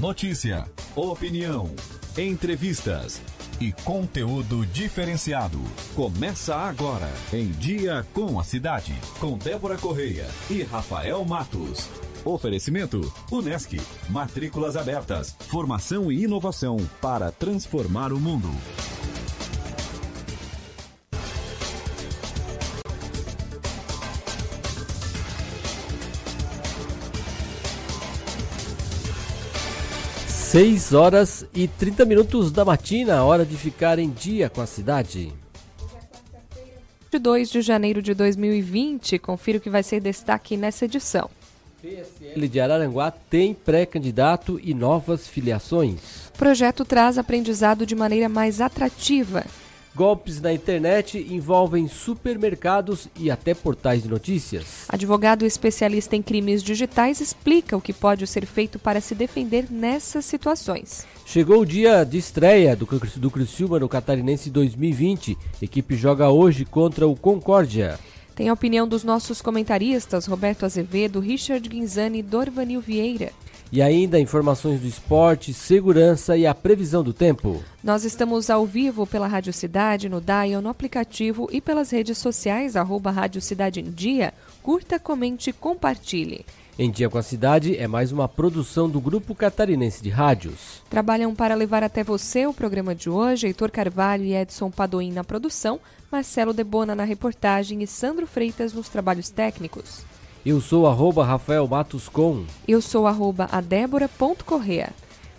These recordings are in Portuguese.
Notícia, opinião, entrevistas e conteúdo diferenciado. Começa agora em Dia com a Cidade, com Débora Correia e Rafael Matos. Oferecimento: Unesc. Matrículas abertas. Formação e inovação para transformar o mundo. Seis horas e 30 minutos da matina, hora de ficar em dia com a cidade. De 2 de janeiro de 2020, confira o que vai ser destaque nessa edição. PSL de Araranguá tem pré-candidato e novas filiações. O projeto traz aprendizado de maneira mais atrativa. Golpes na internet envolvem supermercados e até portais de notícias. Advogado especialista em crimes digitais explica o que pode ser feito para se defender nessas situações. Chegou o dia de estreia do, do Criciúma no Catarinense 2020. Equipe joga hoje contra o Concórdia. Tem a opinião dos nossos comentaristas Roberto Azevedo, Richard Guinzani e Dorvanil Vieira. E ainda informações do esporte, segurança e a previsão do tempo. Nós estamos ao vivo pela Rádio Cidade, no Dial, no aplicativo e pelas redes sociais, arroba Rádio Cidade em Dia. Curta, comente e compartilhe. Em Dia com a Cidade é mais uma produção do Grupo Catarinense de Rádios. Trabalham para levar até você o programa de hoje, Heitor Carvalho e Edson Padoim na produção, Marcelo Debona na reportagem e Sandro Freitas nos trabalhos técnicos. Eu sou arroba Rafael Matos Com. Eu sou arroba adébora.correa.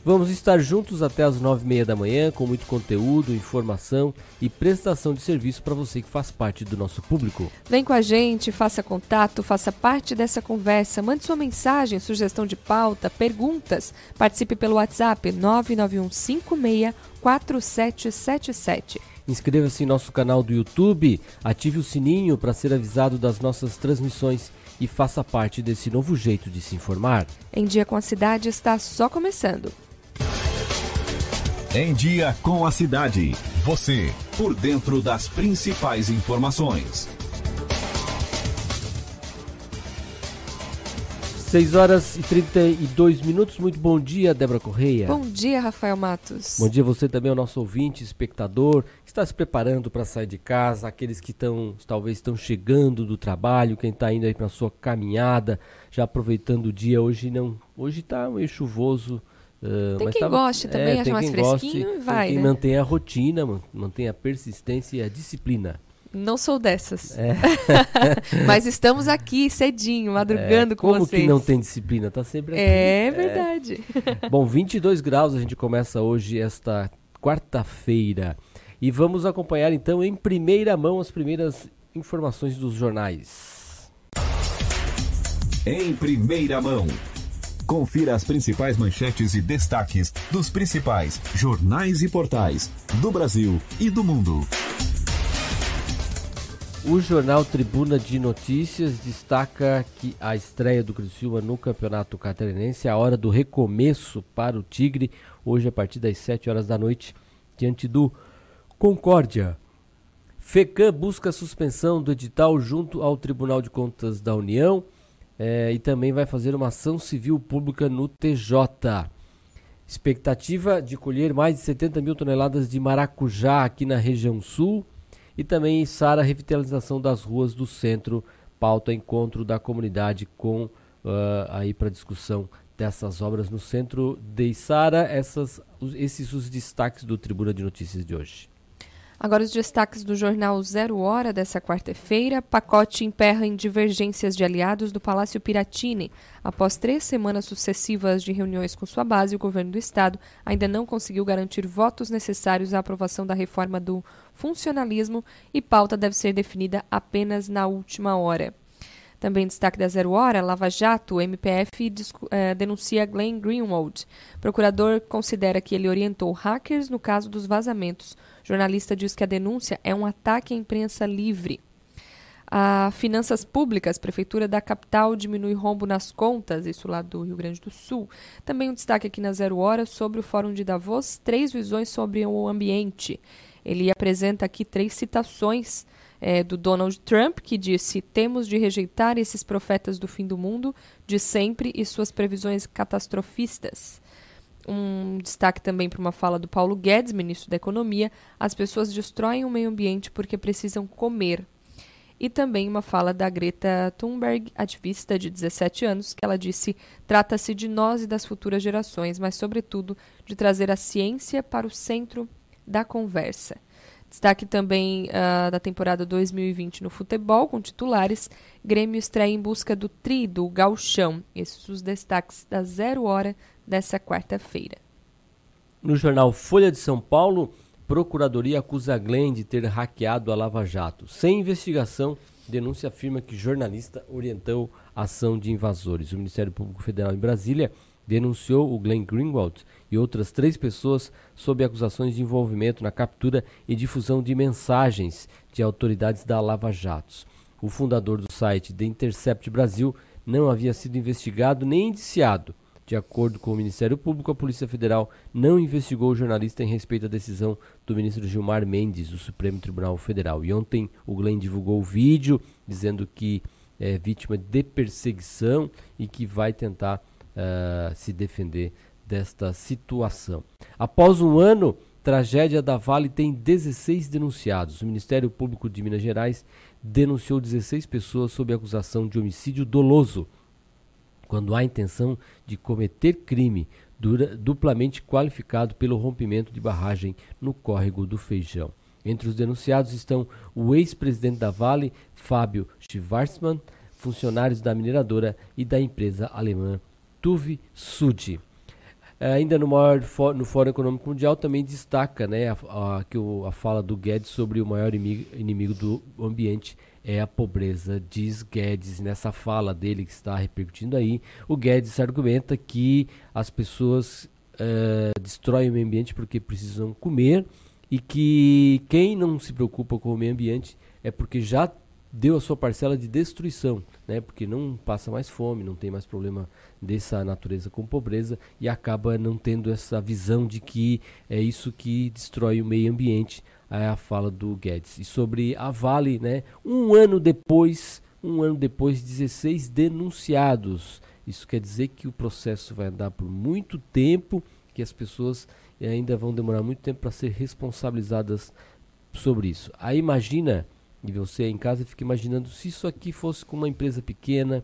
Vamos estar juntos até as nove e meia da manhã com muito conteúdo, informação e prestação de serviço para você que faz parte do nosso público. Vem com a gente, faça contato, faça parte dessa conversa, mande sua mensagem, sugestão de pauta, perguntas. Participe pelo WhatsApp 991564777. Inscreva-se em nosso canal do YouTube, ative o sininho para ser avisado das nossas transmissões e faça parte desse novo jeito de se informar. Em Dia com a Cidade está só começando. Em Dia com a Cidade. Você, por dentro das principais informações. 6 horas e 32 minutos. Muito bom dia, Débora Correia. Bom dia, Rafael Matos. Bom dia você também, o nosso ouvinte, espectador, que está se preparando para sair de casa, aqueles que estão, talvez estão chegando do trabalho, quem está indo aí para sua caminhada, já aproveitando o dia. Hoje não, hoje está meio chuvoso. Uh, tem quem tá, goste também, é, acha mais fresquinho goste, e vai, tem quem né? mantém a rotina, mantém a persistência e a disciplina. Não sou dessas. É. Mas estamos aqui cedinho, madrugando é, com como vocês. Como que não tem disciplina? Tá sempre aqui. É verdade. É. Bom, 22 graus a gente começa hoje esta quarta-feira. E vamos acompanhar então em primeira mão as primeiras informações dos jornais. Em primeira mão. Confira as principais manchetes e destaques dos principais jornais e portais do Brasil e do mundo. O jornal Tribuna de Notícias destaca que a estreia do Criciúma no Campeonato Catarinense é a hora do recomeço para o Tigre, hoje a partir das 7 horas da noite, diante do Concórdia. FECAM busca suspensão do edital junto ao Tribunal de Contas da União é, e também vai fazer uma ação civil pública no TJ. Expectativa de colher mais de 70 mil toneladas de maracujá aqui na região sul e também Sara Revitalização das Ruas do Centro, pauta encontro da comunidade com uh, aí para discussão dessas obras no centro de Sara, essas esses os destaques do Tribuna de Notícias de hoje. Agora os destaques do jornal Zero Hora dessa quarta-feira. Pacote emperra em divergências de aliados do Palácio Piratini. Após três semanas sucessivas de reuniões com sua base, o governo do estado ainda não conseguiu garantir votos necessários à aprovação da reforma do funcionalismo e pauta deve ser definida apenas na última hora. Também destaque da Zero Hora, Lava Jato, MPF eh, denuncia Glenn Greenwald. Procurador considera que ele orientou hackers no caso dos vazamentos. Jornalista diz que a denúncia é um ataque à imprensa livre. A Finanças Públicas, Prefeitura da Capital diminui rombo nas contas, isso lá do Rio Grande do Sul. Também um destaque aqui na Zero Hora sobre o Fórum de Davos, três visões sobre o ambiente. Ele apresenta aqui três citações é, do Donald Trump, que disse: temos de rejeitar esses profetas do fim do mundo de sempre e suas previsões catastrofistas. Um destaque também para uma fala do Paulo Guedes, ministro da Economia: as pessoas destroem o meio ambiente porque precisam comer. E também uma fala da Greta Thunberg, ativista de 17 anos, que ela disse: trata-se de nós e das futuras gerações, mas, sobretudo, de trazer a ciência para o centro da conversa. Destaque também uh, da temporada 2020 no futebol, com titulares. Grêmio estreia em busca do tri do galchão. Esses os destaques da zero hora dessa quarta-feira. No jornal Folha de São Paulo, Procuradoria acusa Glenn de ter hackeado a Lava Jato. Sem investigação, denúncia afirma que jornalista orientou ação de invasores. O Ministério Público Federal em Brasília denunciou o Glenn Greenwald e outras três pessoas sob acusações de envolvimento na captura e difusão de mensagens de autoridades da Lava Jatos. O fundador do site The Intercept Brasil não havia sido investigado nem indiciado. De acordo com o Ministério Público, a Polícia Federal não investigou o jornalista em respeito à decisão do ministro Gilmar Mendes, do Supremo Tribunal Federal. E ontem o Glenn divulgou o vídeo dizendo que é vítima de perseguição e que vai tentar uh, se defender desta situação. Após um ano, tragédia da Vale tem 16 denunciados. O Ministério Público de Minas Gerais denunciou 16 pessoas sob acusação de homicídio doloso, quando há intenção de cometer crime dura, duplamente qualificado pelo rompimento de barragem no córrego do Feijão. Entre os denunciados estão o ex-presidente da Vale, Fábio Schwarzman, funcionários da mineradora e da empresa alemã Tuve Sud. É, ainda no, maior, no Fórum Econômico Mundial também destaca né, a, a, que o, a fala do Guedes sobre o maior inimigo, inimigo do ambiente é a pobreza, diz Guedes nessa fala dele que está repercutindo aí. O Guedes argumenta que as pessoas uh, destroem o meio ambiente porque precisam comer e que quem não se preocupa com o meio ambiente é porque já deu a sua parcela de destruição, né? Porque não passa mais fome, não tem mais problema dessa natureza com pobreza e acaba não tendo essa visão de que é isso que destrói o meio ambiente. É a fala do Guedes. E sobre a Vale, né? Um ano depois, um ano depois, 16 denunciados. Isso quer dizer que o processo vai andar por muito tempo, que as pessoas ainda vão demorar muito tempo para ser responsabilizadas sobre isso. Aí imagina e você em casa fica imaginando se isso aqui fosse com uma empresa pequena,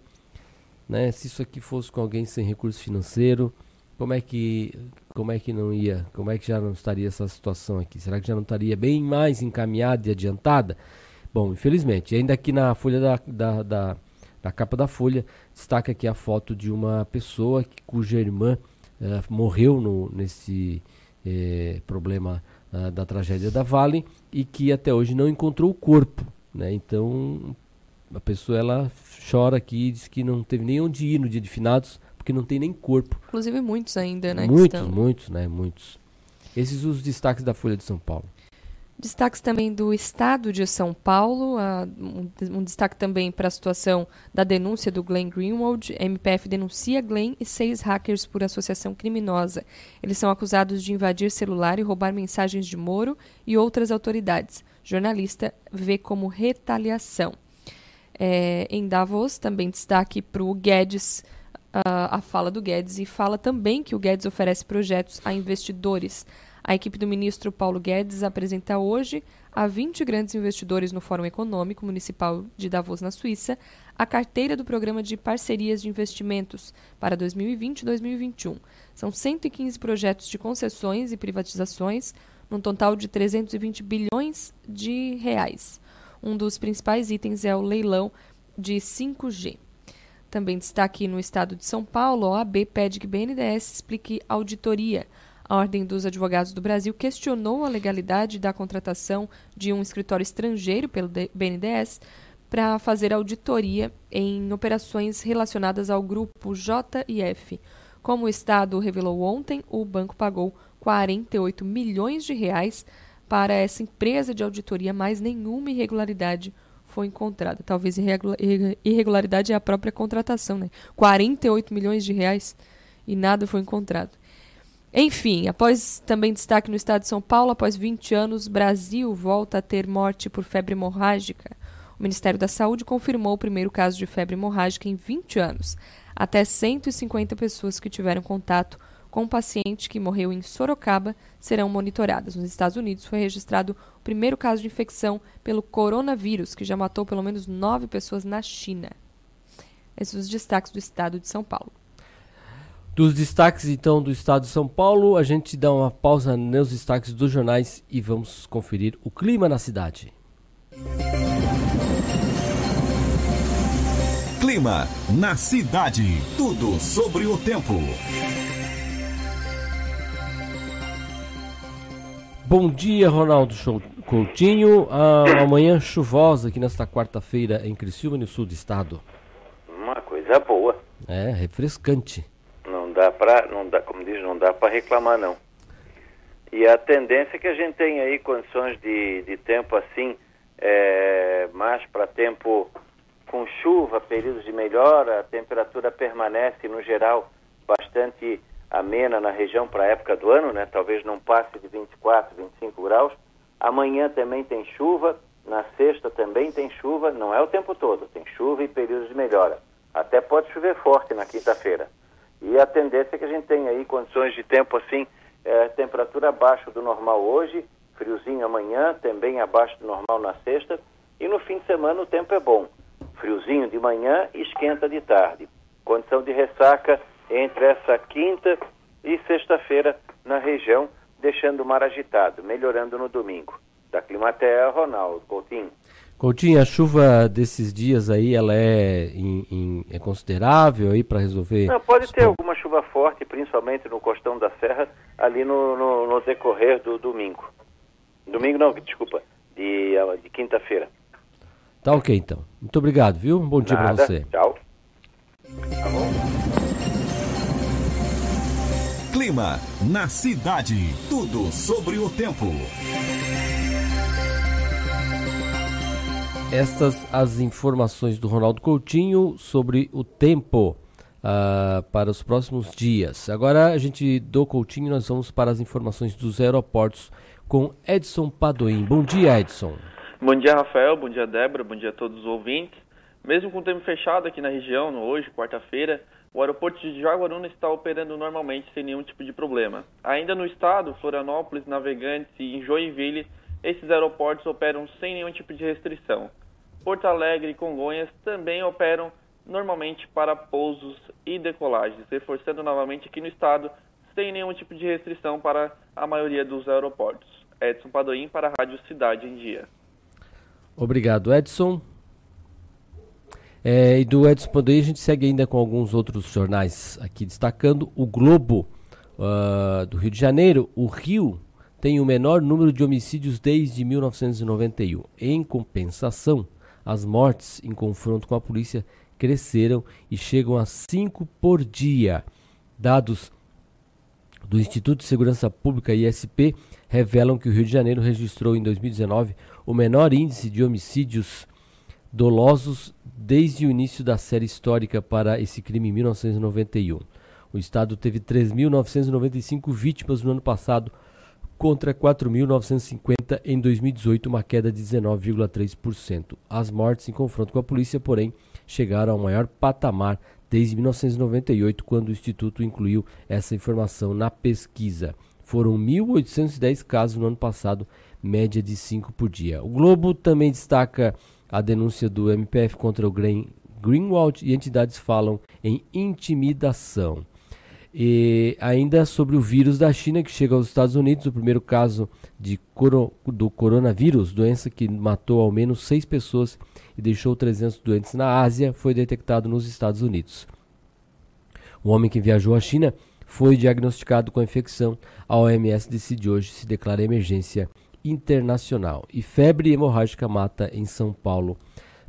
né? Se isso aqui fosse com alguém sem recurso financeiro, como é que como é que não ia, como é que já não estaria essa situação aqui? Será que já não estaria bem mais encaminhada e adiantada? Bom, infelizmente, ainda aqui na folha da, da, da, da capa da folha destaca aqui a foto de uma pessoa que, cuja irmã uh, morreu no, nesse eh, problema uh, da tragédia da Vale e que até hoje não encontrou o corpo. Né? Então a pessoa ela chora aqui e diz que não teve nem onde ir no dia de finados porque não tem nem corpo. Inclusive muitos ainda, né? Muitos, muitos, né? Muitos. Esses os destaques da Folha de São Paulo. Destaques também do Estado de São Paulo, um, destaque também para a situação da denúncia do Glenn Greenwald. MPF denuncia Glenn e seis hackers por associação criminosa. Eles são acusados de invadir celular e roubar mensagens de Moro e outras autoridades. Jornalista vê como retaliação. É, em Davos, também destaque para o Guedes, a fala do Guedes, e fala também que o Guedes oferece projetos a investidores. A equipe do ministro Paulo Guedes apresenta hoje a 20 grandes investidores no Fórum Econômico Municipal de Davos, na Suíça, a carteira do Programa de Parcerias de Investimentos para 2020 e 2021. São 115 projetos de concessões e privatizações, num total de 320 bilhões de reais. Um dos principais itens é o leilão de 5G. Também destaque no estado de São Paulo, a OAB pede que BNDES explique auditoria a Ordem dos Advogados do Brasil questionou a legalidade da contratação de um escritório estrangeiro pelo BNDES para fazer auditoria em operações relacionadas ao grupo JF. Como o Estado revelou ontem, o banco pagou 48 milhões de reais para essa empresa de auditoria, mas nenhuma irregularidade foi encontrada. Talvez irregularidade é a própria contratação, né? 48 milhões de reais e nada foi encontrado. Enfim, após também destaque no estado de São Paulo, após 20 anos, Brasil volta a ter morte por febre hemorrágica. O Ministério da Saúde confirmou o primeiro caso de febre hemorrágica em 20 anos. Até 150 pessoas que tiveram contato com um paciente que morreu em Sorocaba serão monitoradas. Nos Estados Unidos foi registrado o primeiro caso de infecção pelo coronavírus, que já matou pelo menos nove pessoas na China. Esses os destaques do estado de São Paulo. Dos destaques, então, do estado de São Paulo, a gente dá uma pausa nos destaques dos jornais e vamos conferir o clima na cidade. Clima na cidade. Tudo sobre o tempo. Bom dia, Ronaldo Coutinho. Ah, amanhã chuvosa aqui nesta quarta-feira em Criciúma, no sul do estado. Uma coisa boa. É, refrescante. Dá para, não dá, como diz, não dá para reclamar não. E a tendência é que a gente tem aí condições de, de tempo assim, é, mais para tempo com chuva, períodos de melhora, a temperatura permanece no geral bastante amena na região para a época do ano, né? Talvez não passe de 24, 25 graus. Amanhã também tem chuva, na sexta também tem chuva, não é o tempo todo, tem chuva e períodos de melhora. Até pode chover forte na quinta-feira. E a tendência é que a gente tenha aí condições de tempo assim, é, temperatura abaixo do normal hoje, friozinho amanhã, também abaixo do normal na sexta, e no fim de semana o tempo é bom. Friozinho de manhã e esquenta de tarde. Condição de ressaca entre essa quinta e sexta-feira na região, deixando o mar agitado, melhorando no domingo. Da Climatea, Ronaldo Coutinho. Coutinho, a chuva desses dias aí, ela é, in, in, é considerável aí para resolver? Não, pode ter alguma chuva forte, principalmente no costão da serra, ali no, no, no decorrer do domingo. Domingo não, desculpa, de, de quinta-feira. Tá ok então. Muito obrigado, viu? Um bom dia para você. Tchau. Tá Clima na cidade. Tudo sobre o tempo. Estas as informações do Ronaldo Coutinho sobre o tempo uh, para os próximos dias. Agora a gente do Coutinho nós vamos para as informações dos aeroportos com Edson Padoim. Bom dia, Edson. Bom dia, Rafael. Bom dia, Débora. Bom dia a todos os ouvintes. Mesmo com o tempo fechado aqui na região, hoje, quarta-feira, o aeroporto de Jaguaruna está operando normalmente sem nenhum tipo de problema. Ainda no estado, Florianópolis, Navegantes e Joinville, esses aeroportos operam sem nenhum tipo de restrição. Porto Alegre e Congonhas também operam normalmente para pousos e decolagens, reforçando novamente aqui no estado, sem nenhum tipo de restrição para a maioria dos aeroportos. Edson Padoim para a Rádio Cidade em Dia. Obrigado, Edson. É, e do Edson Padoim a gente segue ainda com alguns outros jornais aqui, destacando o Globo uh, do Rio de Janeiro. O Rio tem o menor número de homicídios desde 1991. Em compensação, as mortes em confronto com a polícia cresceram e chegam a 5 por dia. Dados do Instituto de Segurança Pública ISP revelam que o Rio de Janeiro registrou em 2019 o menor índice de homicídios dolosos desde o início da série histórica para esse crime em 1991. O estado teve 3.995 vítimas no ano passado, contra 4.950 em 2018, uma queda de 19,3%. As mortes em confronto com a polícia, porém, chegaram ao maior patamar desde 1998, quando o Instituto incluiu essa informação na pesquisa. Foram 1.810 casos no ano passado, média de 5 por dia. O Globo também destaca a denúncia do MPF contra o Green, Greenwald e entidades falam em intimidação. E ainda sobre o vírus da China que chega aos Estados Unidos, o primeiro caso de coro, do coronavírus, doença que matou ao menos seis pessoas e deixou 300 doentes na Ásia, foi detectado nos Estados Unidos. O homem que viajou à China foi diagnosticado com a infecção. A OMS decide hoje se declara emergência internacional. E febre hemorrágica mata em São Paulo.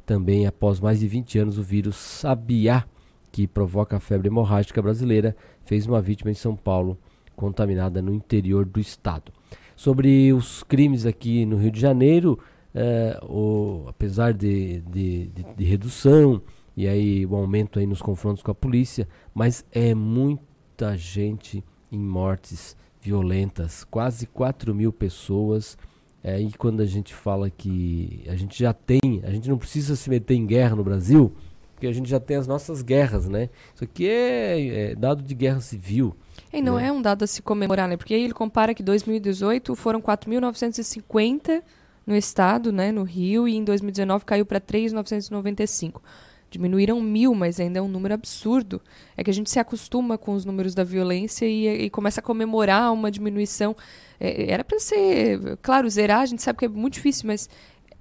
Também após mais de 20 anos, o vírus Sabiá, que provoca a febre hemorrágica brasileira, fez uma vítima em São Paulo, contaminada no interior do estado. Sobre os crimes aqui no Rio de Janeiro, é, o, apesar de, de, de, de, redução e aí o aumento aí nos confrontos com a polícia, mas é muita gente em mortes violentas, quase 4 mil pessoas. É, e quando a gente fala que a gente já tem, a gente não precisa se meter em guerra no Brasil, porque a gente já tem as nossas guerras, né? Isso aqui é, é dado de guerra civil. E não né? é um dado a se comemorar, né? Porque aí ele compara que 2018 foram 4.950 no estado, né, no Rio, e em 2019 caiu para 3.995. Diminuíram mil, mas ainda é um número absurdo. É que a gente se acostuma com os números da violência e, e começa a comemorar uma diminuição. É, era para ser, claro, zerar, a gente sabe que é muito difícil, mas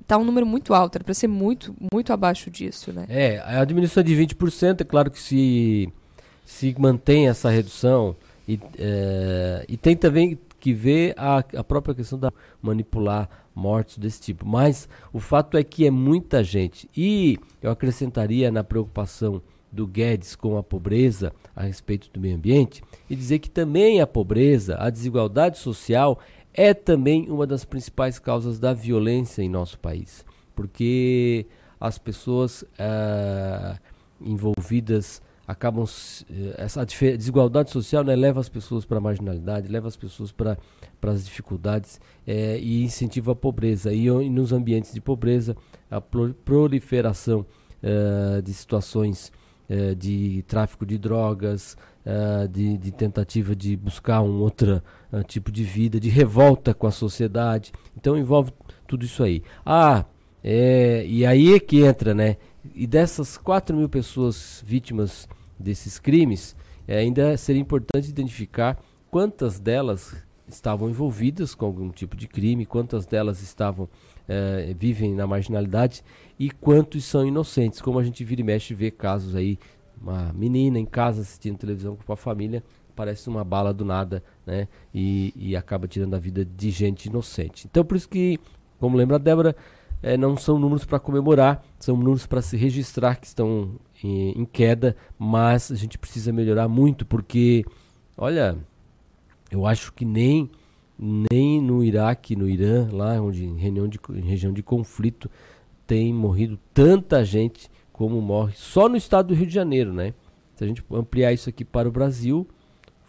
tá um número muito alto, era para ser muito, muito abaixo disso, né? É, a diminuição de 20%, é claro que se, se mantém essa redução, e, é, e tem também que ver a, a própria questão da manipular mortos desse tipo. Mas o fato é que é muita gente. E eu acrescentaria na preocupação do Guedes com a pobreza a respeito do meio ambiente e dizer que também a pobreza, a desigualdade social é também uma das principais causas da violência em nosso país, porque as pessoas uh, envolvidas acabam eh, essa desigualdade social né, leva as pessoas para a marginalidade, leva as pessoas para as dificuldades é, e incentiva a pobreza. E, e, nos ambientes de pobreza, a proliferação é, de situações é, de tráfico de drogas, de, de, tentativa de buscar um outro tipo de vida, de revolta com a sociedade. Então envolve tudo isso aí. Ah, e aí é que entra, né? E dessas 4 mil pessoas vítimas desses crimes, é, ainda seria importante identificar quantas delas estavam envolvidas com algum tipo de crime, quantas delas estavam é, vivem na marginalidade e quantos são inocentes. Como a gente vira e mexe vê casos aí, uma menina em casa assistindo televisão com a família, parece uma bala do nada, né? E, e acaba tirando a vida de gente inocente. Então por isso que, como lembra a Débora, é, não são números para comemorar, são números para se registrar que estão em, em, queda, mas a gente precisa melhorar muito porque, olha, eu acho que nem nem no Iraque, no Irã, lá onde em, reunião de, em região de conflito tem morrido tanta gente como morre só no estado do Rio de Janeiro, né? Se a gente ampliar isso aqui para o Brasil,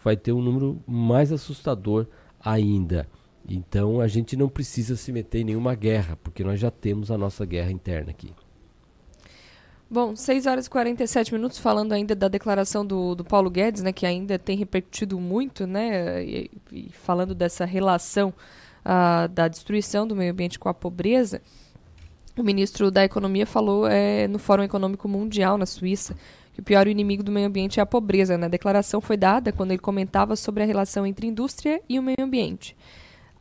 vai ter um número mais assustador ainda. Então a gente não precisa se meter em nenhuma guerra, porque nós já temos a nossa guerra interna aqui. Bom, 6 horas e 47 minutos, falando ainda da declaração do, do Paulo Guedes, né, que ainda tem repercutido muito, né, e, e falando dessa relação uh, da destruição do meio ambiente com a pobreza. O ministro da Economia falou é, no Fórum Econômico Mundial, na Suíça, que o pior inimigo do meio ambiente é a pobreza. Né? A declaração foi dada quando ele comentava sobre a relação entre indústria e o meio ambiente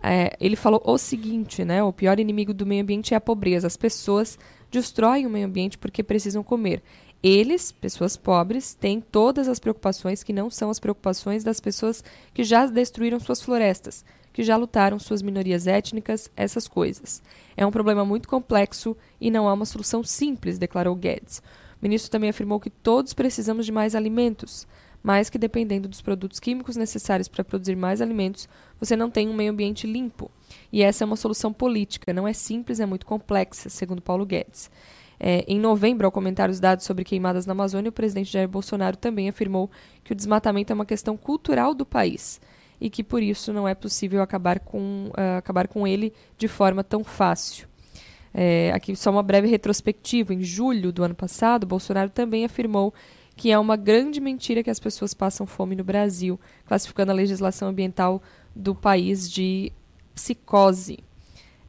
é, ele falou o seguinte, né? O pior inimigo do meio ambiente é a pobreza. As pessoas destroem o meio ambiente porque precisam comer. Eles, pessoas pobres, têm todas as preocupações que não são as preocupações das pessoas que já destruíram suas florestas, que já lutaram suas minorias étnicas, essas coisas. É um problema muito complexo e não há uma solução simples, declarou Guedes. O ministro também afirmou que todos precisamos de mais alimentos mas que dependendo dos produtos químicos necessários para produzir mais alimentos, você não tem um meio ambiente limpo. E essa é uma solução política, não é simples, é muito complexa, segundo Paulo Guedes. É, em novembro, ao comentar os dados sobre queimadas na Amazônia, o presidente Jair Bolsonaro também afirmou que o desmatamento é uma questão cultural do país e que por isso não é possível acabar com, uh, acabar com ele de forma tão fácil. É, aqui só uma breve retrospectiva. Em julho do ano passado, Bolsonaro também afirmou que é uma grande mentira que as pessoas passam fome no Brasil, classificando a legislação ambiental do país de psicose.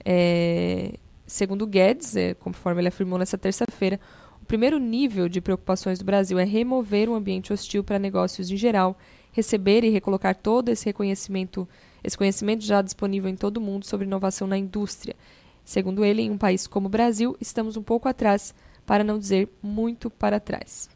É, segundo Guedes, é, conforme ele afirmou nessa terça-feira, o primeiro nível de preocupações do Brasil é remover um ambiente hostil para negócios em geral, receber e recolocar todo esse reconhecimento, esse conhecimento já disponível em todo o mundo sobre inovação na indústria. Segundo ele, em um país como o Brasil, estamos um pouco atrás, para não dizer muito para trás.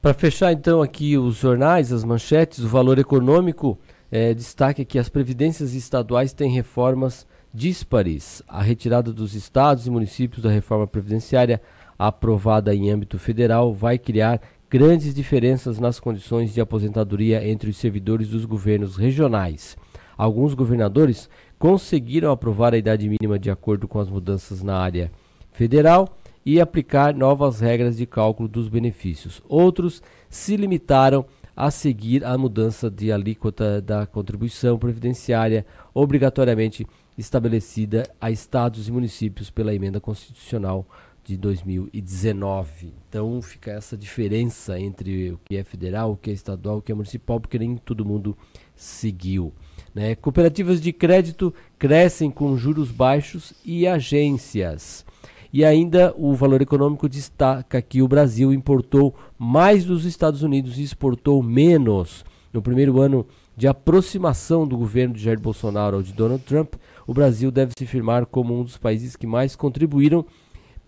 Para fechar então aqui os jornais, as manchetes, o valor econômico é, destaca que as previdências estaduais têm reformas díspares. A retirada dos estados e municípios da reforma previdenciária aprovada em âmbito federal vai criar grandes diferenças nas condições de aposentadoria entre os servidores dos governos regionais. Alguns governadores conseguiram aprovar a idade mínima de acordo com as mudanças na área federal e aplicar novas regras de cálculo dos benefícios. Outros se limitaram a seguir a mudança de alíquota da contribuição previdenciária obrigatoriamente estabelecida a estados e municípios pela emenda constitucional de 2019. Então fica essa diferença entre o que é federal, o que é estadual, o que é municipal, porque nem todo mundo seguiu. Né? Cooperativas de crédito crescem com juros baixos e agências. E ainda o valor econômico destaca que o Brasil importou mais dos Estados Unidos e exportou menos. No primeiro ano de aproximação do governo de Jair Bolsonaro ao de Donald Trump, o Brasil deve se firmar como um dos países que mais contribuíram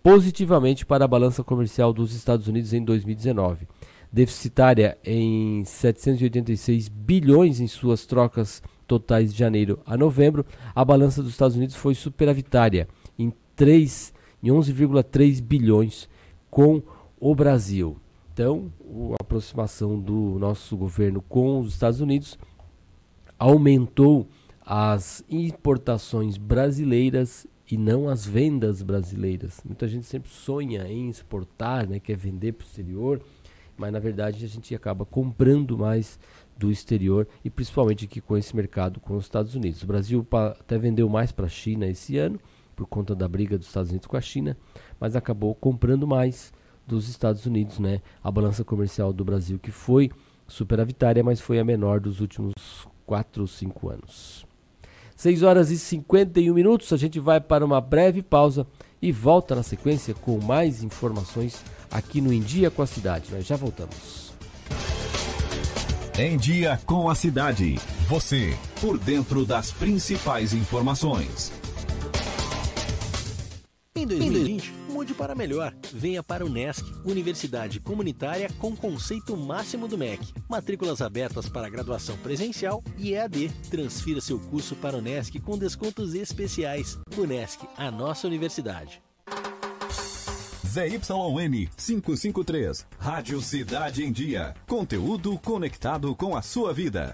positivamente para a balança comercial dos Estados Unidos em 2019. Deficitária em 786 bilhões em suas trocas totais de janeiro a novembro, a balança dos Estados Unidos foi superavitária em 3 em 11,3 bilhões com o Brasil. Então, a aproximação do nosso governo com os Estados Unidos aumentou as importações brasileiras e não as vendas brasileiras. Muita gente sempre sonha em exportar, né, quer vender para o exterior, mas na verdade a gente acaba comprando mais do exterior e principalmente aqui com esse mercado com os Estados Unidos. O Brasil até vendeu mais para a China esse ano por conta da briga dos Estados Unidos com a China, mas acabou comprando mais dos Estados Unidos, né? A balança comercial do Brasil que foi superavitária, mas foi a menor dos últimos 4 ou 5 anos. 6 horas e 51 minutos, a gente vai para uma breve pausa e volta na sequência com mais informações aqui no Em Dia com a Cidade. Nós já voltamos. Em Dia com a Cidade. Você, por dentro das principais informações. Em 2020, mude para melhor. Venha para o NESC, Universidade Comunitária com conceito máximo do MEC. Matrículas abertas para graduação presencial e EAD. Transfira seu curso para o NESC com descontos especiais. O NESC, a nossa universidade. ZYN 553, Rádio Cidade em Dia. Conteúdo conectado com a sua vida.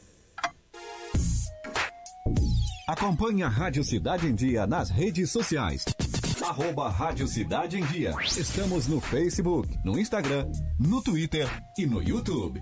Acompanhe a Rádio Cidade em Dia nas redes sociais. Arroba Rádio Cidade em Dia. Estamos no Facebook, no Instagram, no Twitter e no YouTube.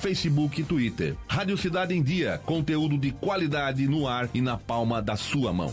Facebook e Twitter. Rádio Cidade em Dia, conteúdo de qualidade no ar e na palma da sua mão.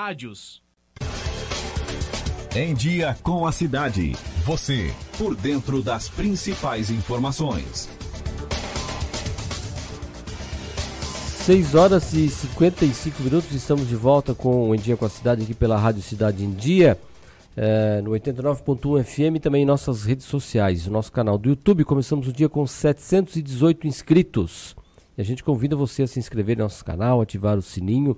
Rádios. Em Dia com a Cidade. Você, por dentro das principais informações. 6 horas e 55 minutos, estamos de volta com o Em Dia com a Cidade aqui pela Rádio Cidade em Dia, eh, no 89.1 FM e também em nossas redes sociais, o nosso canal do YouTube. Começamos o dia com 718 inscritos E a gente convida você a se inscrever no nosso canal, ativar o sininho,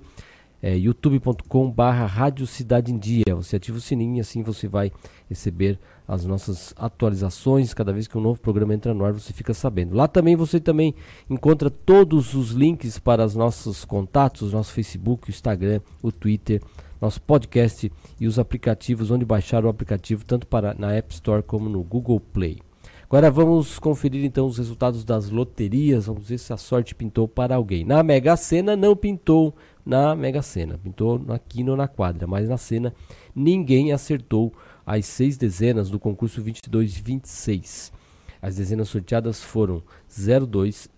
é, youtube.com barra Cidade em Dia. Você ativa o sininho e assim você vai receber as nossas atualizações. Cada vez que um novo programa entra no ar, você fica sabendo. Lá também você também encontra todos os links para os nossos contatos, nosso Facebook, o Instagram, o Twitter, nosso podcast e os aplicativos, onde baixar o aplicativo tanto para na App Store como no Google Play. Agora vamos conferir então os resultados das loterias. Vamos ver se a sorte pintou para alguém. Na Mega Sena não pintou na Mega Sena, pintou na quina ou na quadra, mas na cena ninguém acertou as seis dezenas do concurso 22 e 26. As dezenas sorteadas foram 02,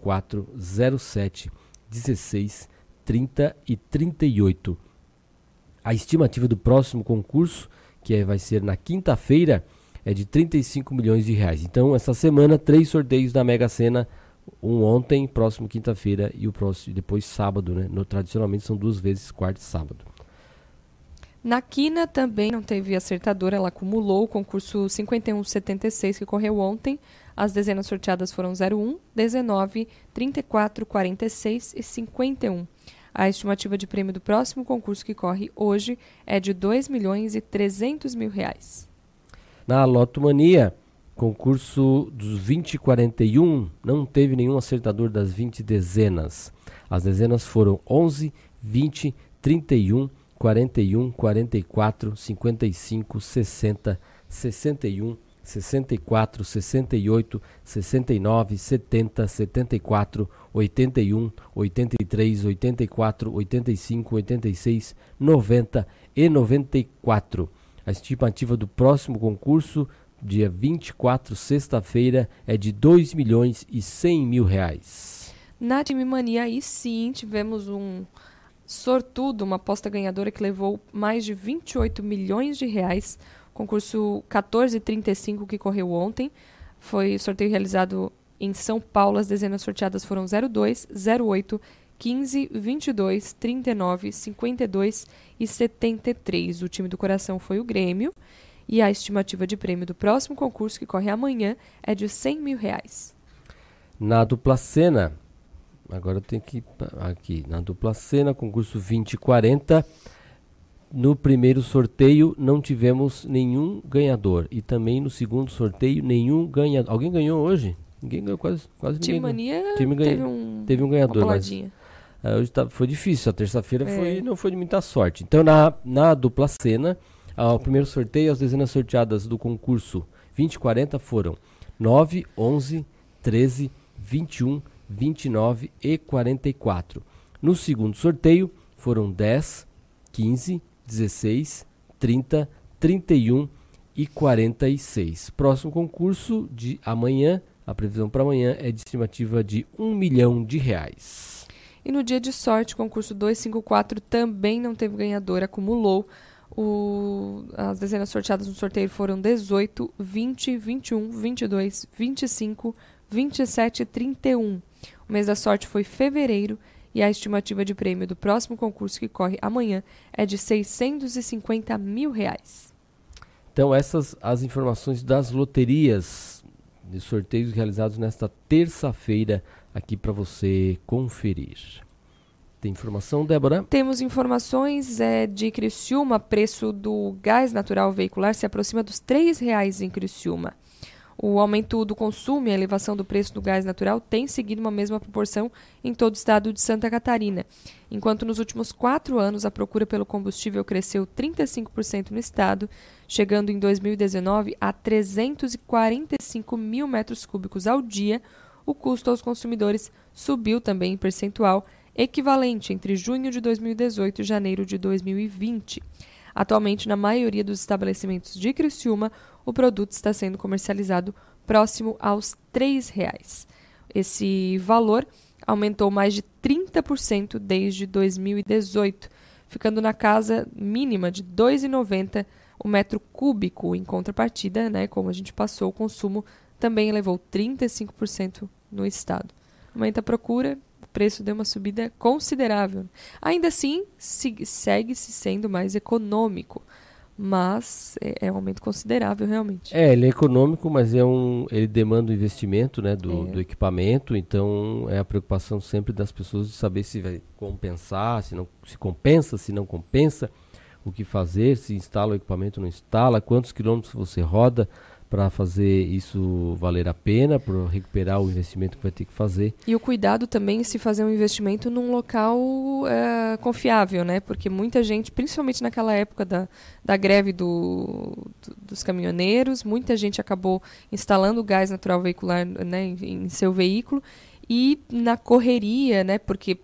04, 07, 16, 30 e 38. A estimativa do próximo concurso, que é- vai ser na quinta-feira, é de 35 milhões de reais. Então, essa semana, três sorteios da Mega Sena. Um ontem, próximo quinta-feira e o próximo depois sábado, né? No, tradicionalmente são duas vezes quarta e sábado. Na Quina também não teve acertadora, ela acumulou o concurso 5176 que correu ontem. As dezenas sorteadas foram 01, 19, 34, 46 e 51. A estimativa de prêmio do próximo concurso que corre hoje é de 2 milhões e 300 mil reais. Na Loto Mania, concurso dos 20 e 41, não teve nenhum acertador das 20 dezenas. As dezenas foram 11, 20, 31, 41, 44, 55, 60, 61, 64, 68, 69, 70, 74, 81, 83, 84, 85, 86, 90 e 94. A estimativa do próximo concurso, dia 24, sexta-feira, é de 2 milhões e 100 mil reais. Na Time Mania, aí sim, tivemos um sortudo, uma aposta ganhadora que levou mais de 28 milhões de reais. Concurso 1435 que correu ontem. Foi sorteio realizado em São Paulo. As dezenas sorteadas foram 02, 08, 15, 22, 39, 52 e 73. O time do coração foi o Grêmio. E a estimativa de prêmio do próximo concurso, que corre amanhã, é de 100 mil reais. Na dupla cena, agora eu tenho que. pa- Aqui, na dupla cena, concurso 2040. No primeiro sorteio não tivemos nenhum ganhador. E também no segundo sorteio, nenhum ganhador. Alguém ganhou hoje? Ninguém ganhou, quase, quase Time ninguém. Mania Time ganha- teve um- teve um ganhador, mas ah, hoje tá- foi difícil. A terça-feira É. foi, não foi de muita sorte. Então, na, na dupla cena, ah, o primeiro sorteio, as dezenas sorteadas do concurso 2040 foram 9, 11, 13, 21, 29 e 44. No segundo sorteio, foram 10, 15, 16, 30, 31 e 46. Próximo concurso de amanhã, a previsão para amanhã é de estimativa de 1 milhão de reais. E no dia de sorte, o concurso 254 também não teve ganhador, acumulou. O- as dezenas sorteadas no sorteio foram 18, 20, 21, 22, 25, 27 e 31. O mês da sorte foi fevereiro e a estimativa de prêmio do próximo concurso que corre amanhã é de 650 mil reais. Então, essas as informações das loterias de sorteios realizados nesta terça-feira aqui para você conferir. Tem informação, Débora? Temos informações é, de Criciúma, preço do gás natural veicular se aproxima dos R$ 3,00 em Criciúma. O aumento do consumo e a elevação do preço do gás natural tem seguido uma mesma proporção em todo o estado de Santa Catarina. Enquanto nos últimos quatro anos a procura pelo combustível cresceu 35% no estado, chegando em 2019 a 345 mil metros cúbicos ao dia, o custo aos consumidores subiu também em percentual, equivalente entre junho de 2018 e janeiro de 2020. Atualmente, na maioria dos estabelecimentos de Criciúma, o produto está sendo comercializado próximo aos R$ 3,00. Esse valor aumentou mais de 30% desde 2018, ficando na casa mínima de R$ 2,90 o metro cúbico. Em contrapartida, né, como a gente passou, o consumo também elevou 35% no estado. Aumenta a procura, preço deu uma subida considerável. Ainda assim, se- segue-se sendo mais econômico. mas é, é um aumento considerável realmente. É, ele é econômico, mas é um, ele demanda um investimento né, do, É. do equipamento, então é a preocupação sempre das pessoas de saber se vai compensar, se não se compensa, se não compensa, o que fazer, se instala o equipamento não instala, quantos quilômetros você roda para fazer isso valer a pena, para recuperar o investimento que vai ter que fazer. E o cuidado também se fazer um investimento num local eh, confiável, né? Porque muita gente, principalmente naquela época da, da greve do, do- dos caminhoneiros, muita gente acabou instalando gás natural veicular né, em, em seu veículo e na correria, né? Porque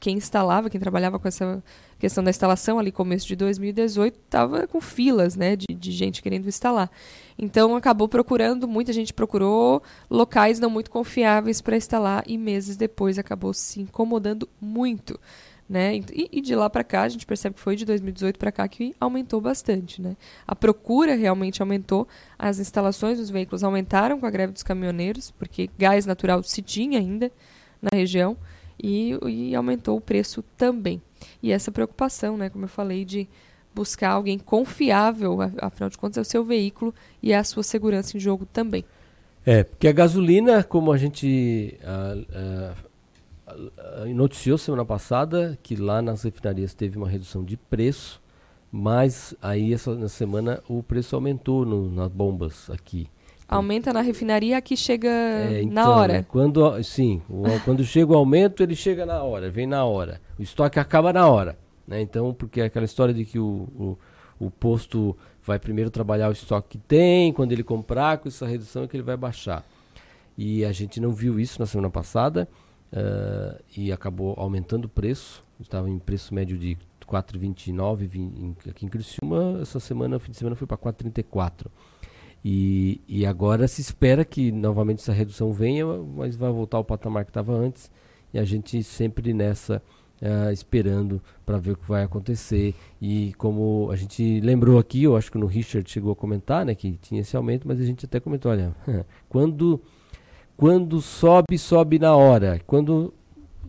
quem instalava, quem trabalhava com essa questão da instalação ali começo de 2018 estava com filas, né? De, de gente querendo instalar. Então acabou procurando, muita gente procurou locais não muito confiáveis para instalar e meses depois acabou se incomodando muito, né? E, e de lá para cá a gente percebe que foi de 2018 para cá que aumentou bastante, né? A procura realmente aumentou, as instalações dos veículos aumentaram com a greve dos caminhoneiros, porque gás natural se tinha ainda na região e, e aumentou o preço também. E essa preocupação, né, como eu falei, de buscar alguém confiável, afinal de contas é o seu veículo e é a sua segurança em jogo também. É, porque a gasolina, como a gente ah, ah, ah, noticiou semana passada, que lá nas refinarias teve uma redução de preço, mas aí essa na semana o preço aumentou no- nas bombas aqui. Aumenta na refinaria, aqui chega É, na então, hora. né, Quando, sim, o- quando chega o aumento, ele chega na hora, vem na hora. O estoque acaba na hora. Né? Então, porque é aquela história de que o, o, o posto vai primeiro trabalhar o estoque que tem, quando ele comprar, com essa redução é que ele vai baixar. E a gente não viu isso na semana passada ah, e acabou aumentando o preço. Estava em preço médio de 4,29 vin- em- aqui em Criciúma. Essa semana, fim de semana, foi para 4,34. E, e agora se espera que novamente essa redução venha, mas vai voltar ao patamar que estava antes. E a gente sempre nessa, ah, esperando para ver o que vai acontecer. E como a gente lembrou aqui, eu acho que no Richard chegou a comentar né, que tinha esse aumento, mas a gente até comentou: olha, quando, quando sobe, sobe na hora. Quando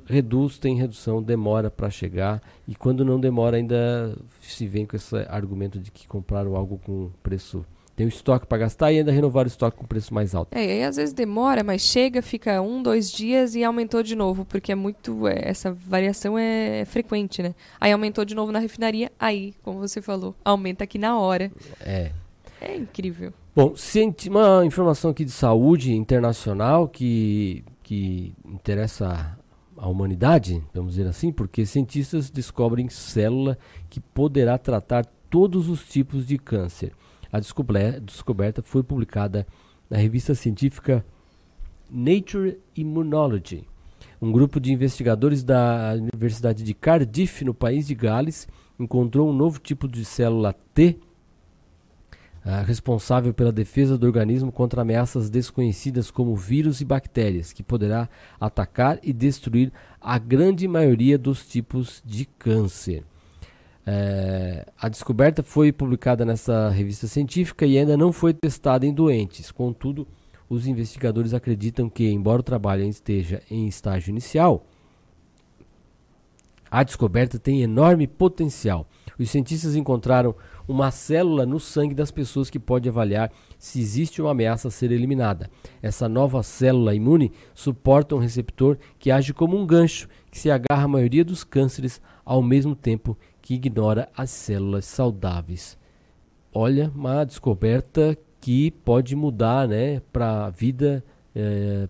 reduz, tem redução, demora para chegar. E quando não demora, ainda se vem com esse argumento de que compraram algo com preço. Tem o estoque para gastar e ainda renovar o estoque com preço mais alto. É, e aí às vezes demora, mas chega, fica um, dois dias e aumentou de novo, porque é muito. é, essa variação é frequente, né? Aí aumentou de novo na refinaria, aí, como você falou, aumenta aqui na hora. É. É incrível. Bom, uma informação aqui de saúde internacional que, que interessa a humanidade, vamos dizer assim, porque cientistas descobrem célula que poderá tratar todos os tipos de câncer. A descoberta foi publicada na revista científica Nature Immunology. Um grupo de investigadores da Universidade de Cardiff, no país de Gales, encontrou um novo tipo de célula T ah, responsável pela defesa do organismo contra ameaças desconhecidas como vírus e bactérias, que poderá atacar e destruir a grande maioria dos tipos de câncer. Eh, a descoberta foi publicada nessa revista científica e ainda não foi testada em doentes. Contudo, os investigadores acreditam que, embora o trabalho esteja em estágio inicial, a descoberta tem enorme potencial. Os cientistas encontraram uma célula no sangue das pessoas que pode avaliar se existe uma ameaça a ser eliminada. Essa nova célula imune suporta um receptor que age como um gancho que se agarra à maioria dos cânceres ao mesmo tempo que ignora as células saudáveis. Olha, uma descoberta que pode mudar, né, para a vida,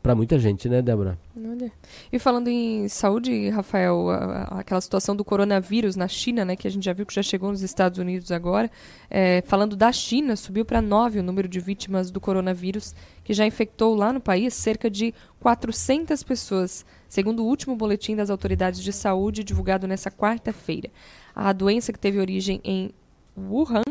para muita gente, né, Débora? Olha. E falando em saúde, Rafael, a- a- aquela situação do coronavírus na China, né, que a gente já viu que já chegou nos Estados Unidos agora, é, falando da China, subiu para 9 o número de vítimas do coronavírus, que já infectou lá no país cerca de 400 pessoas, segundo o último boletim das autoridades de saúde divulgado nessa quarta-feira. A doença que teve origem em Wuhan,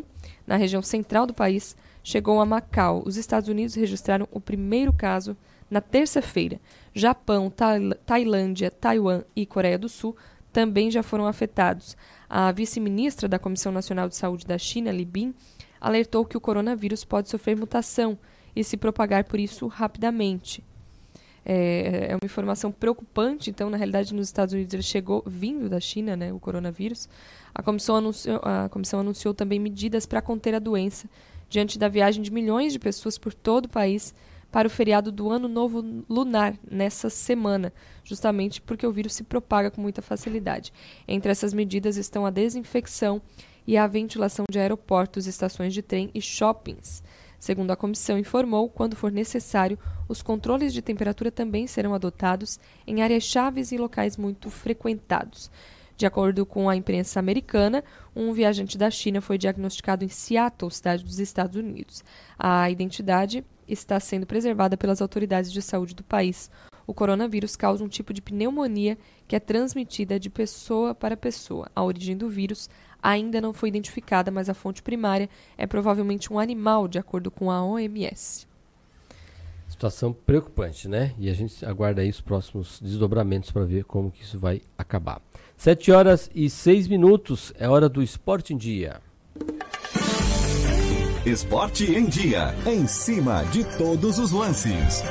na região central do país, chegou a Macau. Os Estados Unidos registraram o primeiro caso na terça-feira. Japão, Tail- Tailândia, Taiwan e Coreia do Sul também já foram afetados. A vice-ministra da Comissão Nacional de Saúde da China, Li Bin, alertou que o coronavírus pode sofrer mutação e se propagar por isso rapidamente. É, é uma informação preocupante, então, na realidade, nos Estados Unidos ele chegou vindo da China, né, o coronavírus. A comissão anunciou, a comissão anunciou também medidas para conter a doença diante da viagem de milhões de pessoas por todo o país para o feriado do Ano Novo Lunar nessa semana, justamente porque o vírus se propaga com muita facilidade. Entre essas medidas estão a desinfecção e a ventilação de aeroportos, estações de trem e shoppings. Segundo a comissão informou, quando for necessário, os controles de temperatura também serão adotados em áreas chaves e locais muito frequentados. De acordo com a imprensa americana, um viajante da China foi diagnosticado em Seattle, cidade dos Estados Unidos. A identidade está sendo preservada pelas autoridades de saúde do país. O coronavírus causa um tipo de pneumonia que é transmitida de pessoa para pessoa. A origem do vírus ainda não foi identificada, mas a fonte primária é provavelmente um animal, de acordo com a OMS. Situação preocupante, né? E a gente aguarda aí os próximos desdobramentos para ver como que isso vai acabar. 7 horas e 6 minutos, é hora do Esporte em Dia. Esporte em Dia. Em cima de todos os lances.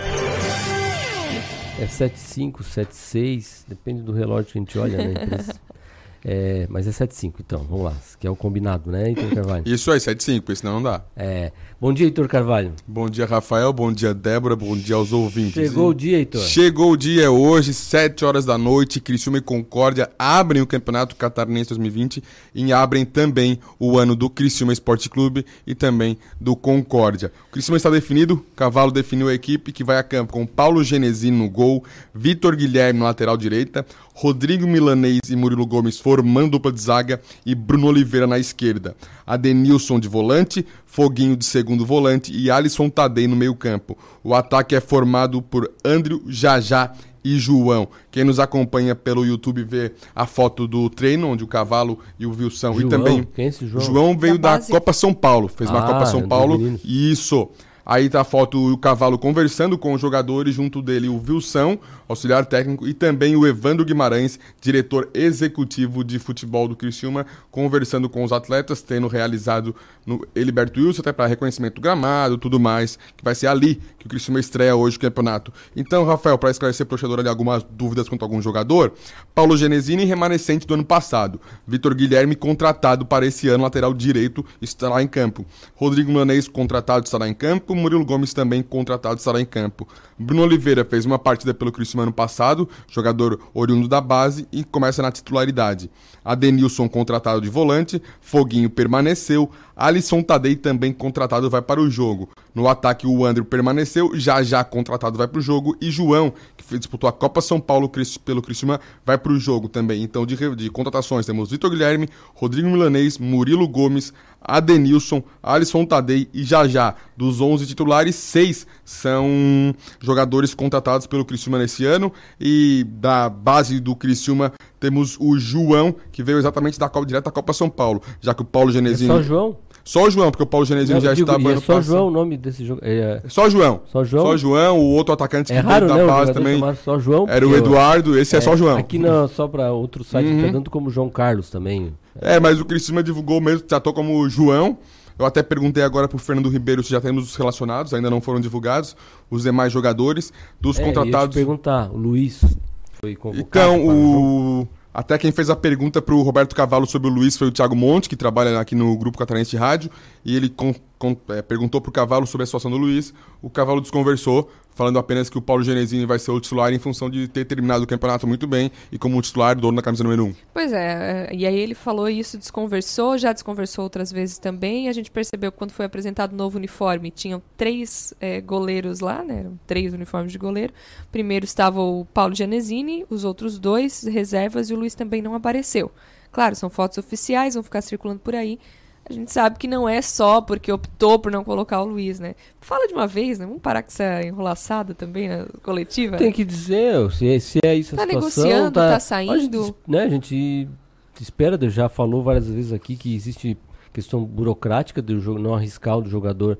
É 75, 76, depende do relógio que a gente olha, né? É, mas é 75, então, vamos lá, que é o combinado, né, Heitor Carvalho? Isso aí, 75, porque senão não dá. É. Bom dia, Heitor Carvalho. Bom dia, Rafael. Bom dia, Débora. Bom dia aos ouvintes. Chegou o dia, Heitor. Chegou o dia hoje, 7 horas da noite. Criciúma e Concórdia abrem o Campeonato Catarinense 2020 e abrem também o ano do Criciúma Esporte Clube e também do Concórdia. O Criciúma está definido, Cavalo definiu a equipe que vai a campo com Paulo Genesini no gol, Vitor Guilherme na lateral direita, Rodrigo Milanês e Murilo Gomes formando dupla de zaga e Bruno Oliveira na esquerda. Adenilson de volante, Foguinho de segundo volante e Alisson Tadei no meio campo. O ataque é formado por Andrew, Jajá e João. Quem nos acompanha pelo YouTube vê a foto do treino, onde o Cavalo e o Wilson. João? E também. Quem é esse João? veio Da da? Copa São Paulo. Fez uma Ah, Copa São Paulo. Isso. Aí tá a foto o Cavalo conversando com os jogadores, junto dele o Wilson, auxiliar técnico, e também o Evandro Guimarães, diretor executivo de futebol do Criciúma, conversando com os atletas, tendo realizado no Heliberto Wilson, até para reconhecimento do gramado, tudo mais, que vai ser ali que o Criciúma estreia hoje o campeonato. Então, Rafael, para esclarecer pro torcedor ali algumas dúvidas quanto a algum jogador, Paulo Genesini, remanescente do ano passado. Vitor Guilherme, contratado para esse ano, lateral direito, estará em campo. Rodrigo Manês, contratado, estará em campo. Murilo Gomes, também contratado, estará em campo. Bruno Oliveira fez uma partida pelo Criciúma ano passado, jogador oriundo da base e começa na titularidade. Adenilson, contratado de volante. Foguinho permaneceu. Alisson Tadei, também contratado, vai para o jogo. No ataque, o André permaneceu. Já já contratado, vai para o jogo. E João, que disputou a Copa São Paulo pelo Criciúma, vai para o jogo também. Então, de, de contratações, temos Vitor Guilherme, Rodrigo Milanês, Murilo Gomes, Adenilson, Alisson Tadei e Jajá. Dos 11 titulares, 6 são jogadores contratados pelo Criciúma nesse ano. E da base do Criciúma temos o João, que veio exatamente da Copa, direto da Copa São Paulo, já que o Paulo É Genesini... só João? Só o João, porque o Paulo Genesini Não, já digo, estava é só passado. João o nome desse jogo. É, Só João. Só João? Só João, o outro atacante é que raro, veio da base também. só João. Era o Eduardo, esse é, só João. Aqui não, só para outro site Uhum. tá dando como João Carlos também. É, mas o Criciúma divulgou mesmo, tratou como João. Eu até perguntei agora pro Fernando Ribeiro se já temos os relacionados, ainda não foram divulgados, os demais jogadores, dos É, eu ia te contratados. perguntar, o Luiz foi convocado. Então, para o... até quem fez a pergunta pro Roberto Cavalo sobre o Luiz foi o Thiago Monte, que trabalha aqui no Grupo Catarinense de Rádio, e ele é, perguntou pro Cavalo sobre a situação do Luiz. O Cavalo desconversou, falando apenas que o Paulo Genesini vai ser o titular em função de ter terminado o campeonato muito bem e como um titular, dono da camisa número 1. Pois é, é, e aí ele falou isso, desconversou, já desconversou outras vezes também. A gente percebeu que quando foi apresentado o novo uniforme, tinham três é, goleiros lá, né? Eram três uniformes de goleiro. Primeiro estava o Paulo Genesini, os outros dois reservas e o Luiz também não apareceu. Claro, são fotos oficiais, vão ficar circulando por aí. A gente sabe que não é só porque optou por não colocar o Luiz, né? Fala de uma vez, né? Vamos parar com essa enrolaçada também na coletiva. Tem que dizer, se, é- se é isso a Tá situação... negociando, tá A saindo. gente, né, a gente espera, já falou várias vezes aqui que existe questão burocrática do jogo, não arriscar o jogador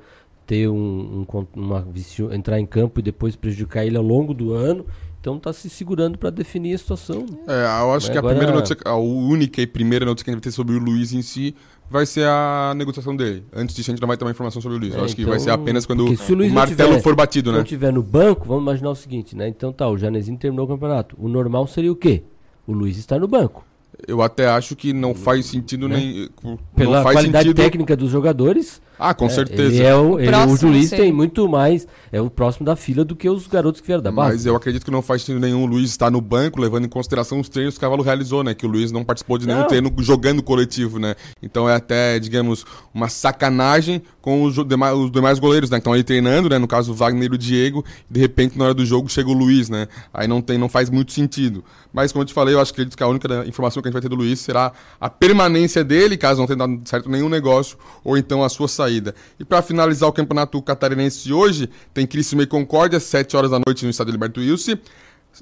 ter um, um uma entrar em campo e depois prejudicar ele ao longo do ano. Então tá se segurando para definir a situação. É, eu acho Mas que a agora- primeira notícia, a única e primeira notícia que a gente vai ter sobre o Luiz em si vai ser a negociação dele. Antes disso, a gente não vai ter uma informação sobre o Luiz. eu É, acho que então, vai ser apenas quando se o, Luiz martelo tiver- for batido, né? Não tiver no banco, vamos imaginar o seguinte, né? Então tá, o Janezinho terminou o campeonato. O normal seria o quê? O Luiz estar no banco. Eu até acho que não faz sentido Né? nem. Pela não faz qualidade sentido... técnica dos jogadores. Ah, com é, certeza. Ele é o, O ele- o próximo Luiz seria. tem muito mais. É o próximo da fila do que os garotos que vieram da base. Mas eu acredito que não faz sentido nenhum o Luiz estar no banco, levando em consideração os treinos que o Cavalo realizou, né? Que o Luiz não participou de nenhum Não. treino jogando coletivo, né? Então é até, digamos, uma sacanagem com os, demais, os demais goleiros, né? Que estão aí treinando, né? No caso, o Wagner e o Diego. E de repente, na hora do jogo, chega o Luiz, né? Aí não, tem, não faz muito sentido. Mas, como eu te falei, eu acho que a única informação que a gente vai ter do Luiz será a permanência dele, caso não tenha dado certo nenhum negócio, ou então a sua saída. E para finalizar o campeonato catarinense de hoje, tem Criciúma e Concórdia, 7 horas da noite no estádio Liberto Wilson.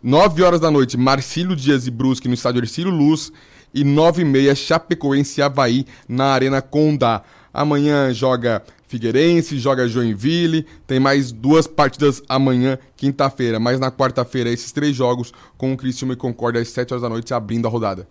9 horas da noite, Marcílio Dias e Brusque no estádio Ercílio Luz. E 9 e meia, Chapecoense e Havaí na Arena Condá. Amanhã joga Figueirense, joga Joinville. Tem mais duas partidas amanhã, quinta-feira. Mas na quarta-feira, esses três jogos com o Criciúma e Concórdia às 7 horas da noite, abrindo a rodada.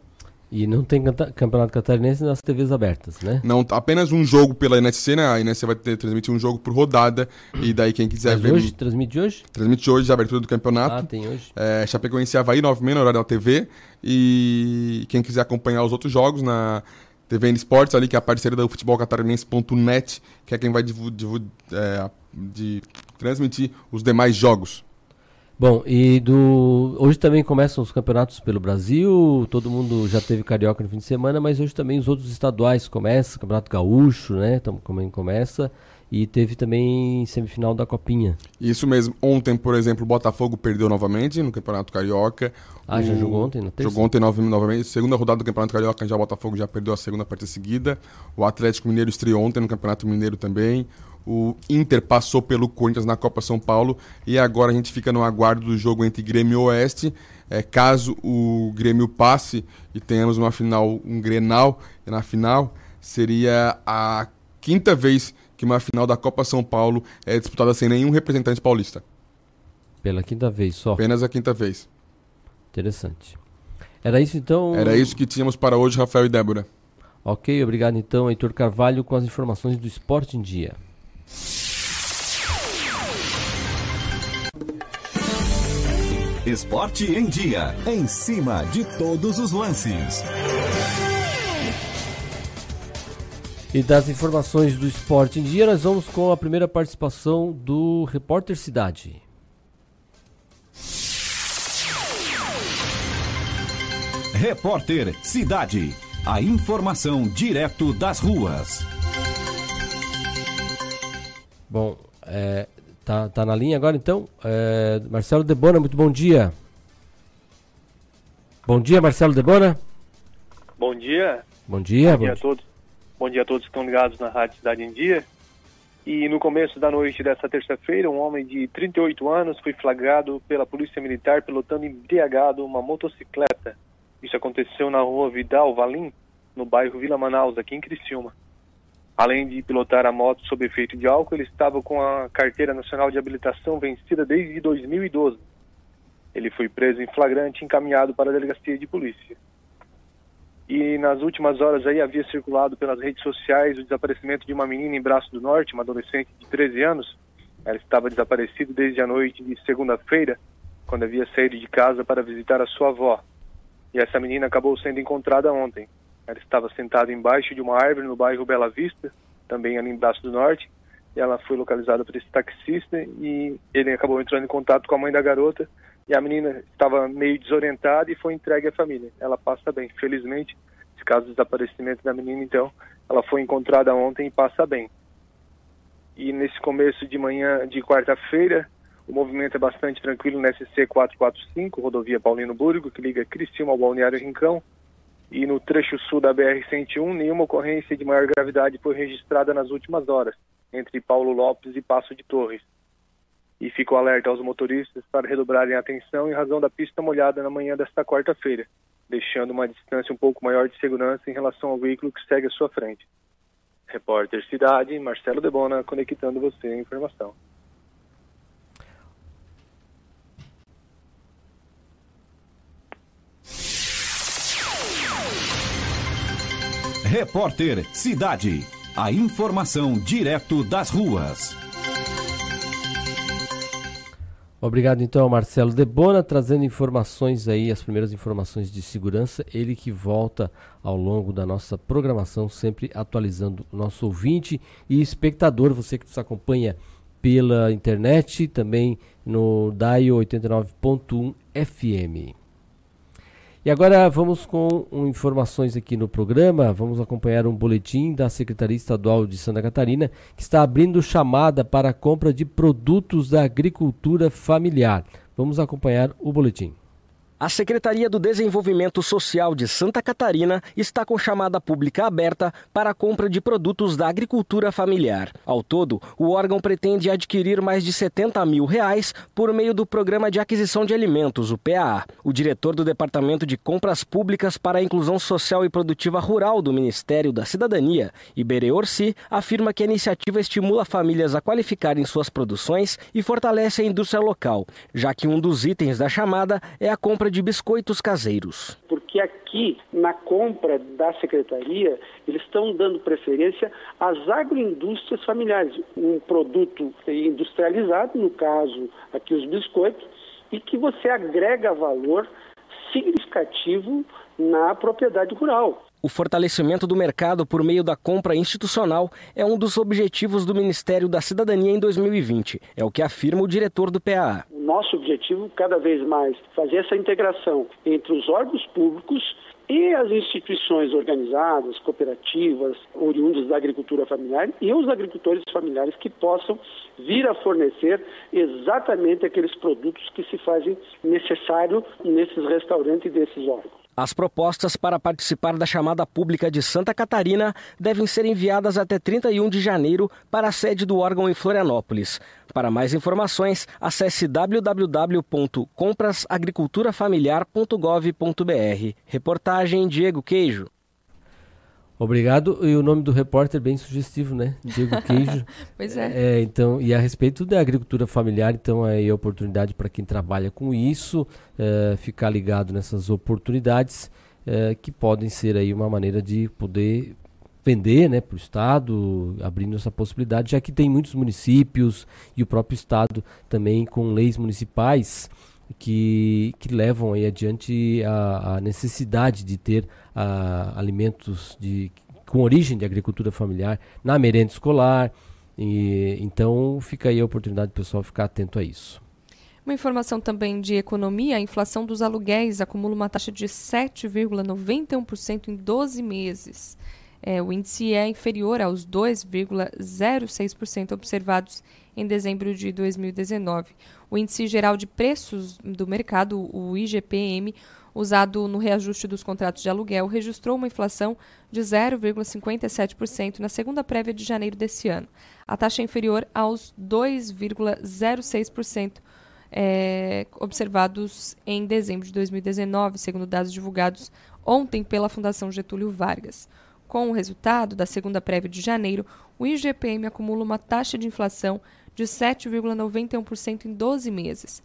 E não tem campeonato catarinense nas TVs abertas, né? Não, apenas um jogo pela NSC, né? A NSC vai ter, transmitir um jogo por rodada. E daí quem quiser Mas ver. hoje, transmite hoje? Transmite hoje a abertura do campeonato. Ah, tem hoje. É, Chapecoense Havaí, 9 h no horário da TV. E quem quiser acompanhar os outros jogos na TVN Esportes, ali, que é a parceira do futebolcatarinense.net, que é quem vai é, de transmitir os demais jogos. Bom, e do hoje também começam os campeonatos pelo Brasil. Todo mundo já teve carioca no fim de semana, mas hoje também os outros estaduais começam, Campeonato Gaúcho, né? Tam- Também começa e teve também semifinal da Copinha. Isso mesmo. Ontem, por exemplo, o Botafogo perdeu novamente no Campeonato Carioca. Ah, já O- jogou ontem, na terça? Jogou ontem novamente. Segunda rodada do Campeonato Carioca, já o Botafogo já perdeu a segunda partida seguida. O Atlético Mineiro estreou ontem no Campeonato Mineiro também. O Inter passou pelo Corinthians na Copa São Paulo. E agora a gente fica no aguardo do jogo entre Grêmio e Oeste. É, caso o Grêmio passe e tenhamos uma final, um Grenal na final, seria a quinta vez que uma final da Copa São Paulo é disputada sem nenhum representante paulista. Pela quinta vez só. Apenas a quinta vez. Interessante. Era isso então? Era isso que tínhamos para hoje, Rafael e Débora. Ok, obrigado então, Heitor Carvalho, com as informações do Esporte em Dia. Esporte em dia, em cima de todos os lances. E das informações do Esporte em Dia, nós vamos com a primeira participação do Repórter Cidade. Repórter Cidade. A informação direto das ruas. Bom, é, tá, tá na linha agora então. É, Marcelo Debona, muito bom dia. Bom dia, Marcelo Debona. Bom dia. Bom dia. Bom dia a todos. Bom dia a todos que estão ligados na Rádio Cidade em Dia. E no começo da noite dessa terça-feira, um homem de 38 anos foi flagrado pela Polícia Militar pilotando embriagado uma motocicleta. Isso aconteceu na rua Vidal Valim, no bairro Vila Manaus, aqui em Criciúma. Além de pilotar a moto sob efeito de álcool, ele estava com a carteira nacional de habilitação vencida desde 2012. Ele foi preso em flagrante e encaminhado para a delegacia de polícia. E nas últimas horas aí havia circulado pelas redes sociais o desaparecimento de uma menina em Braço do Norte, uma adolescente de 13 anos. Ela estava desaparecida desde a noite de segunda-feira, quando havia saído de casa para visitar a sua avó. E essa menina acabou sendo encontrada ontem. Ela estava sentada embaixo de uma árvore no bairro Bela Vista, também ali em Braço do Norte. E ela foi localizada por esse taxista e ele acabou entrando em contato com a mãe da garota. E a menina estava meio desorientada e foi entregue à família. Ela passa bem. Felizmente, esse caso de desaparecimento da menina, então, ela foi encontrada ontem e passa bem. E nesse começo de manhã de quarta-feira, o movimento é bastante tranquilo na SC 445, rodovia Paulino Burgo, que liga Criciúma ao Balneário Rincão. E no trecho sul da BR-101, nenhuma ocorrência de maior gravidade foi registrada nas últimas horas, entre Paulo Lopes e Passo de Torres e fico alerta aos motoristas para redobrarem a atenção em razão da pista molhada na manhã desta quarta-feira, deixando uma distância um pouco maior de segurança em relação ao veículo que segue à sua frente. Repórter Cidade, Marcelo Debona, conectando você à informação. Repórter Cidade. A informação direto das ruas. Obrigado então ao Marcelo Debona, trazendo informações aí, as primeiras informações de segurança. Ele que volta ao longo da nossa programação, sempre atualizando o nosso ouvinte e espectador, você que nos acompanha pela internet, também no DAIO 89.1 FM. E agora vamos com um, informações aqui no programa. Vamos acompanhar um boletim da Secretaria Estadual de Santa Catarina que está abrindo chamada para a compra de produtos da agricultura familiar. Vamos acompanhar o boletim. A Secretaria do Desenvolvimento Social de Santa Catarina está com chamada pública aberta para a compra de produtos da agricultura familiar. Ao todo, o órgão pretende adquirir mais de 70 mil reais por meio do Programa de Aquisição de Alimentos, o PAA. O diretor do Departamento de Compras Públicas para a Inclusão Social e Produtiva Rural do Ministério da Cidadania, Iberê Orsi, afirma que a iniciativa estimula famílias a qualificarem suas produções e fortalece a indústria local, já que um dos itens da chamada é a compra de biscoitos caseiros. Porque aqui, na compra da secretaria, eles estão dando preferência às agroindústrias familiares. Um produto industrializado, no caso aqui os biscoitos, e que você agrega valor significativo na propriedade rural. O fortalecimento do mercado por meio da compra institucional é um dos objetivos do Ministério da Cidadania em 2020. É o que afirma o diretor do PAA. Nosso objetivo, cada vez mais, fazer essa integração entre os órgãos públicos e as instituições organizadas, cooperativas, oriundas da agricultura familiar e os agricultores familiares que possam vir a fornecer exatamente aqueles produtos que se fazem necessário nesses restaurantes e desses órgãos. As propostas para participar da chamada pública de Santa Catarina devem ser enviadas até 31 de janeiro para a sede do órgão em Florianópolis. Para mais informações, acesse www.comprasagriculturafamiliar.gov.br. Reportagem Diego Queijo. Obrigado. E o nome do repórter bem sugestivo, né? Diego Queijo. pois é. é. Então, e a respeito da agricultura familiar, então aí a oportunidade para quem trabalha com isso, é, ficar ligado nessas oportunidades é, que podem ser aí uma maneira de poder vender né, para o Estado, abrindo essa possibilidade, já que tem muitos municípios e o próprio Estado também com leis municipais que, que levam aí adiante a, a necessidade de ter a, alimentos de, com origem de agricultura familiar na merenda escolar. E, então fica aí a oportunidade do pessoal ficar atento a isso. Uma informação também de economia: a inflação dos aluguéis acumula uma taxa de 7,91% em 12 meses. É, o índice é inferior aos 2,06% observados em dezembro de 2019. O Índice Geral de Preços do Mercado, o IGPM, usado no reajuste dos contratos de aluguel, registrou uma inflação de 0,57% na segunda prévia de janeiro desse ano. A taxa é inferior aos 2,06% é, observados em dezembro de 2019, segundo dados divulgados ontem pela Fundação Getúlio Vargas. Com o resultado da segunda prévia de janeiro, o IGPM acumula uma taxa de inflação de 7,91% em 12 meses.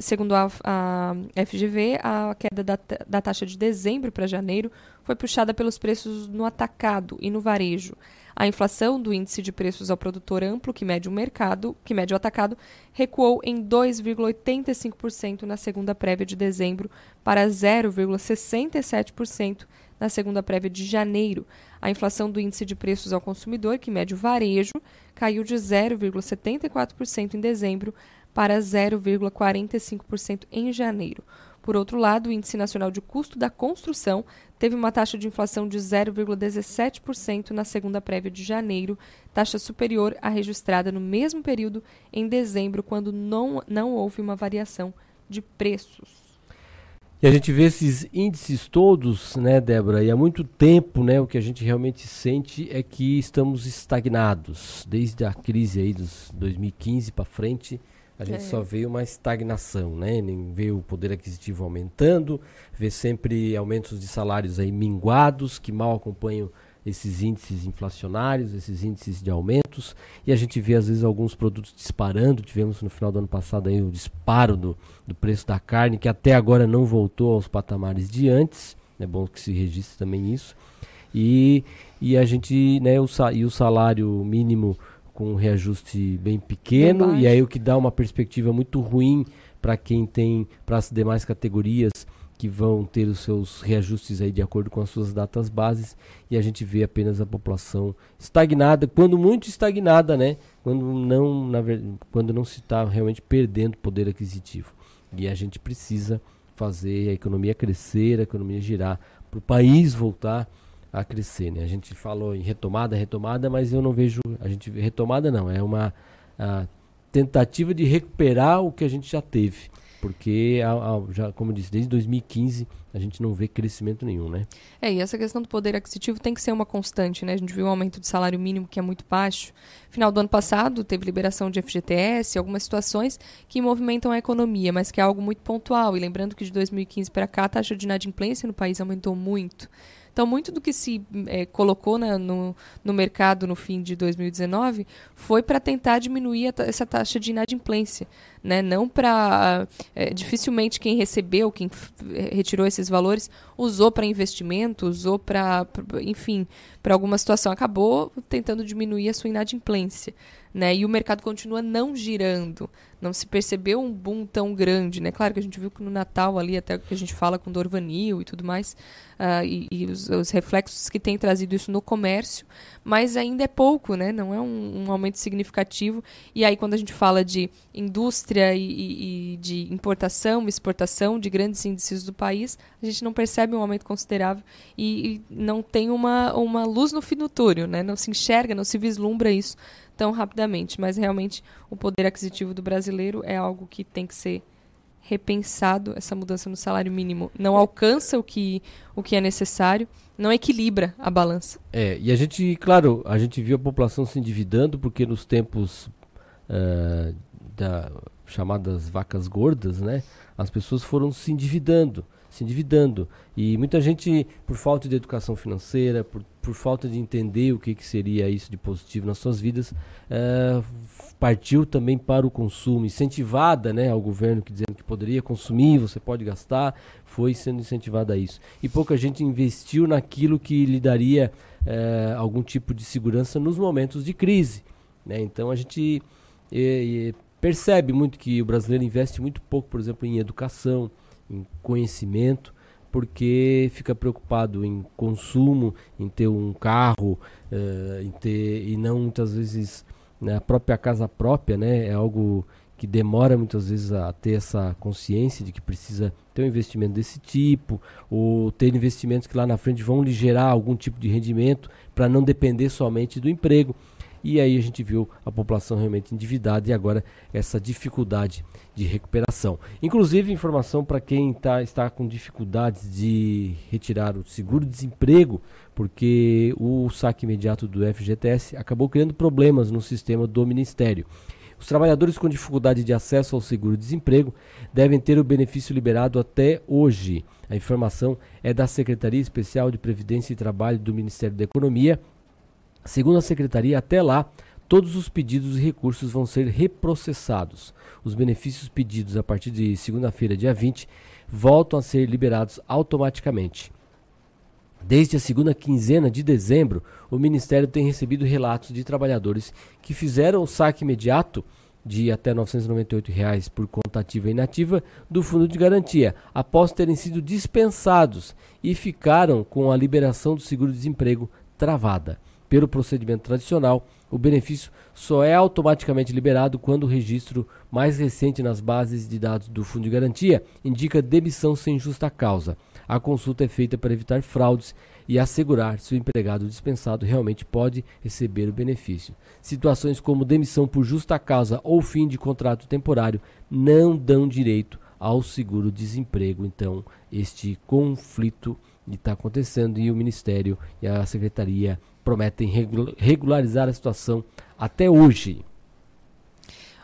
Segundo a, a, FGV, a queda da, da taxa de dezembro para janeiro foi puxada pelos preços no atacado e no varejo. A inflação do índice de preços ao produtor amplo, que mede o mercado, que mede o atacado, recuou em 2,85% na segunda prévia de dezembro para 0,67% na segunda prévia de janeiro. A inflação do índice de preços ao consumidor, que mede o varejo, caiu de 0,74% em dezembro para 0,45% em janeiro. Por outro lado, o Índice Nacional de Custo da Construção teve uma taxa de inflação de 0,17% na segunda prévia de janeiro, taxa superior à registrada no mesmo período em dezembro, quando não, não houve uma variação de preços. E a gente vê esses índices todos, né, Débora? E há muito tempo, né, o que a gente realmente sente é que estamos estagnados. Desde a crise aí dos 2015 para frente, a gente é. só vê uma estagnação, né? Nem vê o poder aquisitivo aumentando, vê sempre aumentos de salários aí minguados, que mal acompanham esses índices inflacionários, esses índices de aumentos, e a gente vê às vezes alguns produtos disparando. Tivemos no final do ano passado aí o disparo do, do preço da carne, que até agora não voltou aos patamares de antes. É bom que se registre também isso. E, e a gente, né, o, e o salário mínimo com um reajuste bem pequeno, Bem e aí o que dá uma perspectiva muito ruim para quem tem, para as demais categorias que vão ter os seus reajustes aí de acordo com as suas datas bases, e a gente vê apenas a população estagnada, quando muito estagnada, né? Quando não, na ver- quando não se está realmente perdendo poder aquisitivo. E a gente precisa fazer a economia crescer, a economia girar, para o país voltar a crescer. Né? A gente falou em retomada, retomada, mas eu não vejo. A gente retomada não, é uma tentativa de recuperar o que a gente já teve. Porque, a- a- já, como eu disse, desde 2015 a gente não vê crescimento nenhum, né? É, e essa questão do poder aquisitivo tem que ser uma constante, né? A gente viu um aumento do salário mínimo que é muito baixo. Final do ano passado, teve liberação de FGTS, algumas situações que movimentam a economia, mas que é algo muito pontual. E lembrando que de 2015 para cá, a taxa de inadimplência no país aumentou muito. Então, muito do que se eh, colocou na- no, no mercado no fim de 2019 foi para tentar diminuir essa taxa de inadimplência. Né? Não para. dificilmente quem recebeu, quem eh, retirou esses valores, usou para investimento, usou para. Enfim, para alguma situação. Acabou tentando diminuir a sua inadimplência. Né? E o mercado continua não girando. Não se percebeu um boom tão grande. Né? Claro que a gente viu que no Natal, ali, até que a gente fala com Dorvanil e tudo mais, ah, e, e os, os reflexos que tem trazido isso no comércio, mas ainda é pouco, né? não é um, um aumento significativo. E aí, quando a gente fala de indústria e, e- e de importação, exportação de grandes índices do país, a gente não percebe um aumento considerável e, e não tem uma, uma luz no fim do túnel, né? não se enxerga, não se vislumbra isso tão rapidamente. Mas realmente o poder aquisitivo do brasileiro é algo que tem que ser repensado. Essa mudança no salário mínimo não alcança o que, o que é necessário, não equilibra a balança. É, e a gente, claro, a gente viu a população se endividando porque nos tempos ah, da chamadas vacas gordas, né, as pessoas foram se endividando, se endividando. E muita gente, por falta de educação financeira, por, por falta de entender o que, que seria isso de positivo nas suas vidas, f- partiu também para o consumo, incentivada né, ao governo que dizendo que poderia consumir, você pode gastar, foi sendo incentivada a isso. E pouca gente investiu naquilo que lhe daria eh, algum tipo de segurança nos momentos de crise. Né? Então a gente eh, percebe muito que o brasileiro investe muito pouco, por exemplo, em educação, em conhecimento, porque fica preocupado em consumo, em ter um carro, eh, em ter e não muitas vezes né, a própria casa própria, né, é algo que demora muitas vezes a ter essa consciência de que precisa ter um investimento desse tipo, ou ter investimentos que lá na frente vão lhe gerar algum tipo de rendimento para não depender somente do emprego. E aí a gente viu a população realmente endividada e agora essa dificuldade de recuperação. Inclusive, informação para quem tá, está com dificuldades de retirar o seguro-desemprego, porque o saque imediato do FGTS acabou criando problemas no sistema do Ministério. Os trabalhadores com dificuldade de acesso ao seguro-desemprego devem ter o benefício liberado até hoje. A informação é da Secretaria Especial de Previdência e Trabalho do Ministério da Economia. Segundo a secretaria, até lá, todos os pedidos e recursos vão ser reprocessados. Os benefícios pedidos a partir de segunda-feira, dia 20, voltam a ser liberados automaticamente. Desde a segunda quinzena de dezembro, o Ministério tem recebido relatos de trabalhadores que fizeram o saque imediato de até 998 reais por conta ativa e inativa do Fundo de Garantia, após terem sido dispensados e ficaram com a liberação do seguro-desemprego travada. Pelo procedimento tradicional, o benefício só é automaticamente liberado quando o registro mais recente nas bases de dados do Fundo de Garantia indica demissão sem justa causa. A consulta é feita para evitar fraudes e assegurar se o empregado dispensado realmente pode receber o benefício. Situações como demissão por justa causa ou fim de contrato temporário não dão direito ao seguro-desemprego. Então, este conflito está acontecendo e o Ministério e a Secretaria prometem regu- regularizar a situação até hoje.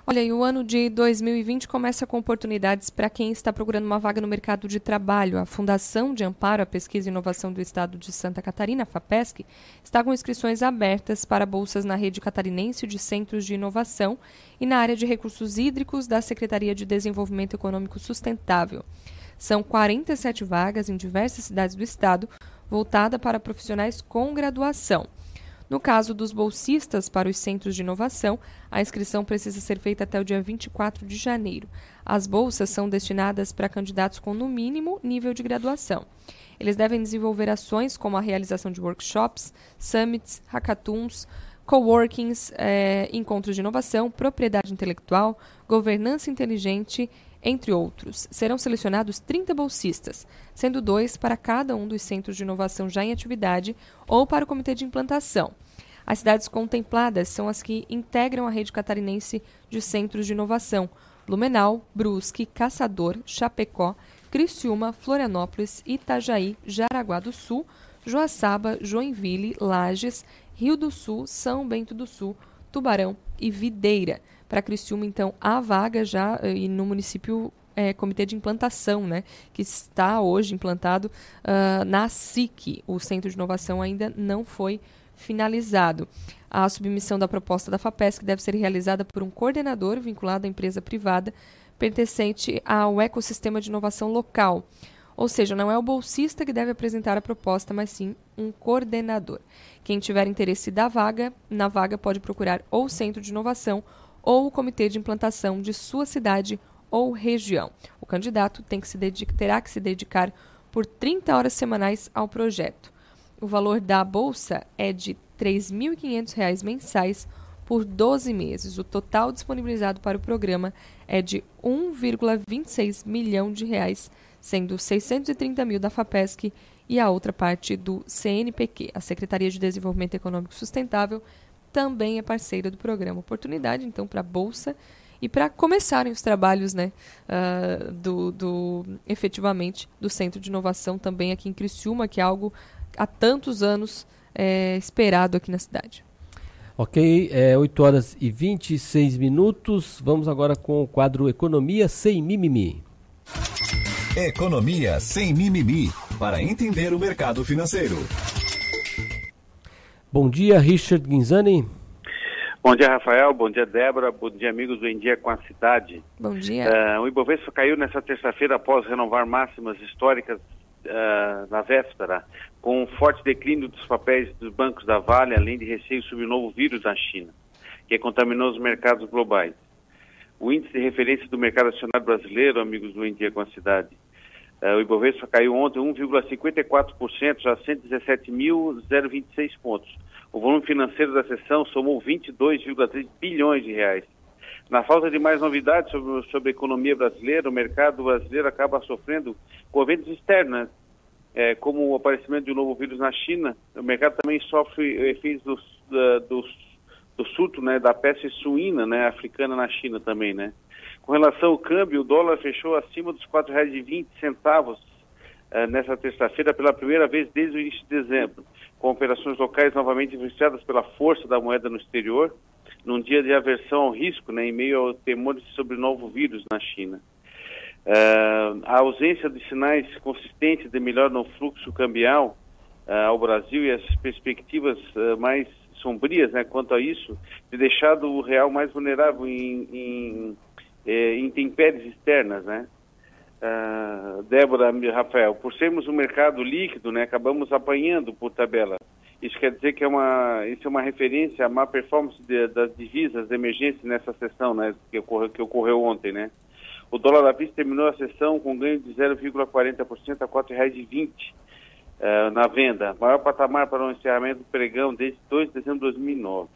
Olha, e o ano de 2020 começa com oportunidades para quem está procurando uma vaga no mercado de trabalho. A Fundação de Amparo à Pesquisa e Inovação do Estado de Santa Catarina, FAPESC, está com inscrições abertas para bolsas na rede catarinense de centros de inovação e na área de recursos hídricos da Secretaria de Desenvolvimento Econômico Sustentável. São 47 vagas em diversas cidades do estado, voltada para profissionais com graduação. No caso dos bolsistas para os centros de inovação, a inscrição precisa ser feita até o dia 24 de janeiro. As bolsas são destinadas para candidatos com, no mínimo, nível de graduação. Eles devem desenvolver ações como a realização de workshops, summits, hackathons, coworkings, eh, encontros de inovação, propriedade intelectual, governança inteligente, entre outros. Serão selecionados 30 bolsistas, sendo dois para cada um dos centros de inovação já em atividade ou para o comitê de implantação. As cidades contempladas são as que integram a rede catarinense de centros de inovação: Blumenau, Brusque, Caçador, Chapecó, Criciúma, Florianópolis, Itajaí, Jaraguá do Sul, Joaçaba, Joinville, Lages, Rio do Sul, São Bento do Sul, Tubarão e Videira. Para Criciúma, então, há vaga já eh, e no município é, comitê de implantação, né, que está hoje implantado ah, na SIC. O Centro de Inovação ainda não foi finalizado. A submissão da proposta da FAPESC deve ser realizada por um coordenador vinculado à empresa privada pertencente ao ecossistema de inovação local. Ou seja, não é o bolsista que deve apresentar a proposta, mas sim um coordenador. Quem tiver interesse da vaga, na vaga pode procurar ou o centro de inovação ou o comitê de implantação de sua cidade ou região. O candidato tem que se terá que se dedicar por 30 horas semanais ao projeto. O valor da bolsa é de 3.500 reais mensais por 12 meses. O total disponibilizado para o programa é de 1,26 milhão de reais, sendo 630 mil da FAPESC e a outra parte do CNPq. A Secretaria de Desenvolvimento Econômico Sustentável também é parceira do programa. Oportunidade, então, para a Bolsa e para começarem os trabalhos, né, ah, do, do, efetivamente, do Centro de Inovação também aqui em Criciúma, que é algo há tantos anos é, esperado aqui na cidade. Ok, é 8 horas e 26 minutos. Vamos agora com o quadro Economia Sem Mimimi. Economia sem mimimi, para entender o mercado financeiro. Bom dia, Richard Guinzani. Bom dia, Rafael. Bom dia, Débora. Bom dia, amigos do Em Dia com a Cidade. Bom dia. Ah, o Ibovespa caiu nessa terça-feira após renovar máximas históricas ah, na véspera, com um forte declínio dos papéis dos bancos da Vale, além de receio sobre o novo vírus na China, que contaminou os mercados globais. O índice de referência do mercado acionário brasileiro, amigos do Em Dia com a Cidade, ah, o Ibovespa caiu ontem 1,54%, já 117.026 pontos. O volume financeiro da sessão somou 22,3 bilhões de reais. Na falta de mais novidades sobre, sobre a economia brasileira, o mercado brasileiro acaba sofrendo com eventos externos? É, como o aparecimento de um novo vírus na China. O mercado também sofre efeitos dos, do surto né, da peste suína né, africana na China também. Né? Com relação ao câmbio, o dólar fechou acima dos R$ 4,20 eh, nessa terça-feira pela primeira vez desde o início de dezembro, com operações locais novamente influenciadas pela força da moeda no exterior, num dia de aversão ao risco, né, em meio ao temor sobre novo vírus na China. Eh, a ausência de sinais consistentes de melhora no fluxo cambial eh, ao Brasil e as perspectivas eh, mais sombrias né, quanto a isso, tem deixado o real mais vulnerável em, em eh, intempéries externas, né? Ah, Débora, Rafael, por sermos um mercado líquido, né, acabamos apanhando por tabela. Isso quer dizer que é uma, isso é uma referência à má performance de- das divisas de emergência nessa sessão, né, que ocorreu, que ocorreu ontem, né. O dólar à vista terminou a sessão com ganho de 0,40% a R$ 4,20 ah, na venda, maior patamar para o encerramento do pregão desde 2 de dezembro de 2009.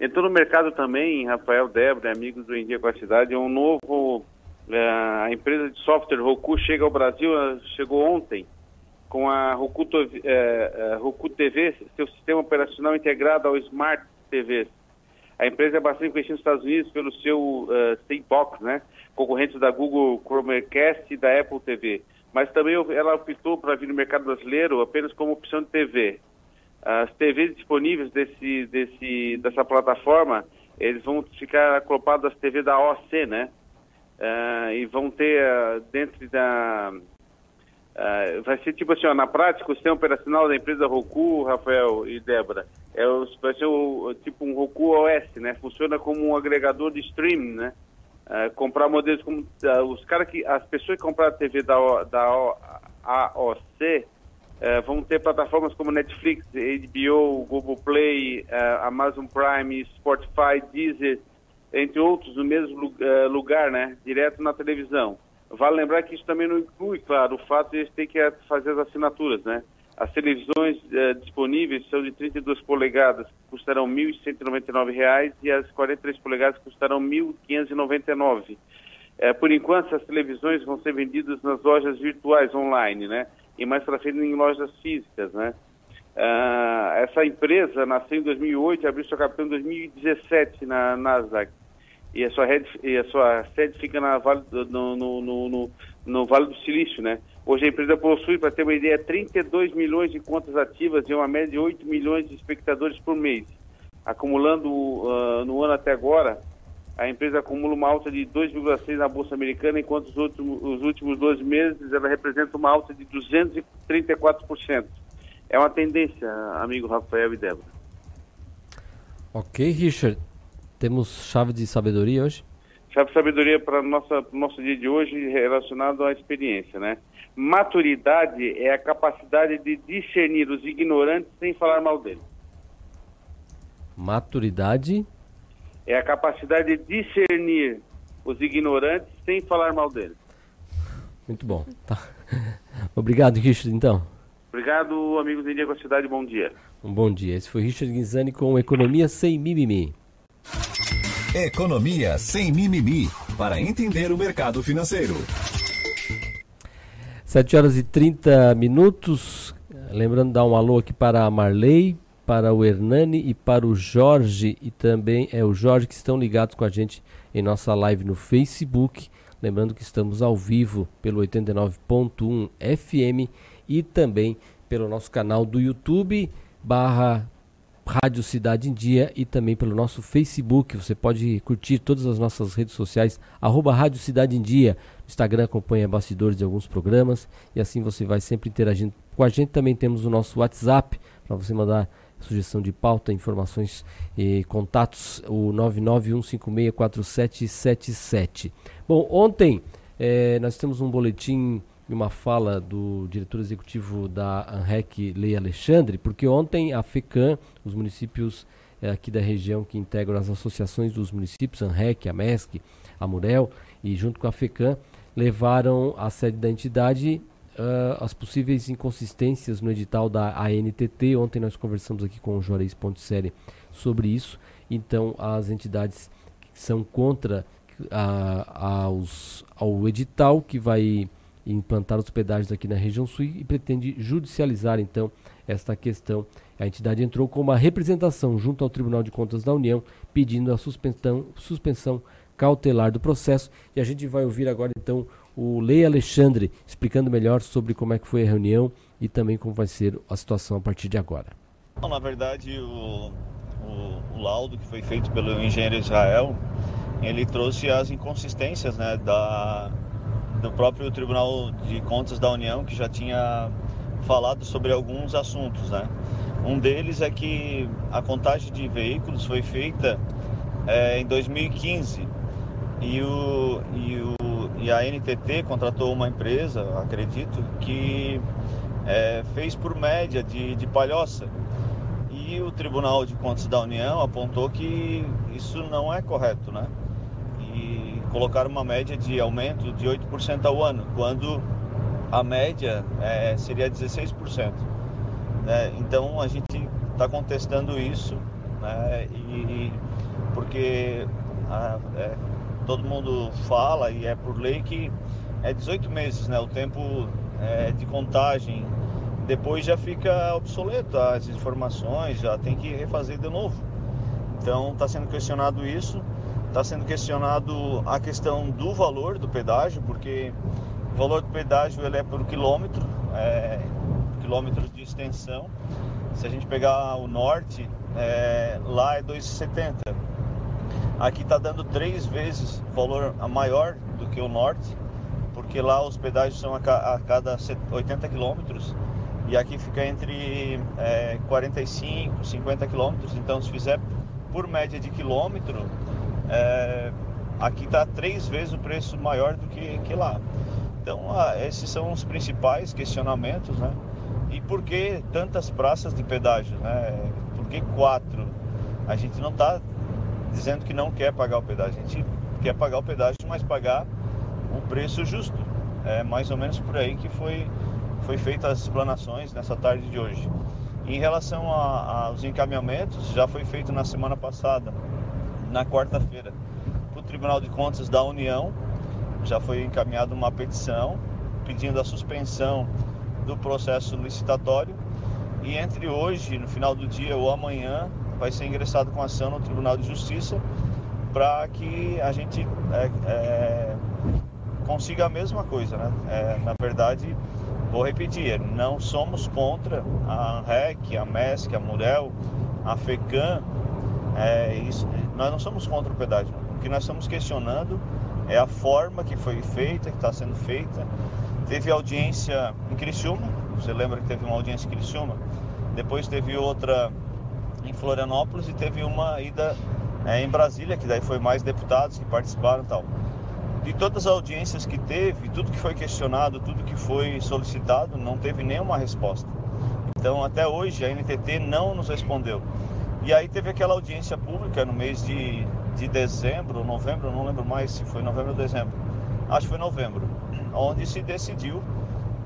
Entrou no mercado também, Rafael Débora, amigos do Em Dia com a Cidade, um novo, eh, a empresa de software Roku chega ao Brasil, eh, chegou ontem, com a Roku, eh, Roku TV, seu sistema operacional integrado ao Smart TV. A empresa é bastante conhecida nos Estados Unidos pelo seu uh, Box, né? Concorrente da Google Chromecast e da Apple TV. Mas também ela optou para vir no mercado brasileiro apenas como opção de TV. As TVs disponíveis desse, desse, dessa plataforma, eles vão ficar acoplados às TVs da OC, né? Ah, e vão ter ah, dentro da... ah, vai ser tipo assim, ó, na prática, o sistema operacional da empresa Roku, Rafael e Débora, é vai ser o, tipo um Roku OS, né? Funciona como um agregador de streaming, né? Ah, comprar modelos como ah, os caras que as pessoas que compraram a TV da, O- da O- AOC Eh, vão ter plataformas como Netflix, HBO, Globoplay, eh, Amazon Prime, Spotify, Deezer, entre outros, no mesmo lu- lugar, né? Direto na televisão. Vale lembrar que isso também não inclui, claro, o fato de eles terem que fazer as assinaturas, né? As televisões eh, disponíveis são de 32 polegadas, custarão 1.199 reais, e as 43 polegadas custarão R$ 1.599. Eh, por enquanto, essas televisões vão ser vendidas nas lojas virtuais online, né? E mais para frente em lojas físicas, né? Ah, essa empresa nasceu em 2008 e abriu sua capital em 2017 na Nasdaq. E a sua, e a sua sede fica na no, no, no, no- no Vale do Silício, né? Hoje a empresa possui, para ter uma ideia, 32 milhões de contas ativas e uma média de 8 milhões de espectadores por mês. Acumulando ah, no ano até agora, a empresa acumula uma alta de 2,6 na Bolsa Americana, enquanto os os últimos 12 meses ela representa uma alta de 234%. É uma tendência, amigo Rafael e Débora. Ok, Richard. Temos chave de sabedoria hoje? Chave de sabedoria para o nosso dia de hoje relacionado à experiência, né? Maturidade é a capacidade de discernir os ignorantes sem falar mal deles. Maturidade. É a capacidade de discernir os ignorantes sem falar mal deles. Muito bom. Tá. Obrigado, Richard, então. Obrigado, amigos do Dia com a Cidade. Bom dia. Um bom dia. Esse foi Richard Guinzani com Economia Sem Mimimi. Economia sem mimimi para entender o mercado financeiro. 7 horas e 30 minutos. Lembrando dar um alô aqui para a Marley, para o Hernani e para o Jorge. E também é o Jorge que estão ligados com a gente em nossa live no Facebook. Lembrando que estamos ao vivo pelo 89.1 FM e também pelo nosso canal do YouTube barra Rádio Cidade em Dia e também pelo nosso Facebook. Você pode curtir todas as nossas redes sociais, arroba Rádio Cidade em Dia. No Instagram acompanha bastidores de alguns programas e assim você vai sempre interagindo com a gente. Também temos o nosso WhatsApp para você mandar sugestão de pauta, informações e contatos, o 991564777. Bom, ontem eh, nós temos um boletim e uma fala do diretor executivo da ANREC, Lei Alexandre, porque ontem a FECAM, os municípios eh, aqui da região que integram as associações dos municípios, ANREC, a MESC, a Murel, e junto com a FECAM, levaram à sede da entidade ah, as possíveis inconsistências no edital da ANTT. Ontem nós conversamos aqui com o Juarez Ponticelli sobre isso. Então, as entidades que são contra ah, aos, ao edital que vai implantar hospedagens aqui na região sul e pretende judicializar então esta questão. A entidade entrou com uma representação junto ao Tribunal de Contas da União pedindo a suspensão, cautelar do processo e a gente vai ouvir agora então o Lei Alexandre explicando melhor sobre como é que foi a reunião e também como vai ser a situação a partir de agora. Na verdade, o, o, o laudo que foi feito pelo engenheiro Israel, ele trouxe as inconsistências né, da, do próprio Tribunal de Contas da União, que já tinha falado sobre alguns assuntos. Né? Um deles é que a contagem de veículos foi feita é, em 2015 e, o, e, o, e a NTT contratou uma empresa, acredito, que é, fez por média de, de palhoça. E o Tribunal de Contas da União apontou que isso não é correto, né? Colocaram uma média de aumento de 8% ao ano, quando a média é, seria 16%. Né? Então a gente está contestando isso, né? E porque a, é, todo mundo fala e é por lei que é 18 meses, né? O tempo é, de contagem. Depois já fica obsoleto as informações, já tem que refazer de novo. Então está sendo questionado isso, está sendo questionado a questão do valor do pedágio, porque o valor do pedágio ele é por quilômetro, é, quilômetros de extensão. Se a gente pegar o norte, é, lá é 2,70. Aqui está dando três vezes valor maior do que o norte, porque lá os pedágios são a, a cada 80 quilômetros e aqui fica entre é, 45, 50 quilômetros. Então, se fizer por média de quilômetro, é, aqui está três vezes o preço maior do que, que lá. Então, ah, esses são os principais questionamentos, né? E por que tantas praças de pedágio? Né? Por que quatro? A gente não está dizendo que não quer pagar o pedágio, a gente quer pagar o pedágio, mas pagar um preço justo. É mais ou menos por aí que foi, foi feita as explanações nessa tarde de hoje. Em relação aos encaminhamentos, já foi feito na semana passada, na quarta-feira, para o Tribunal de Contas da União, já foi encaminhada uma petição pedindo a suspensão do processo licitatório e entre hoje, no final do dia ou amanhã, vai ser ingressado com ação no Tribunal de Justiça para que a gente é, é, consiga a mesma coisa, né? É, na verdade, vou repetir, não somos contra a ANREC, a MESC, a Murel, a FECAM, é, isso, nós não somos contra o pedágio. O que nós estamos questionando é a forma que foi feita, que está sendo feita. Teve audiência em Criciúma, você lembra que teve uma audiência em Criciúma? Depois teve outra em Florianópolis e teve uma ida é, em Brasília, que daí foi mais deputados que participaram e tal. De todas as audiências que teve, tudo que foi questionado, tudo que foi solicitado, não teve nenhuma resposta. Então, até hoje, a NTT não nos respondeu. E aí teve aquela audiência pública no mês de, de dezembro, novembro, não lembro mais se foi novembro ou dezembro. Acho que foi novembro, onde se decidiu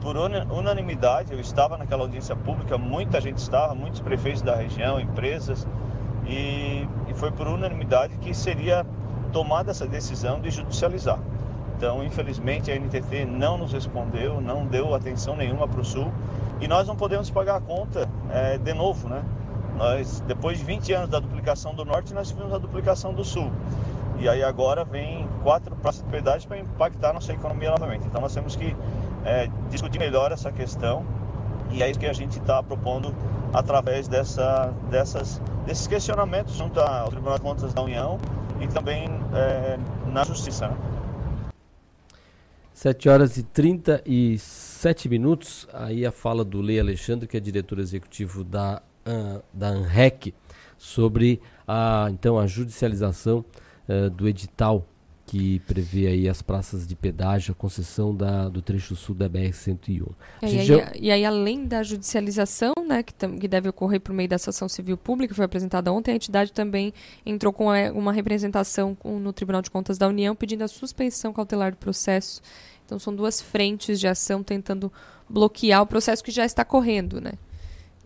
por una- unanimidade, eu estava naquela audiência pública, muita gente estava, muitos prefeitos da região, empresas, e, e foi por unanimidade que seria tomada essa decisão de judicializar. Então, infelizmente, a NTT não nos respondeu, não deu atenção nenhuma para o Sul e nós não podemos pagar a conta eh, de novo, né? Nós, depois de 20 anos da duplicação do Norte, nós tivemos a duplicação do Sul. E aí agora vem quatro praças de pedágio para impactar nossa economia novamente. Então nós temos que eh, discutir melhor essa questão e é isso que a gente está propondo através dessa, dessas, desses questionamentos junto ao Tribunal de Contas da União e também eh, na Justiça. Né? 7 horas e 37 minutos. Aí a fala do Lei Alexandre, que é diretor executivo da, ah, da ANREC, sobre a, então, a judicialização eh, do edital que prevê aí as praças de pedágio, a concessão da, do trecho sul da BR-101. É, e, já- e aí, além da judicialização, né, que, que deve ocorrer por meio dessa ação civil pública, que foi apresentada ontem, a entidade também entrou com eh, uma representação com- no Tribunal de Contas da União pedindo a suspensão cautelar do processo. Então, são duas frentes de ação tentando bloquear o processo que já está correndo, né?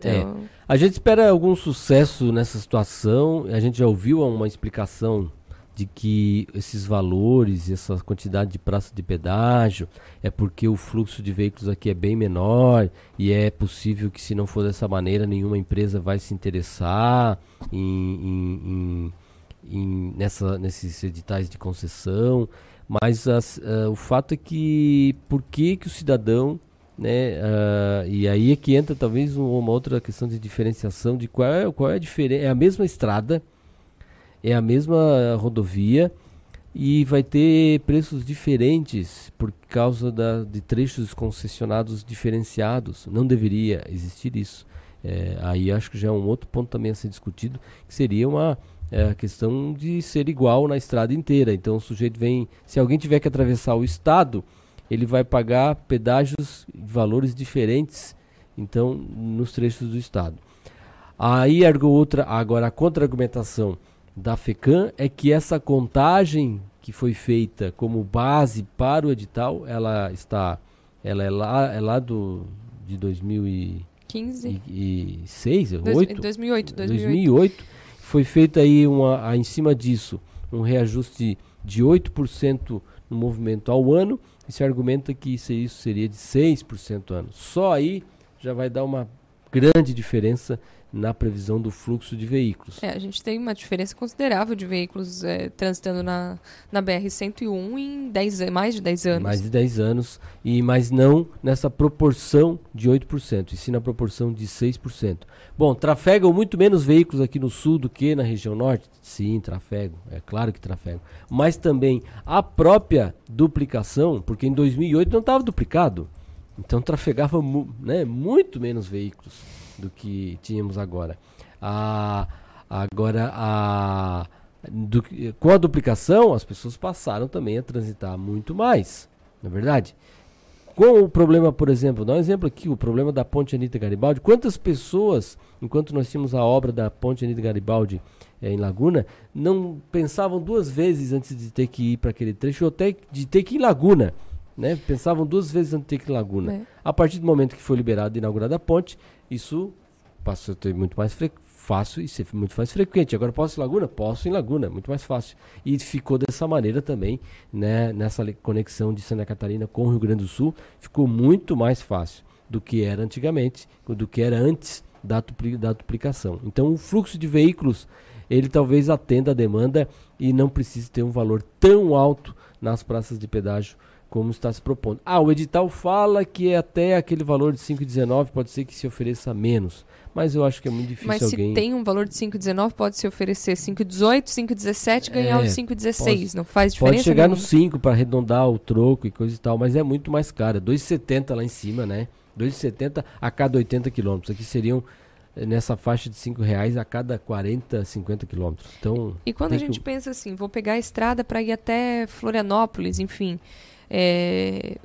É. Então, A gente espera algum sucesso nessa situação. A gente já ouviu uma explicação de que esses valores, essa quantidade de praça de pedágio, é porque o fluxo de veículos aqui é bem menor e é possível que se não for dessa maneira nenhuma empresa vai se interessar em, em- em- em- nessa, nesses editais de concessão. Mas as- ah, o fato é que por que, que o cidadão né? ah, e aí é que entra talvez um- uma outra questão de diferenciação de qual é, qual é a diferença. É a mesma estrada, é a mesma rodovia e vai ter preços diferentes por causa da, de trechos concessionados diferenciados. Não deveria existir isso. É, aí acho que já é um outro ponto também a ser discutido, que seria uma é, questão de ser igual na estrada inteira. Então o sujeito vem, se alguém tiver que atravessar o estado, ele vai pagar pedágios de valores diferentes, então nos trechos do estado. Aí outra, agora a contra-argumentação da FECAM é que essa contagem que foi feita como base para o edital, ela está, ela é lá, é lá do de 15. 2006, Dois- 8? 2008, 2008. Foi feita aí uma, em cima disso um reajuste de 8% no movimento ao ano e se argumenta que isso, isso seria de 6% ano. Só aí já vai dar uma grande diferença na previsão do fluxo de veículos. É, a gente tem uma diferença considerável de veículos eh, transitando na, na BR-101 em 10, an- mais de 10 anos. Mais de 10 anos, e mas não nessa proporção de 8%, e sim na proporção de 6%. Bom, trafegam muito menos veículos aqui no sul do que na região norte? Sim, trafegam, é claro que trafegam. Mas também a própria duplicação, porque em 2008 não estava duplicado, então trafegava mu né, muito menos veículos do que tínhamos agora. A, agora, a, du- com a duplicação, as pessoas passaram também a transitar muito mais, não é verdade? Com o problema, por exemplo, dá um exemplo aqui, o problema da Ponte Anitta Garibaldi. Quantas pessoas, enquanto nós tínhamos a obra da Ponte Anitta Garibaldi eh, em Laguna, não pensavam duas vezes antes de ter que ir para aquele trecho, ou até de ter que ir em Laguna. Né? Pensavam duas vezes antes de ter que ir em Laguna. É. A partir do momento que foi liberado e inaugurada a ponte, isso passou a ter muito mais fácil e ser muito mais frequente. Agora posso em Laguna? Posso em Laguna, muito mais fácil. E ficou dessa maneira também, né, nessa conexão de Santa Catarina com o Rio Grande do Sul, ficou muito mais fácil do que era antigamente, do que era antes da, da duplicação. Então o fluxo de veículos, ele talvez atenda a demanda e não precise ter um valor tão alto nas praças de pedágio como está se propondo. Ah, o edital fala que é até aquele valor de 5,19 pode ser que se ofereça menos, mas eu acho que é muito difícil Mas alguém se tem um valor de 5,19, pode se oferecer 5,18, 5,17 e ganhar É, os 5,16. pode- Não faz diferença Pode chegar no 5 para arredondar o troco e coisa e tal, mas é muito mais caro. 2,70 lá em cima, né? 2,70 a cada 80 quilômetros. Aqui seriam eh, nessa faixa de 5 reais a cada 40, 50 quilômetros. Então, E quando a gente que- pensa assim, vou pegar a estrada para ir até Florianópolis, enfim, é,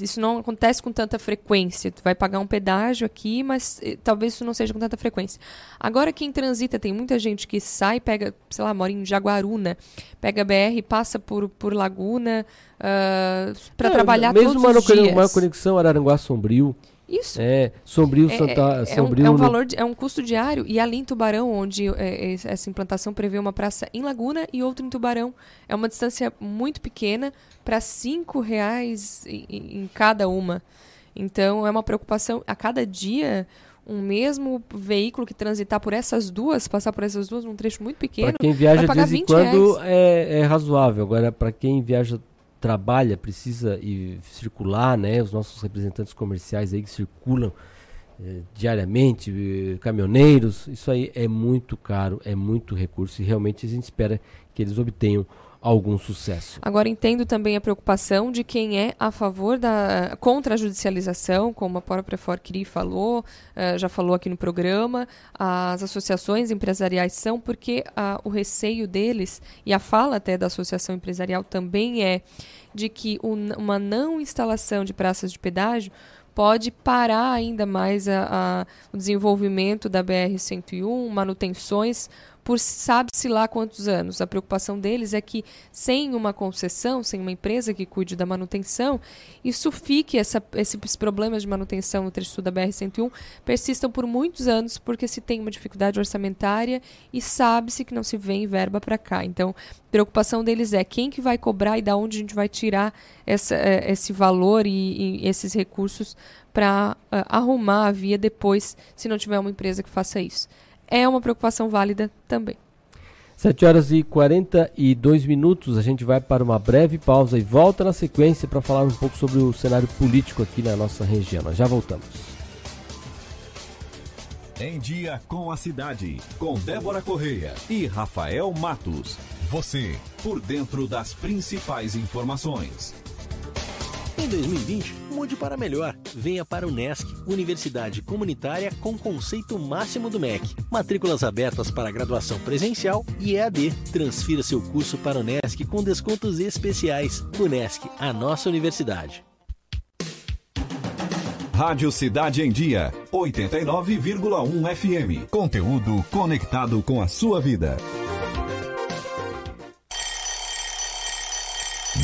isso não acontece com tanta frequência. Tu vai pagar um pedágio aqui, mas eh, talvez isso não seja com tanta frequência. Agora quem transita, tem muita gente que sai, pega, sei lá, mora em Jaguaruna, pega BR, passa por, por Laguna para É, trabalhar mesmo todos uma, os dias. uma conexão Araranguá Sombrio. Isso. É, Sombrio, É- Santa, é, é um, Sombrio é um no- valor, de- é um custo diário. E ali em Tubarão, onde é, é, essa implantação prevê uma praça em Laguna e outra em Tubarão, é uma distância muito pequena para cinco reais em, em- cada uma. Então é uma preocupação. A cada dia, um mesmo veículo que transitar por essas duas, passar por essas duas num trecho muito pequeno, Para quem viaja de vez em 20 quando é, é razoável. Agora, para quem viaja, trabalha, precisa ir circular, né? Os nossos representantes comerciais aí que circulam eh, diariamente, eh, caminhoneiros, isso aí é muito caro, é muito recurso e realmente a gente espera que eles obtenham algum sucesso. Agora entendo também a preocupação de quem é a favor da contra a judicialização, como a própria Forcri falou, eh, já falou aqui no programa, as associações empresariais são porque ah, o receio deles e a fala até da associação empresarial também é de que uma não instalação de praças de pedágio pode parar ainda mais a- a- o desenvolvimento da BR-101, manutenções, por sabe-se lá quantos anos. A preocupação deles é que, sem uma concessão, sem uma empresa que cuide da manutenção, isso fique, essa, esses problemas de manutenção no trecho da BR-101 persistam por muitos anos, porque se tem uma dificuldade orçamentária e sabe-se que não se vem verba para cá. Então, a preocupação deles é quem que vai cobrar e da onde a gente vai tirar essa, eh, esse valor e, e esses recursos para arrumar a via depois, se não tiver uma empresa que faça isso. É uma preocupação válida também. 7 horas e 42 minutos, a gente vai para uma breve pausa e volta na sequência para falar um pouco sobre o cenário político aqui na nossa região. Nós já voltamos. Em Dia com a Cidade, com Débora Correia e Rafael Matos. Você, por dentro das principais informações. Em 2020, mude para melhor. Venha para o NESC, Universidade Comunitária com conceito máximo do MEC. Matrículas abertas para graduação presencial e EAD. Transfira seu curso para o NESC com descontos especiais. O NESC, a nossa universidade. Rádio Cidade em Dia, 89,1 FM. Conteúdo conectado com a sua vida.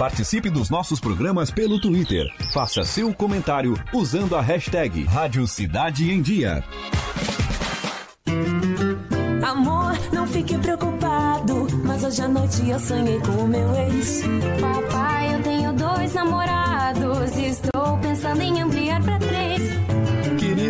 Participe dos nossos programas pelo Twitter. Faça seu comentário usando a hashtag Rádio Cidade em Dia. Amor, não fique preocupado. Mas hoje à noite eu sonhei com o meu ex. Papai, eu tenho dois namorados. E estou pensando em ampliar pra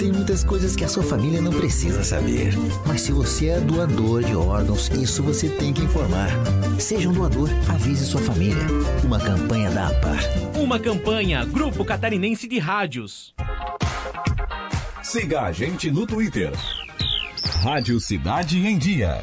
Tem muitas coisas que a sua família não precisa saber. Mas se você é doador de órgãos, isso você tem que informar. Seja um doador, avise sua família. Uma campanha da APAR. Uma campanha Grupo Catarinense de Rádios. Siga a gente no Twitter. Rádio Cidade em Dia.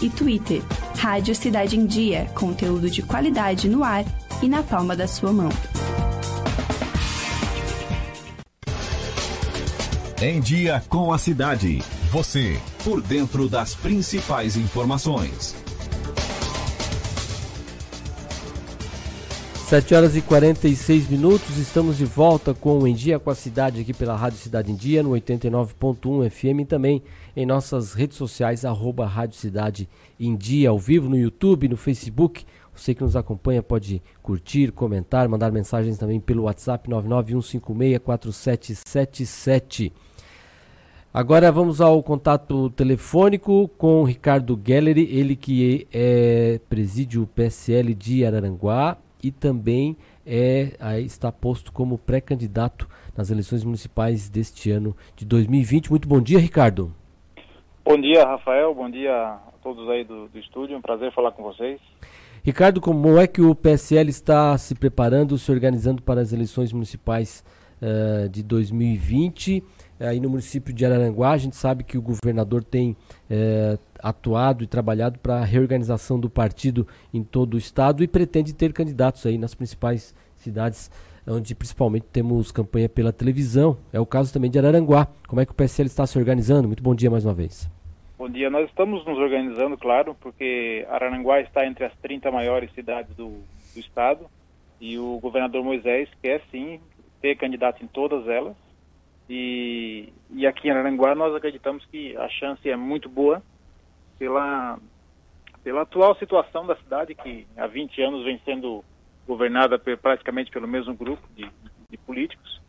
e Twitter. Rádio Cidade em Dia, conteúdo de qualidade no ar e na palma da sua mão. Em Dia com a Cidade. Você, por dentro das principais informações. 7 horas e 46 minutos, estamos de volta com o Em Dia com a Cidade aqui pela Rádio Cidade em Dia, no 89.1 FM e também em nossas redes sociais, arroba Rádio Cidade em Dia, ao vivo no YouTube, no Facebook. Você que nos acompanha pode curtir, comentar, mandar mensagens também pelo WhatsApp 991564777. Agora vamos ao contato telefônico com o Ricardo Gelleri, ele que é, preside o PSL de Araranguá e também é, está posto como pré-candidato nas eleições municipais deste ano de 2020. Muito bom dia, Ricardo. Bom dia, Rafael. Bom dia a todos aí do, do estúdio. Um prazer falar com vocês. Ricardo, como é que o PSL está se preparando, se organizando para as eleições municipais eh, de 2020? Aí no município de Araranguá, a gente sabe que o governador tem eh, atuado e trabalhado para a reorganização do partido em todo o estado e pretende ter candidatos aí nas principais cidades, onde principalmente temos campanha pela televisão. É o caso também de Araranguá. Como é que o PSL está se organizando? Muito bom dia mais uma vez. Bom dia. Nós estamos nos organizando, claro, porque Araranguá está entre as 30 maiores cidades do, do estado e o governador Moisés quer sim ter candidato em todas elas. E, e aqui em Araranguá nós acreditamos que a chance é muito boa pela, pela atual situação da cidade, que há 20 anos vem sendo governada praticamente pelo mesmo grupo de, de políticos,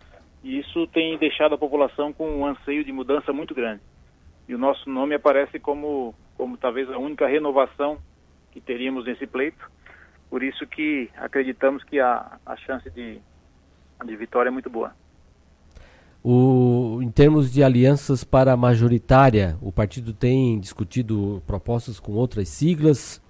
e isso tem deixado a população com um anseio de mudança muito grande. E o nosso nome aparece como, como talvez a única renovação que teríamos nesse pleito, por isso que acreditamos que a, a chance de, de vitória é muito boa. O, em termos de alianças para a majoritária, o partido tem discutido propostas com outras siglas.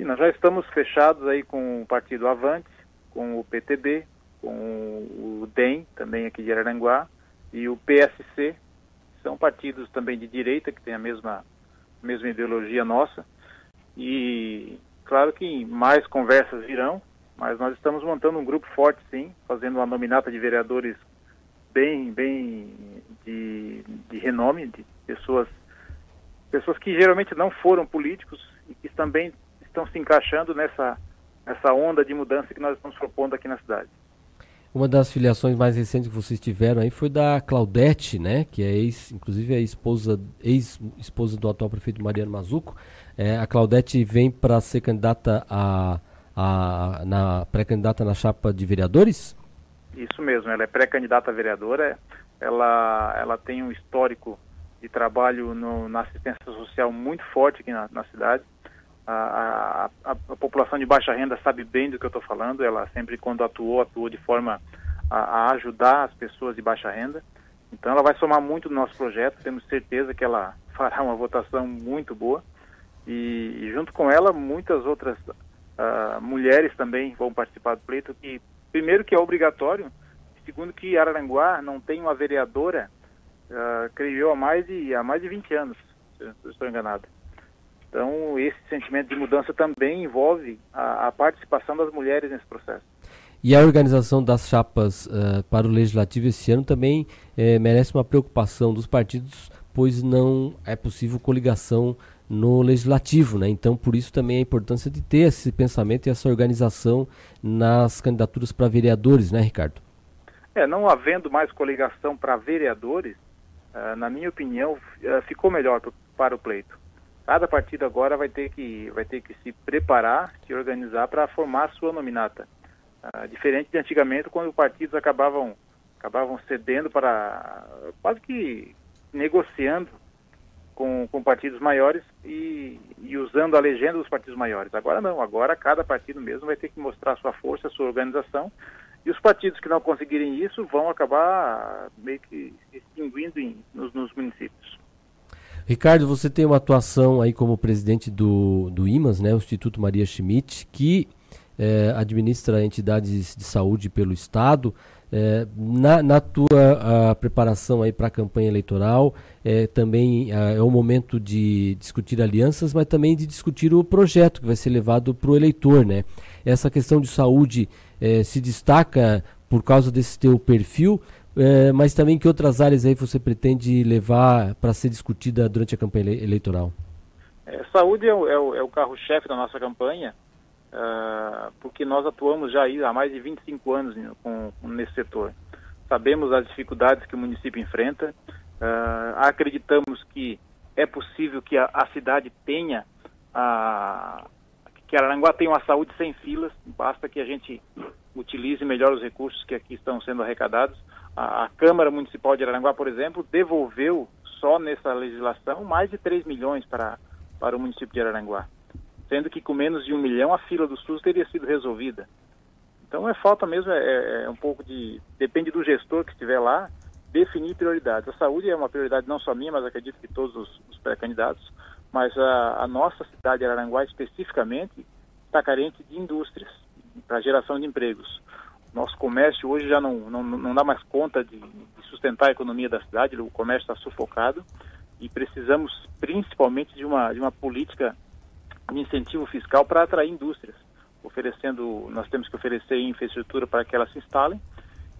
Sim, nós já estamos fechados aí com o partido Avante, com o PTB, com o DEM, também aqui de Araranguá, e o PSC. São partidos também de direita, que têm a mesma, mesma ideologia nossa. E claro que mais conversas virão, mas nós estamos montando um grupo forte, sim, fazendo uma nominata de vereadores bem, bem de, de renome, de pessoas, pessoas que geralmente não foram políticos e que também estão se encaixando nessa, nessa onda de mudança que nós estamos propondo aqui na cidade. Uma das filiações mais recentes que vocês tiveram aí foi da Claudete, né? Que é ex, inclusive é esposa, ex-esposa do atual prefeito Mariano Mazuco. É, a Claudete vem para ser candidata a, a na pré-candidata na chapa de vereadores? Isso mesmo, ela é pré-candidata a vereadora, ela, ela tem um histórico de trabalho no, na assistência social muito forte aqui na, na cidade. A, a, a, população de baixa renda sabe bem do que eu estou falando, ela sempre, quando atuou, atuou de forma a, a, ajudar as pessoas de baixa renda. Então, ela vai somar muito no nosso projeto, temos certeza que ela fará uma votação muito boa. E, e junto com ela, muitas outras uh, mulheres também vão participar do pleito, que, primeiro, que é obrigatório, segundo, que Araranguá não tem uma vereadora, uh, creio eu, há mais de, há mais de 20 anos, se eu estou enganado. Então, esse sentimento de mudança também envolve a, a participação das mulheres nesse processo. E a organização das chapas uh, para o legislativo esse ano também eh, merece uma preocupação dos partidos, pois não é possível coligação no legislativo, né? Então, por isso também a importância de ter esse pensamento e essa organização nas candidaturas para vereadores, né, Ricardo? É, não havendo mais coligação para vereadores, uh, na minha opinião, uh, ficou melhor para o pleito cada partido agora vai ter que vai ter que se preparar, se organizar para formar a sua nominata. Ah, diferente de antigamente, quando os partidos acabavam acabavam cedendo para quase que negociando com, com partidos maiores e, e, usando a legenda dos partidos maiores. Agora não, agora cada partido mesmo vai ter que mostrar sua força, sua organização e os partidos que não conseguirem isso vão acabar meio que se extinguindo em, nos, nos municípios. Ricardo, você tem uma atuação aí como presidente do, do IMAS, né, o Instituto Maria Schmidt, que é, administra entidades de saúde pelo Estado. É, na, na, tua preparação aí para a campanha eleitoral, é, também a, é o momento de discutir alianças, mas também de discutir o projeto que vai ser levado para o eleitor, né? Essa questão de saúde se destaca por causa desse teu perfil, é, mas também que outras áreas aí você pretende levar para ser discutida durante a campanha eleitoral? É, saúde é o, é o, é o carro-chefe da nossa campanha, uh, porque nós atuamos já há mais de 25 anos com, com, nesse setor. Sabemos as dificuldades que o município enfrenta, uh, acreditamos que é possível que a, a cidade tenha a, que Araranguá tenha uma saúde sem filas, basta que a gente utilize melhor os recursos que aqui estão sendo arrecadados. A, a Câmara Municipal de Araranguá, por exemplo, devolveu só nessa legislação mais de 3 milhões para, para o município de Araranguá, sendo que com menos de um milhão a fila do SUS teria sido resolvida. Então é falta mesmo, é, é, é um pouco de. depende do gestor que estiver lá, definir prioridades. A saúde é uma prioridade não só minha, mas acredito que todos os, os pré-candidatos, mas a, a, nossa cidade de Araranguá especificamente está carente de indústrias para geração de empregos. Nosso comércio hoje já não, não, não dá mais conta de, de sustentar a economia da cidade, o comércio está sufocado e precisamos principalmente de uma, de uma política de incentivo fiscal para atrair indústrias, oferecendo, nós temos que oferecer infraestrutura para que elas se instalem,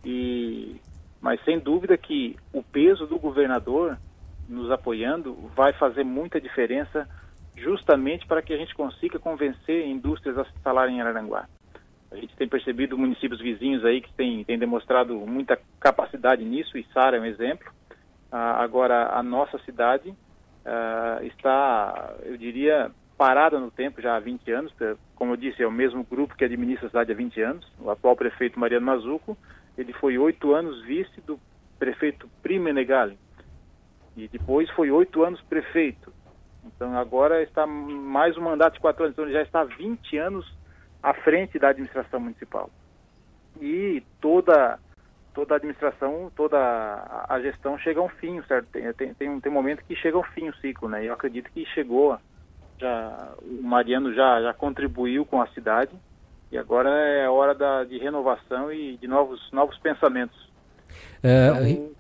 e, mas sem dúvida que o peso do governador nos apoiando vai fazer muita diferença justamente para que a gente consiga convencer indústrias a se instalarem em Araranguá. A gente tem percebido municípios vizinhos aí que têm, demonstrado muita capacidade nisso, e Sara é um exemplo. Ah, agora, a nossa cidade ah, está, eu diria, parada no tempo já há 20 anos. Como eu disse, é o mesmo grupo que administra a cidade há 20 anos. O atual prefeito Mariano Mazuco, ele foi oito anos vice do prefeito Primo Negali. E depois foi oito anos prefeito. Então agora está mais um mandato de quatro anos. Então ele já está 20 anos à frente da administração municipal. E toda toda a administração, toda a gestão chega a um fim, certo? Tem, tem, tem, um, tem um momento que chega ao fim o ciclo, né? Eu acredito que chegou, já, o Mariano já, já contribuiu com a cidade e agora é hora da, de renovação e de novos, novos pensamentos. É, então,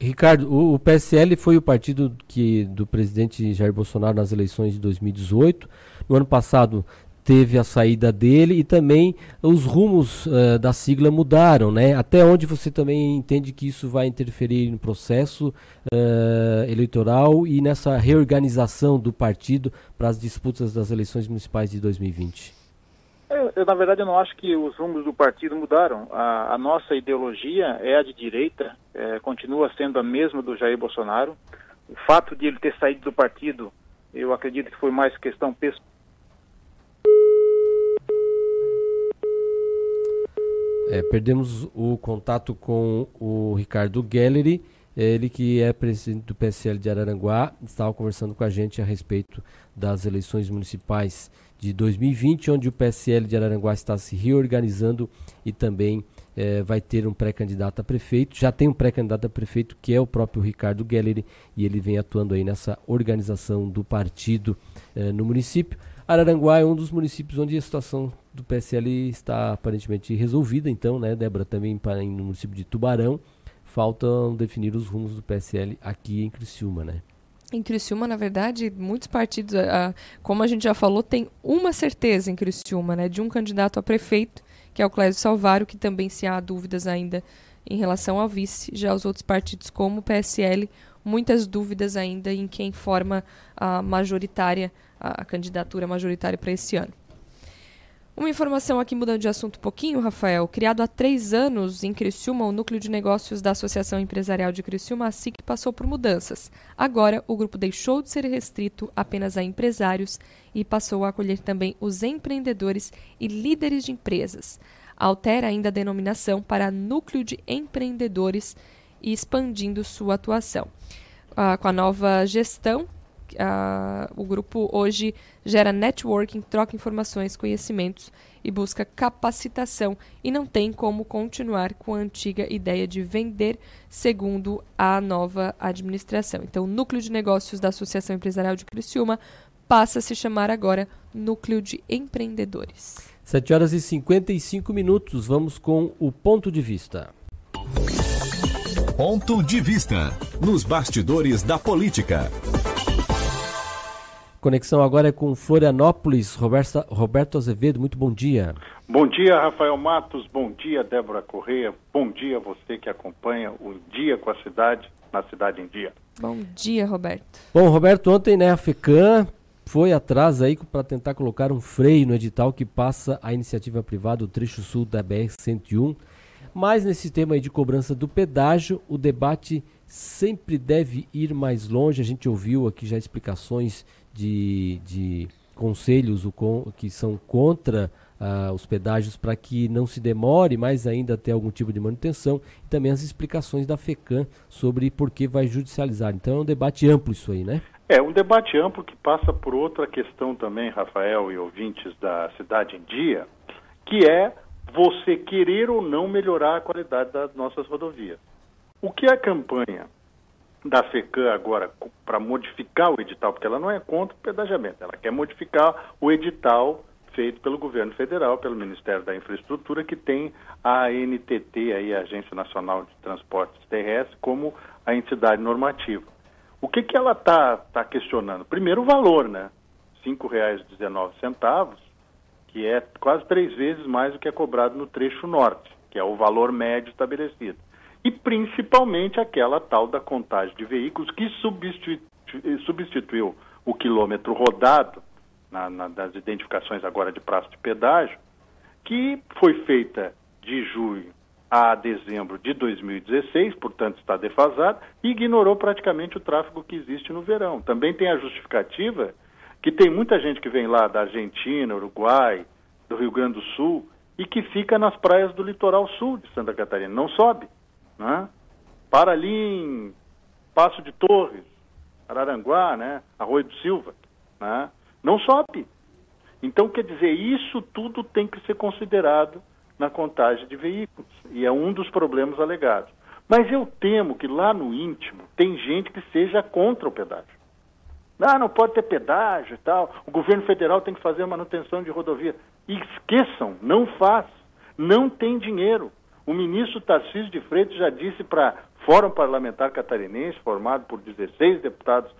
Ricardo, o, o, PSL foi o partido que do presidente Jair Bolsonaro nas eleições de 2018. No ano passado teve a saída dele e também os rumos uh, da sigla mudaram, né? Até onde você também entende que isso vai interferir no processo uh, eleitoral e nessa reorganização do partido para as disputas das eleições municipais de 2020? Eu, eu, na verdade, eu não acho que os rumos do partido mudaram. A, a nossa ideologia é a de direita, é, continua sendo a mesma do Jair Bolsonaro. O fato de ele ter saído do partido, eu acredito que foi mais questão É, perdemos o contato com o Ricardo Gelleri. Ele que é presidente do PSL de Araranguá, estava conversando com a gente a respeito das eleições municipais de 2020, onde o PSL de Araranguá está se reorganizando e também eh, vai ter um pré-candidato a prefeito. Já tem um pré-candidato a prefeito que é o próprio Ricardo Gelleri e ele vem atuando aí nessa organização do partido eh, no município. Araranguá é um dos municípios onde a situação do PSL está aparentemente resolvida, então, né, Débora, também para, no município de Tubarão, faltam definir os rumos do PSL aqui em Criciúma, né? Em Criciúma, na verdade, muitos partidos, como a gente já falou, tem uma certeza em Criciúma, né, de um candidato a prefeito, que é o Clésio Salvário, que também se há dúvidas ainda em relação ao vice. Já os outros partidos, como o PSL, muitas dúvidas ainda em quem forma a majoritária, a candidatura majoritária para esse ano. Uma informação aqui mudando de assunto um pouquinho, Rafael. Criado há três anos em Criciúma, o núcleo de negócios da Associação Empresarial de Criciúma, a SIC, passou por mudanças. Agora, o grupo deixou de ser restrito apenas a empresários e passou a acolher também os empreendedores e líderes de empresas. Altera ainda a denominação para Núcleo de Empreendedores e expandindo sua atuação. Ah, com a nova gestão, uh, o grupo hoje gera networking, troca informações, conhecimentos e busca capacitação e não tem como continuar com a antiga ideia de vender segundo a nova administração. Então, o núcleo de negócios da Associação Empresarial de Criciúma passa a se chamar agora Núcleo de Empreendedores. 7 horas e 55 minutos, vamos com o ponto de vista. Ponto de vista nos bastidores da política. Conexão agora é com Florianópolis. Roberto, Roberto Azevedo, muito bom dia. Bom dia, Rafael Matos. Bom dia, Débora Correia. Bom dia você que acompanha o Dia com a Cidade, na Cidade em Dia. Bom dia, Roberto. Bom, Roberto, ontem, né, a FECAM foi atrás aí para tentar colocar um freio no edital que passa a iniciativa privada, o trecho sul da BR-101. Mas nesse tema aí de cobrança do pedágio, o debate sempre deve ir mais longe. A gente ouviu aqui já explicações de, de conselhos que são contra uh, os pedágios para que não se demore mais ainda até algum tipo de manutenção e também as explicações da FECAM sobre por que vai judicializar. Então é um debate amplo isso aí, né? É um debate amplo que passa por outra questão também, Rafael e ouvintes da Cidade em Dia, que é você querer ou não melhorar a qualidade das nossas rodovias. O que a campanha da FECAM agora para modificar o edital, porque ela não é contra o pedagiamento, ela quer modificar o edital feito pelo governo federal, pelo Ministério da Infraestrutura, que tem a ANTT, aí, a Agência Nacional de Transportes Terrestres, como a entidade normativa. O que, que ela está tá questionando? Primeiro o valor, né? R$ 5,19, que é quase três vezes mais do que é cobrado no trecho norte, que é o valor médio estabelecido e principalmente aquela tal da contagem de veículos que substitu substituiu o quilômetro rodado na, na, nas identificações agora de prazo de pedágio, que foi feita de julho a dezembro de 2016, portanto está defasado, e ignorou praticamente o tráfego que existe no verão. Também tem a justificativa que tem muita gente que vem lá da Argentina, Uruguai, do Rio Grande do Sul, e que fica nas praias do litoral sul de Santa Catarina, não sobe né? Para ali em Passo de Torres, Araranguá, né? Arroio do Silva, né? Não sobe. Então, quer dizer, isso tudo tem que ser considerado na contagem de veículos, e é um dos problemas alegados. Mas eu temo que lá no íntimo tem gente que seja contra o pedágio. Ah, não pode ter pedágio e tal, o governo federal tem que fazer manutenção de rodovia. E esqueçam, não faz, não tem dinheiro. O ministro Tarcísio de Freitas já disse para Fórum Parlamentar Catarinense, formado por 16 deputados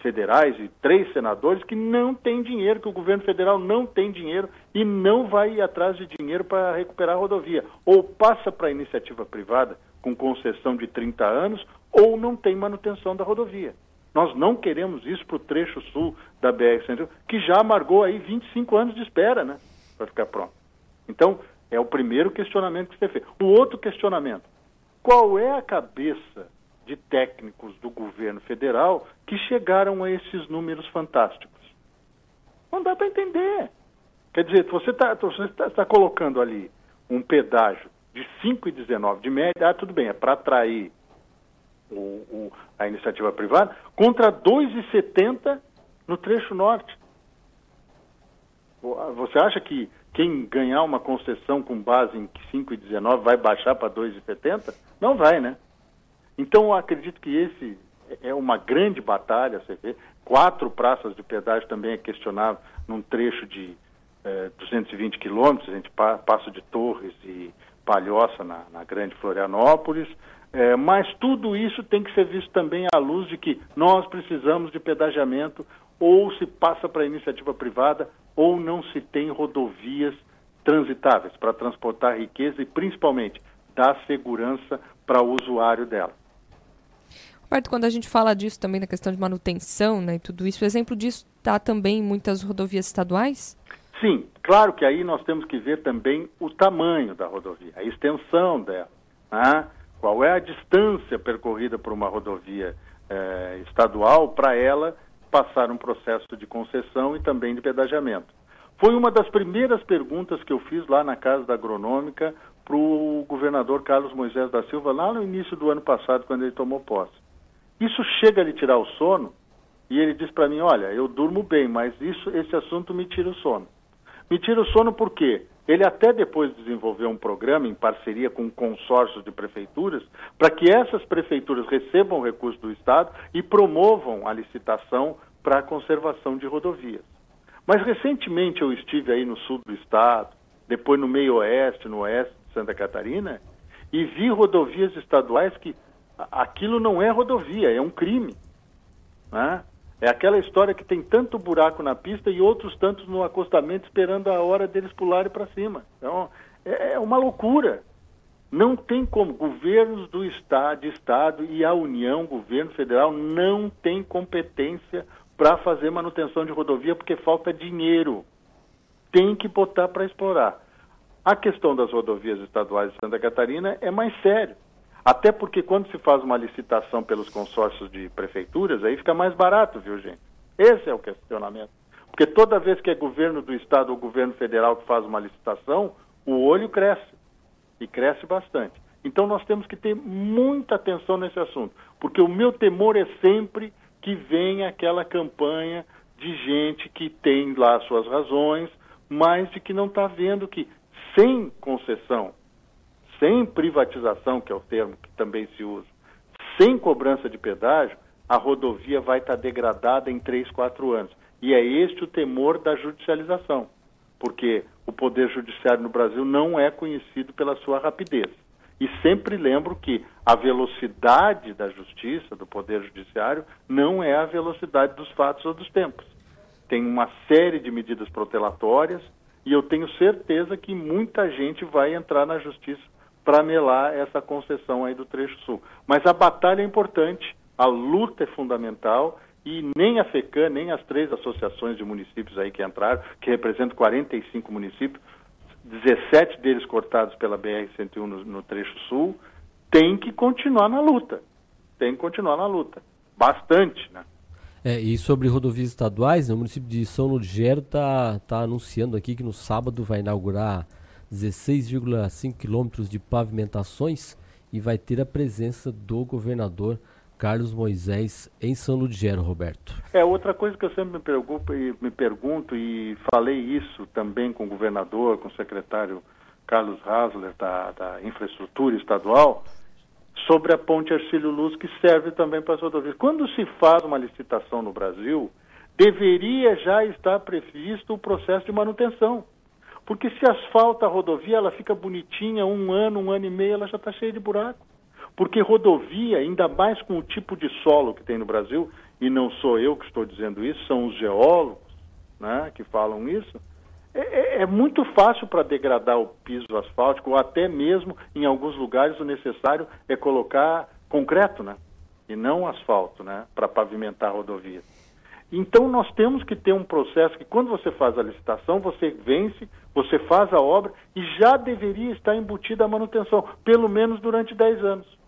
federais e três senadores, que não tem dinheiro, que o governo federal não tem dinheiro e não vai ir atrás de dinheiro para recuperar a rodovia. Ou passa para a iniciativa privada com concessão de 30 anos, ou não tem manutenção da rodovia. Nós não queremos isso para o trecho sul da BR-101, que já amargou aí 25 anos de espera, né, para ficar pronto. Então, é o primeiro questionamento que você fez. O outro questionamento: qual é a cabeça de técnicos do governo federal que chegaram a esses números fantásticos? Não dá para entender. Quer dizer, você está você tá, tá colocando ali um pedágio de 5,19 de média, ah, tudo bem, é para atrair o, o, a iniciativa privada, contra 2,70 no trecho norte. Você acha que quem ganhar uma concessão com base em 5,19 vai baixar para 2,70? Não vai, né? Então, eu acredito que esse é uma grande batalha, você vê. Quatro praças de pedágio também é questionável num trecho de eh, 220 quilômetros, entre pa Passo de Torres e Palhoça, na, na Grande Florianópolis. É, mas tudo isso tem que ser visto também à luz de que nós precisamos de pedagiamento, ou se passa para a iniciativa privada, ou não se tem rodovias transitáveis para transportar riqueza e, principalmente, dar segurança para o usuário dela. Roberto, quando a gente fala disso também, da questão de manutenção né, e tudo isso, o exemplo disso está também em muitas rodovias estaduais? Sim, claro que aí nós temos que ver também o tamanho da rodovia, a extensão dela. Né? Qual é a distância percorrida por uma rodovia eh, estadual para ela passar um processo de concessão e também de pedagiamento. Foi uma das primeiras perguntas que eu fiz lá na Casa da Agronômica para o governador Carlos Moisés da Silva, lá no início do ano passado, quando ele tomou posse. Isso chega a lhe tirar o sono? E ele diz para mim, olha, eu durmo bem, mas isso, esse assunto me tira o sono. Me tira o sono por quê? Ele até depois desenvolveu um programa em parceria com consórcios de prefeituras para que essas prefeituras recebam recursos do Estado e promovam a licitação para a conservação de rodovias. Mas recentemente eu estive aí no sul do estado, depois no meio oeste, no oeste de Santa Catarina, e vi rodovias estaduais que aquilo não é rodovia, é um crime. Né? É aquela história que tem tanto buraco na pista e outros tantos no acostamento esperando a hora deles pularem para cima. Então, é, é uma loucura. Não tem como. Governos do estado, Estado e a União, governo federal, não tem competência para fazer manutenção de rodovia porque falta dinheiro. Tem que botar para explorar. A questão das rodovias estaduais de Santa Catarina é mais sério. Até porque quando se faz uma licitação pelos consórcios de prefeituras, aí fica mais barato, viu, gente? Esse é o questionamento. Porque toda vez que é governo do estado ou governo federal que faz uma licitação, o olho cresce. E cresce bastante. Então nós temos que ter muita atenção nesse assunto. Porque o meu temor é sempre que venha aquela campanha de gente que tem lá suas razões, mas de que não está vendo que sem concessão sem privatização, que é o termo que também se usa, sem cobrança de pedágio, a rodovia vai estar degradada em 3, 4 anos. E é este o temor da judicialização, porque o Poder Judiciário no Brasil não é conhecido pela sua rapidez. E sempre lembro que a velocidade da justiça, do Poder Judiciário, não é a velocidade dos fatos ou dos tempos. Tem uma série de medidas protelatórias e eu tenho certeza que muita gente vai entrar na justiça para melar essa concessão aí do trecho sul. Mas a batalha é importante, a luta é fundamental e nem a FECAM, nem as três associações de municípios aí que entraram, que representam 45 municípios, 17 deles cortados pela BR-101 no, no trecho sul, tem que continuar na luta. Tem que continuar na luta. Bastante, né? É, e sobre rodovias estaduais, né, o município de São Lugero está tá anunciando aqui que no sábado vai inaugurar 16,5 quilômetros de pavimentações e vai ter a presença do governador Carlos Moisés em São Ludgero, Roberto. É, outra coisa que eu sempre me pergunto, e, me pergunto e falei isso também com o governador, com o secretário Carlos Hasler da, da Infraestrutura Estadual, sobre a ponte Arcílio Luz, que serve também para as rodovias. Quando se faz uma licitação no Brasil, deveria já estar previsto o processo de manutenção. Porque se asfalta a rodovia, ela fica bonitinha, um ano, um ano e meio, ela já está cheia de buraco. Porque rodovia, ainda mais com o tipo de solo que tem no Brasil, e não sou eu que estou dizendo isso, são os geólogos né, que falam isso, é, é, é muito fácil para degradar o piso asfáltico, ou até mesmo, em alguns lugares, o necessário é colocar concreto, né? E não asfalto, né? Para pavimentar a rodovia. Então nós temos que ter um processo que quando você faz a licitação, você vence, você faz a obra e já deveria estar embutida a manutenção, pelo menos durante 10 anos.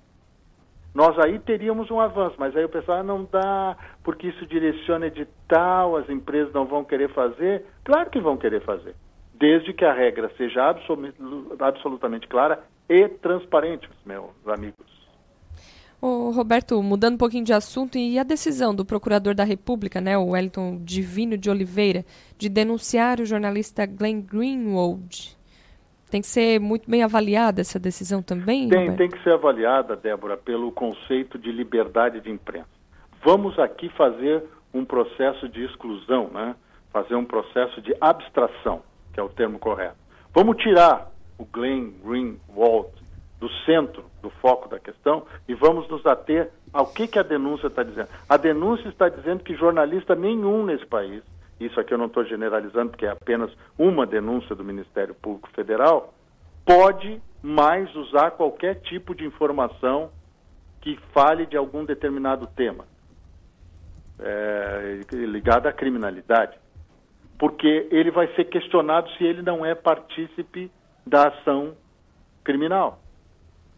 Nós aí teríamos um avanço, mas aí o pessoal ah, não dá, porque isso direciona edital, as empresas não vão querer fazer. Claro que vão querer fazer, desde que a regra seja absolutamente clara e transparente, meus amigos. Ô, Roberto, mudando um pouquinho de assunto, e a decisão do procurador da República, né, o Wellington Divino de Oliveira, de denunciar o jornalista Glenn Greenwald? Tem que ser muito bem avaliada essa decisão também? Tem, Roberto? tem que ser avaliada, Débora, pelo conceito de liberdade de imprensa. Vamos aqui fazer um processo de exclusão, né? fazer um processo de abstração, que é o termo correto. Vamos tirar o Glenn Greenwald do centro, do foco da questão, e vamos nos ater ao que, que a denúncia está dizendo. A denúncia está dizendo que jornalista nenhum nesse país, isso aqui eu não estou generalizando, porque é apenas uma denúncia do Ministério Público Federal, pode mais usar qualquer tipo de informação que fale de algum determinado tema é, ligado à criminalidade, porque ele vai ser questionado se ele não é partícipe da ação criminal.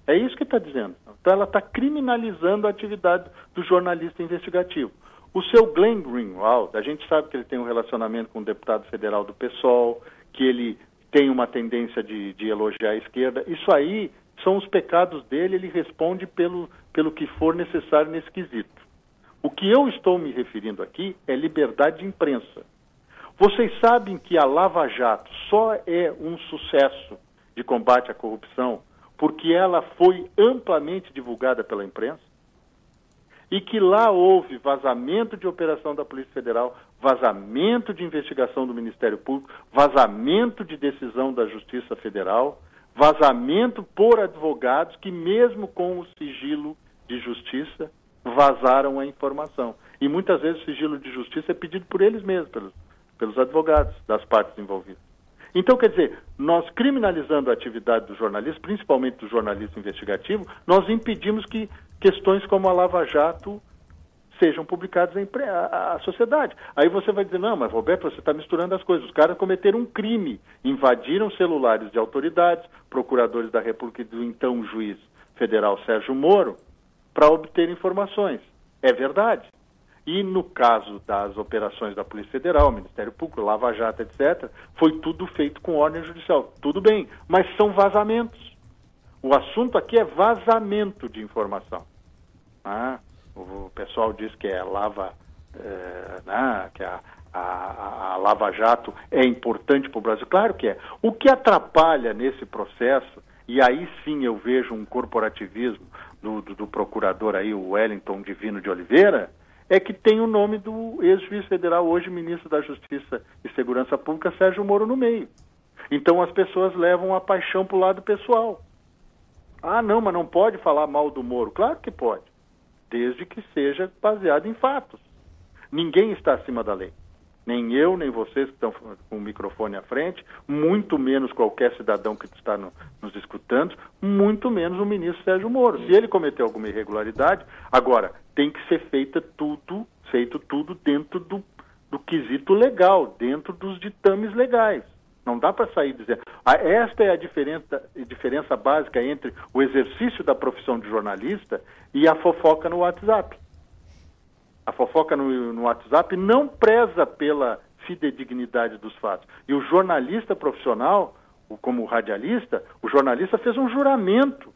É isso que está dizendo. Então ela está criminalizando a atividade do jornalista investigativo. O seu Glenn Greenwald, a gente sabe que ele tem um relacionamento com o deputado federal do PSOL, que ele tem uma tendência de, de elogiar a esquerda. Isso aí são os pecados dele, ele responde pelo, pelo que for necessário nesse quesito. O que eu estou me referindo aqui é liberdade de imprensa. Vocês sabem que a Lava Jato só é um sucesso de combate à corrupção porque ela foi amplamente divulgada pela imprensa? E que lá houve vazamento de operação da Polícia Federal, vazamento de investigação do Ministério Público, vazamento de decisão da Justiça Federal, vazamento por advogados que, mesmo com o sigilo de justiça, vazaram a informação. E muitas vezes o sigilo de justiça é pedido por eles mesmos, pelos, pelos advogados das partes envolvidas. Então, quer dizer, nós criminalizando a atividade do jornalista, principalmente do jornalista investigativo, nós impedimos que questões como a Lava Jato sejam publicadas a sociedade. Aí você vai dizer, não, mas Roberto, você está misturando as coisas. Os caras cometeram um crime, invadiram celulares de autoridades, procuradores da República e do então juiz federal Sérgio Moro, para obter informações. É verdade. E no caso das operações da Polícia Federal, Ministério Público, Lava Jato, etc., foi tudo feito com ordem judicial. Tudo bem, mas são vazamentos. O assunto aqui é vazamento de informação. Ah, o pessoal diz que é lava, é, né, que a, a, a Lava Jato é importante para o Brasil. Claro que é. O que atrapalha nesse processo, e aí sim eu vejo um corporativismo do, do, do procurador aí, o Wellington Divino de Oliveira, é que tem o nome do ex-juiz federal, hoje ministro da Justiça e Segurança Pública, Sérgio Moro, no meio. Então as pessoas levam a paixão para o lado pessoal. Ah, não, mas não pode falar mal do Moro. Claro que pode, desde que seja baseado em fatos. Ninguém está acima da lei. Nem eu, nem vocês que estão com o microfone à frente, muito menos qualquer cidadão que está no, nos escutando, muito menos o ministro Sérgio Moro. Se ele cometeu alguma irregularidade, agora, tem que ser feita tudo, feito tudo dentro do, do quesito legal, dentro dos ditames legais. Não dá para sair dizendo. Ah, esta é a diferença, a diferença básica entre o exercício da profissão de jornalista e a fofoca no WhatsApp. A fofoca no, no WhatsApp não preza pela fidedignidade dos fatos. E o jornalista profissional, como radialista, o jornalista fez um juramento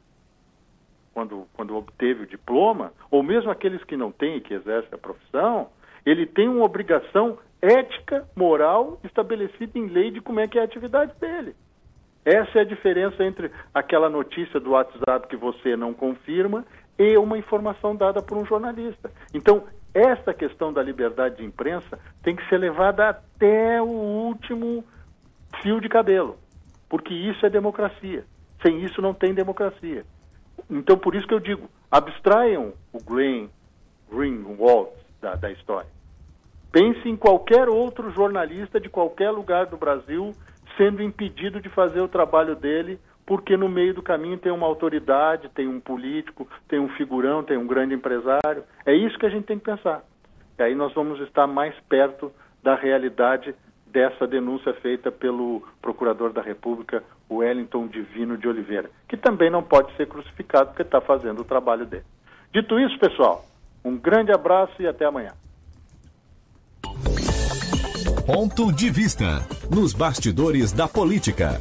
quando, quando obteve o diploma, ou mesmo aqueles que não têm e que exercem a profissão, ele tem uma obrigação ética, moral, estabelecida em lei de como é que é a atividade dele. Essa é a diferença entre aquela notícia do WhatsApp que você não confirma e uma informação dada por um jornalista. Então, essa questão da liberdade de imprensa tem que ser levada até o último fio de cabelo, porque isso é democracia. Sem isso não tem democracia. Então, por isso que eu digo, abstraiam o Green, Greenwald da, da história. Pense em qualquer outro jornalista de qualquer lugar do Brasil sendo impedido de fazer o trabalho dele porque no meio do caminho tem uma autoridade, tem um político, tem um figurão, tem um grande empresário. É isso que a gente tem que pensar. E aí nós vamos estar mais perto da realidade dessa denúncia feita pelo Procurador da República, Wellington Divino de Oliveira, que também não pode ser crucificado porque está fazendo o trabalho dele. Dito isso, pessoal, um grande abraço e até amanhã. Ponto de vista nos bastidores da política.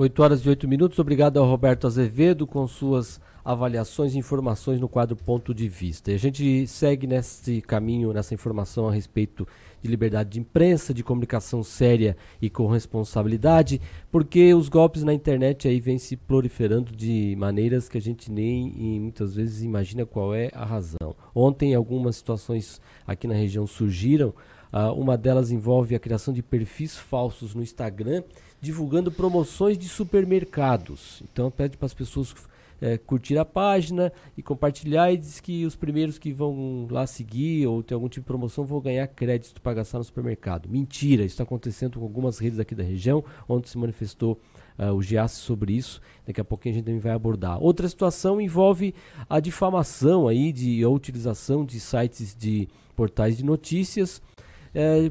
8 horas e 8 minutos. Obrigado ao Roberto Azevedo com suas avaliações e informações no quadro Ponto de Vista. E a gente segue nesse caminho, nessa informação a respeito de liberdade de imprensa, de comunicação séria e com responsabilidade, porque os golpes na internet aí vêm se proliferando de maneiras que a gente nem muitas vezes imagina qual é a razão. Ontem algumas situações aqui na região surgiram, uh, uma delas envolve a criação de perfis falsos no Instagram, divulgando promoções de supermercados. Então pede para as pessoas é, curtir a página e compartilhar e diz que os primeiros que vão lá seguir ou ter algum tipo de promoção vão ganhar crédito para gastar no supermercado. Mentira, isso está acontecendo com algumas redes aqui da região, onde se manifestou uh, o GIAS sobre isso. Daqui a pouquinho a gente também vai abordar. Outra situação envolve a difamação aí de a utilização de sites de portais de notícias, é,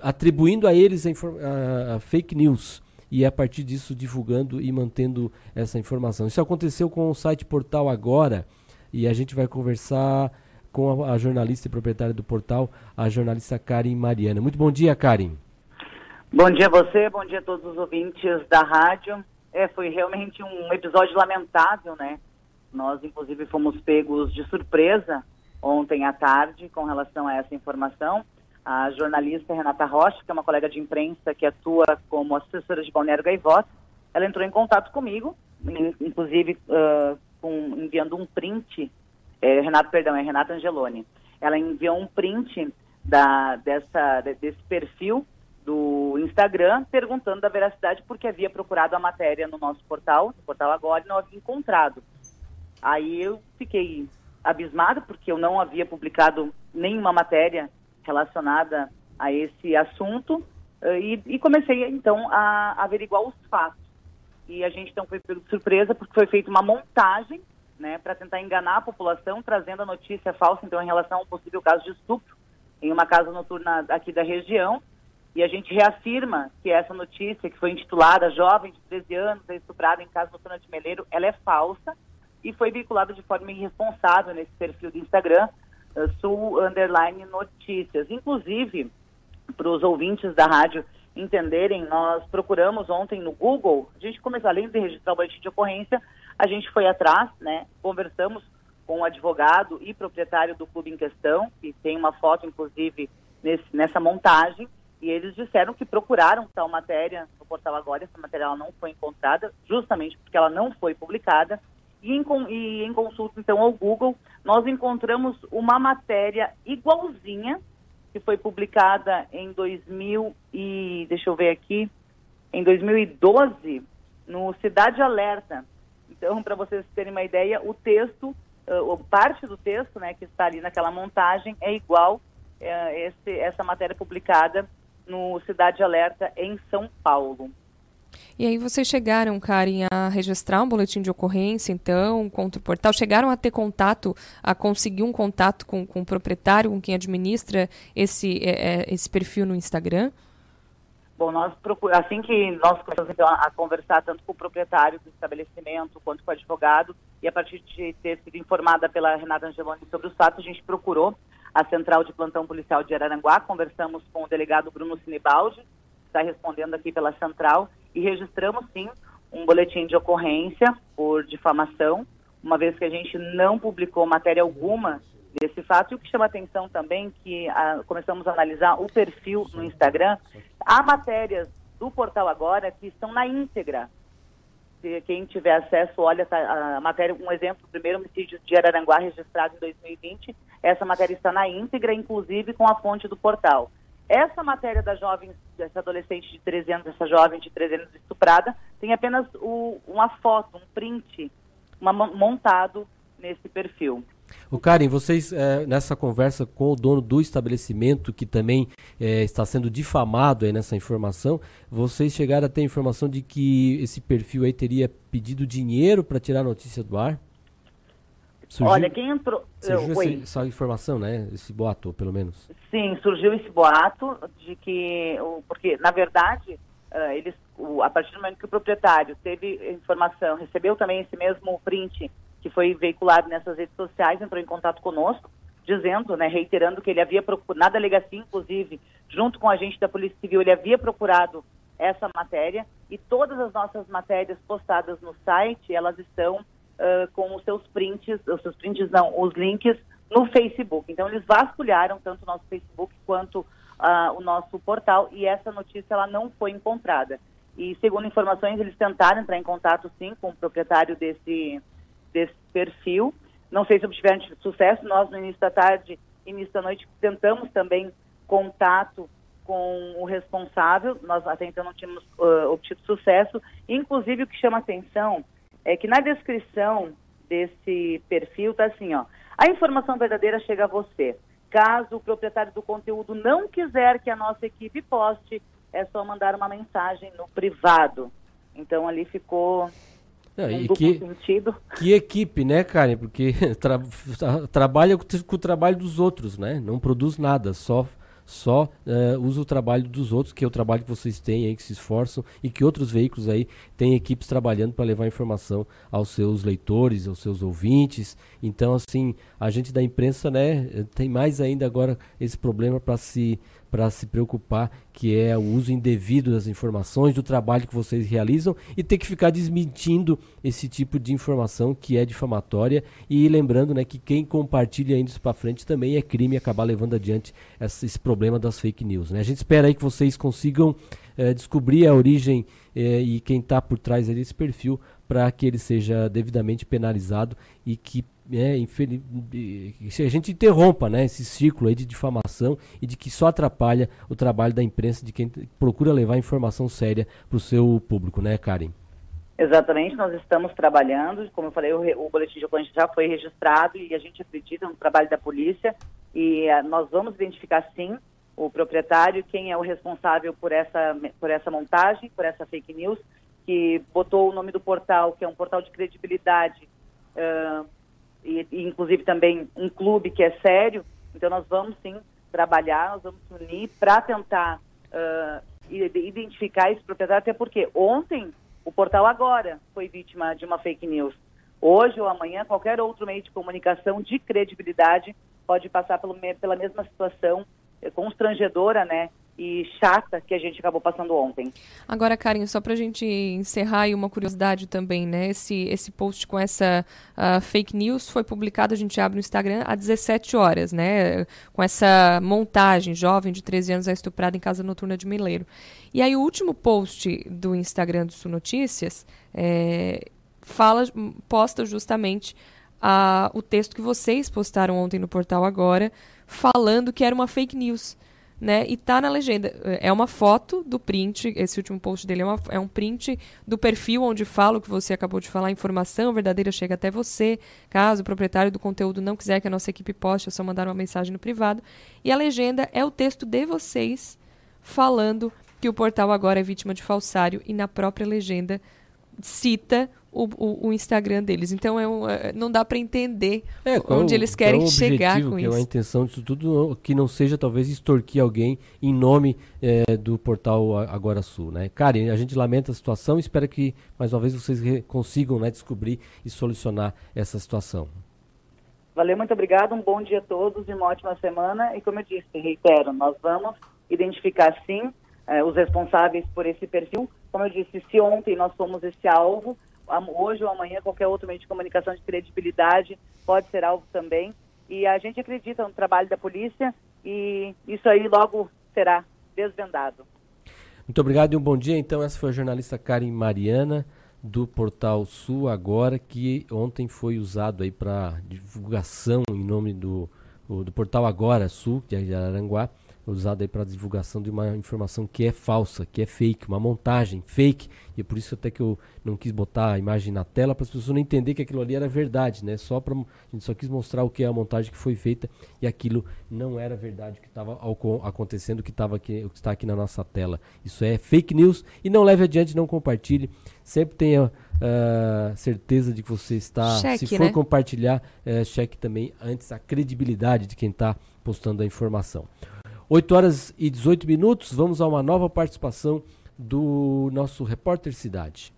atribuindo a eles a, a, a fake news e a partir disso divulgando e mantendo essa informação. Isso aconteceu com o site Portal Agora e a gente vai conversar com a, a jornalista e proprietária do portal, a jornalista Karen Mariana. Muito bom dia, Karen. Bom dia a você, bom dia a todos os ouvintes da rádio. É, foi realmente um episódio lamentável, né? Nós, inclusive, fomos pegos de surpresa ontem à tarde com relação a essa informação a jornalista Renata Rocha, que é uma colega de imprensa que atua como assessora de Balneário Gaivota, ela entrou em contato comigo, inclusive uh, com, enviando um print, é, Renato, perdão, é Renata Angeloni. Ela enviou um print da, dessa, desse perfil do Instagram, perguntando da veracidade porque havia procurado a matéria no nosso portal, no portal agora, e não havia encontrado. Aí eu fiquei abismado porque eu não havia publicado nenhuma matéria relacionada a esse assunto eh, e, e comecei então a, averiguar os fatos. E a gente então foi pego de surpresa porque foi feita uma montagem né, para tentar enganar a população, trazendo a notícia falsa então em relação a um possível caso de estupro em uma casa noturna aqui da região. E a gente reafirma que essa notícia, que foi intitulada Jovem de 13 anos é estuprada em casa noturna de Meleiro, ela é falsa e foi veiculada de forma irresponsável nesse perfil do Instagram, Sul Underline Notícias. Inclusive, para os ouvintes da rádio entenderem, nós procuramos ontem no Google, a gente começou, além de registrar o boletim de ocorrência, a gente foi atrás, né, conversamos com o advogado e proprietário do clube em questão, que tem uma foto, inclusive, nesse, nessa montagem, e eles disseram que procuraram tal matéria no portal agora, essa matéria não foi encontrada, justamente porque ela não foi publicada, e em, e em consulta, então, ao Google, nós encontramos uma matéria igualzinha, que foi publicada em 2000 e, deixa eu ver aqui, em 2012, no Cidade Alerta. Então, para vocês terem uma ideia, o texto, uh, parte do texto, né, que está ali naquela montagem, é igual uh, esse, essa matéria publicada no Cidade Alerta em São Paulo. E aí vocês chegaram, Karen, a registrar um boletim de ocorrência, então, contra o portal? Chegaram a ter contato, a conseguir um contato com, com o proprietário, com quem administra esse, é, é esse perfil no Instagram? Bom, nós assim que nós começamos então, a, conversar tanto com o proprietário do estabelecimento quanto com o advogado, e a partir de ter sido informada pela Renata Angeloni sobre os fatos, a gente procurou a Central de Plantão Policial de Araranguá, conversamos com o delegado Bruno Sinibaldi, que está respondendo aqui pela Central, e registramos sim um boletim de ocorrência por difamação, uma vez que a gente não publicou matéria alguma desse fato. E o que chama atenção também que a, começamos a analisar o perfil no Instagram, há matérias do portal agora que estão na íntegra. Se quem tiver acesso, olha tá, a matéria, um exemplo, o primeiro homicídio de Araranguá registrado em 2020, essa matéria está na íntegra, inclusive com a fonte do portal. Essa matéria da jovem, dessa adolescente de 13 anos, essa jovem de 13 anos estuprada, tem apenas o, uma foto, um print, uma, montado nesse perfil. O Karen, vocês é, nessa conversa com o dono do estabelecimento que também é, está sendo difamado nessa informação, vocês chegaram a ter informação de que esse perfil aí teria pedido dinheiro para tirar a notícia do ar? Surgiu, Olha, quem entrou. Surgiu essa, essa, informação, né? Esse boato, pelo menos. Sim, surgiu esse boato de que. Porque, na verdade, uh, eles, a partir do momento que o proprietário teve informação, recebeu também esse mesmo print que foi veiculado nessas redes sociais, entrou em contato conosco, dizendo, né, reiterando que ele havia procurado, na delegacia, inclusive, junto com a agente da Polícia Civil, ele havia procurado essa matéria e todas as nossas matérias postadas no site, elas estão uh, com os seus prints, os seus prints não, os links no Facebook. Então eles vasculharam tanto o nosso Facebook quanto uh, o nosso portal e essa notícia ela não foi encontrada. E segundo informações, eles tentaram entrar em contato sim com o proprietário desse, desse perfil. Não sei se obtiveram sucesso. Nós no início da tarde, início da noite, tentamos também contato com o responsável. Nós até então não tínhamos uh, obtido sucesso. Inclusive o que chama atenção é que na descrição desse perfil está assim, ó. A informação verdadeira chega a você. Caso o proprietário do conteúdo não quiser que a nossa equipe poste, é só mandar uma mensagem no privado. Então ali ficou não, um que, sentido. Que equipe, né, Karen? Porque tra trabalha com o trabalho dos outros, né? Não produz nada, só só uh, usa o trabalho dos outros, que é o trabalho que vocês têm aí, que se esforçam, e que outros veículos aí têm equipes trabalhando para levar informação aos seus leitores, aos seus ouvintes. Então, assim, a gente da imprensa, né, tem mais ainda agora esse problema para se para se preocupar, que é o uso indevido das informações, do trabalho que vocês realizam e ter que ficar desmentindo esse tipo de informação que é difamatória e lembrando, né, que quem compartilha ainda isso para frente também é crime acabar levando adiante esse, esse, problema das fake news, né? A gente espera aí que vocês consigam é, descobrir a origem é, e quem está por trás desse perfil para que ele seja devidamente penalizado e que é, infeliz, a gente interrompa né, esse ciclo aí de difamação e de que só atrapalha o trabalho da imprensa, de quem procura levar informação séria para o seu público, né, Karen? Exatamente, nós estamos trabalhando, como eu falei, o, o boletim de ocorrência já foi registrado e a gente acredita no trabalho da polícia e a, eh, nós vamos identificar sim o proprietário, quem é o responsável por essa, por essa montagem, por essa fake news, que botou o nome do portal, que é um portal de credibilidade, uh, e, e, inclusive também um clube que é sério. Então nós vamos sim trabalhar, nós vamos unir para tentar uh, identificar esse proprietário, até porque ontem o portal agora foi vítima de uma fake news. Hoje ou amanhã, qualquer outro meio de comunicação de credibilidade pode passar pelo, pela mesma situação eh, constrangedora, né? E chata que a gente acabou passando ontem. Agora, Karen, só para a gente encerrar e uma curiosidade também, né? Esse, esse post com essa uh, fake news foi publicado, a gente abre no Instagram, às 17 horas, né? Com essa montagem, jovem de 13 anos é estuprada em casa noturna de Mileiro. E aí o último post do Instagram do Sul Notícias é, fala, posta justamente o texto que vocês postaram ontem no portal agora, falando que era uma fake news né? E tá na legenda. É uma foto do print, esse último post dele é, uma, é um print do perfil onde fala o que você acabou de falar, a informação verdadeira chega até você. Caso o proprietário do conteúdo não quiser que a nossa equipe poste, é só mandar uma mensagem no privado. E a legenda é o texto de vocês falando que o portal agora é vítima de falsário e na própria legenda cita o, o, o, Instagram deles. Então é um, é, não dá para entender é, onde eles querem é chegar com que isso. É a intenção disso tudo que não seja talvez extorquir alguém em nome é, do portal Agora Sul, né? Karen, a gente lamenta a situação, espera que mais uma vez vocês consigam né, descobrir e solucionar essa situação. Valeu, muito obrigado, um bom dia a todos e uma ótima semana. E como eu disse, reitero, nós vamos identificar sim eh, os responsáveis por esse perfil. Como eu disse, se ontem nós fomos esse alvo, hoje ou amanhã qualquer outro meio de comunicação de credibilidade pode ser alvo também. E a gente acredita no trabalho da polícia e isso aí logo será desvendado. Muito obrigado e um bom dia. Então, essa foi a jornalista Karen Mariana do portal Sul Agora, que ontem foi usado aí para divulgação em nome do, do portal Agora Sul, de Aranguá usado aí para divulgação de uma informação que é falsa, que é fake, uma montagem fake. E é por isso até que eu não quis botar a imagem na tela para as pessoas não entenderem que aquilo ali era verdade, né? Só para a gente só quis mostrar o que é a montagem que foi feita e aquilo não era verdade que estava acontecendo, que estava aqui, o que está aqui na nossa tela. Isso é fake news e não leve adiante, não compartilhe. Sempre tenha uh, certeza de que você está, cheque, se for né? compartilhar, uh, cheque também antes a credibilidade de quem está postando a informação. 8 horas e 18 minutos, vamos a uma nova participação do nosso repórter Cidade.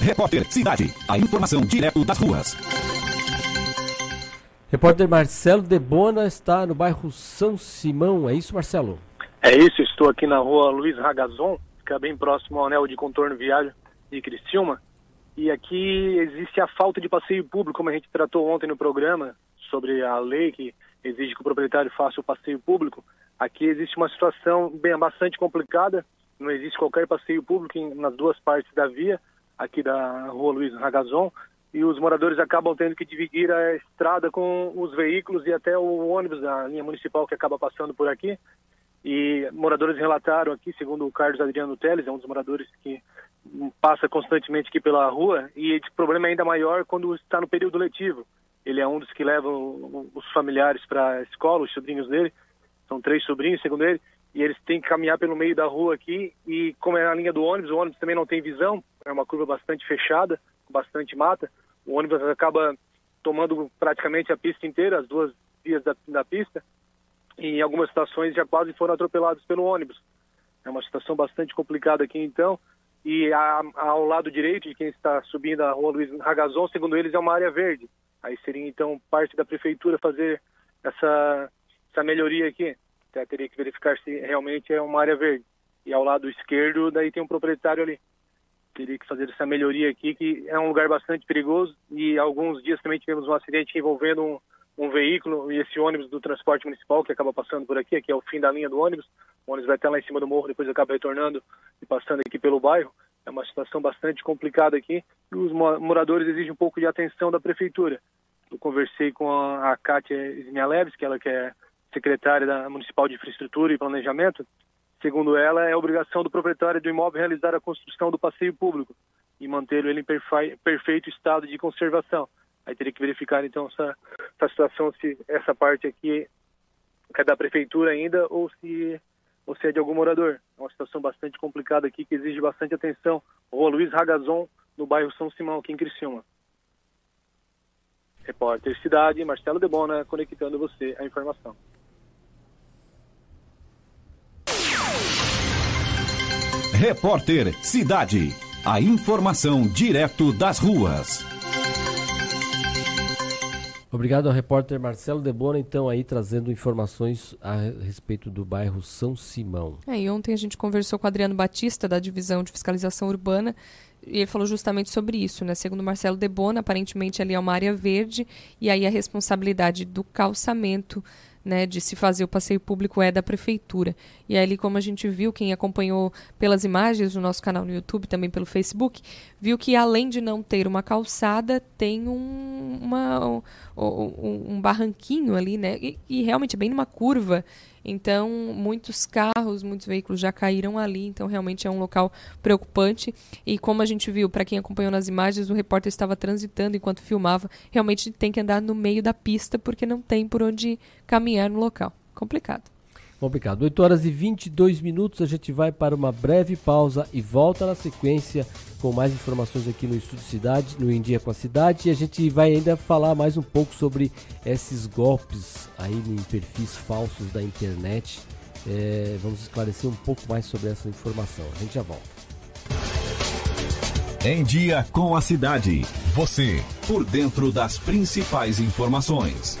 Repórter Cidade, a informação direto das ruas. Repórter Marcelo Debona está no bairro São Simão, é isso, Marcelo? É isso, estou aqui na rua Luiz Ragazon, fica bem próximo ao anel de contorno viário de Criciúma. E aqui existe a falta de passeio público, como a gente tratou ontem no programa, sobre a lei que exige que o proprietário faça o passeio público. Aqui existe uma situação bem bastante complicada, não existe qualquer passeio público em, nas duas partes da via, aqui da rua Luiz Ragazon, e os moradores acabam tendo que dividir a estrada com os veículos e até o ônibus da linha municipal que acaba passando por aqui. E moradores relataram aqui, segundo o Carlos Adriano Teles, é um dos moradores que passa constantemente aqui pela rua, e esse problema é ainda maior quando está no período letivo. Ele é um dos que levam os familiares para a escola, os sobrinhos dele, são três sobrinhos, segundo ele, e eles têm que caminhar pelo meio da rua aqui, e como é na linha do ônibus, o ônibus também não tem visão, é uma curva bastante fechada, com bastante mata, o ônibus acaba tomando praticamente a pista inteira, as duas vias da, da pista, e em algumas situações já quase foram atropelados pelo ônibus. É uma situação bastante complicada aqui então, e a, ao lado direito de quem está subindo a rua Luiz Ragazon, segundo eles, é uma área verde. Aí seria então parte da prefeitura fazer essa, essa melhoria aqui. Até teria que verificar se realmente é uma área verde. E ao lado esquerdo, daí tem um proprietário ali. Teria que fazer essa melhoria aqui, que é um lugar bastante perigoso. E alguns dias também tivemos um acidente envolvendo um, um veículo e esse ônibus do transporte municipal que acaba passando por aqui, aqui é o fim da linha do ônibus. O ônibus vai até lá em cima do morro, depois acaba retornando e passando aqui pelo bairro. É uma situação bastante complicada aqui e os moradores exigem um pouco de atenção da prefeitura. Eu conversei com a, a Kátia Zmialeves, que ela que é secretária da Municipal de Infraestrutura e Planejamento. Segundo ela, é obrigação do proprietário do imóvel realizar a construção do passeio público e mantê-lo em perfeito estado de conservação. Aí teria que verificar então essa, essa situação, se essa parte aqui é da prefeitura ainda ou se, ou se é de algum morador. É uma situação bastante complicada aqui que exige bastante atenção. Rua Luiz Ragazon, no bairro São Simão, aqui em Criciúma. Repórter Cidade, Marcelo Debona, conectando você à informação. Repórter Cidade. A informação direto das ruas. Obrigado ao repórter Marcelo Debona, então, aí trazendo informações a respeito do bairro São Simão. É, e ontem a gente conversou com o Adriano Batista, da Divisão de Fiscalização Urbana, e ele falou justamente sobre isso, né? Segundo Marcelo Debona, aparentemente ali é uma área verde, e aí a responsabilidade do calçamento né, de se fazer o passeio público é da prefeitura. E ali, como a gente viu, quem acompanhou pelas imagens do nosso canal no YouTube, também pelo Facebook, viu que além de não ter uma calçada, tem um, uma, um, um, barranquinho ali, né? E, e realmente bem numa curva então, muitos carros, muitos veículos já caíram ali, então realmente é um local preocupante. E como a gente viu, para quem acompanhou nas imagens, o repórter estava transitando enquanto filmava. Realmente tem que andar no meio da pista porque não tem por onde caminhar no local. Complicado. Complicado. 8 horas e 22 minutos, a gente vai para uma breve pausa e volta na sequência com mais informações aqui no Estúdio Cidade, no Em Dia com a Cidade, e a gente vai ainda falar mais um pouco sobre esses golpes aí em perfis falsos da internet. É, vamos esclarecer um pouco mais sobre essa informação. A gente já volta. Em Dia com a Cidade. Você, por dentro das principais informações.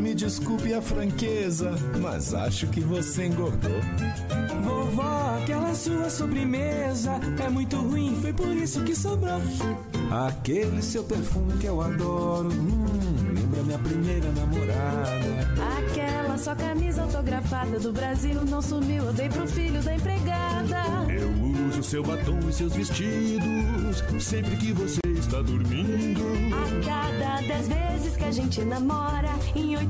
Me desculpe a franqueza, mas acho que você engordou. Vovó, aquela sua sobremesa é muito ruim, foi por isso que sobrou. Aquele seu perfume que eu adoro, hum, lembra minha primeira namorada. Aquela sua camisa autografada do Brasil não sumiu, eu dei pro filho da empregada. Eu uso seu batom e seus vestidos, sempre que você está dormindo. A cada dez vezes que a gente namora, em oito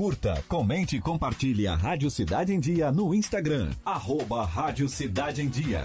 Curta, comente e compartilhe a Rádio Cidade em Dia no Instagram. Arroba Rádio Cidade em Dia.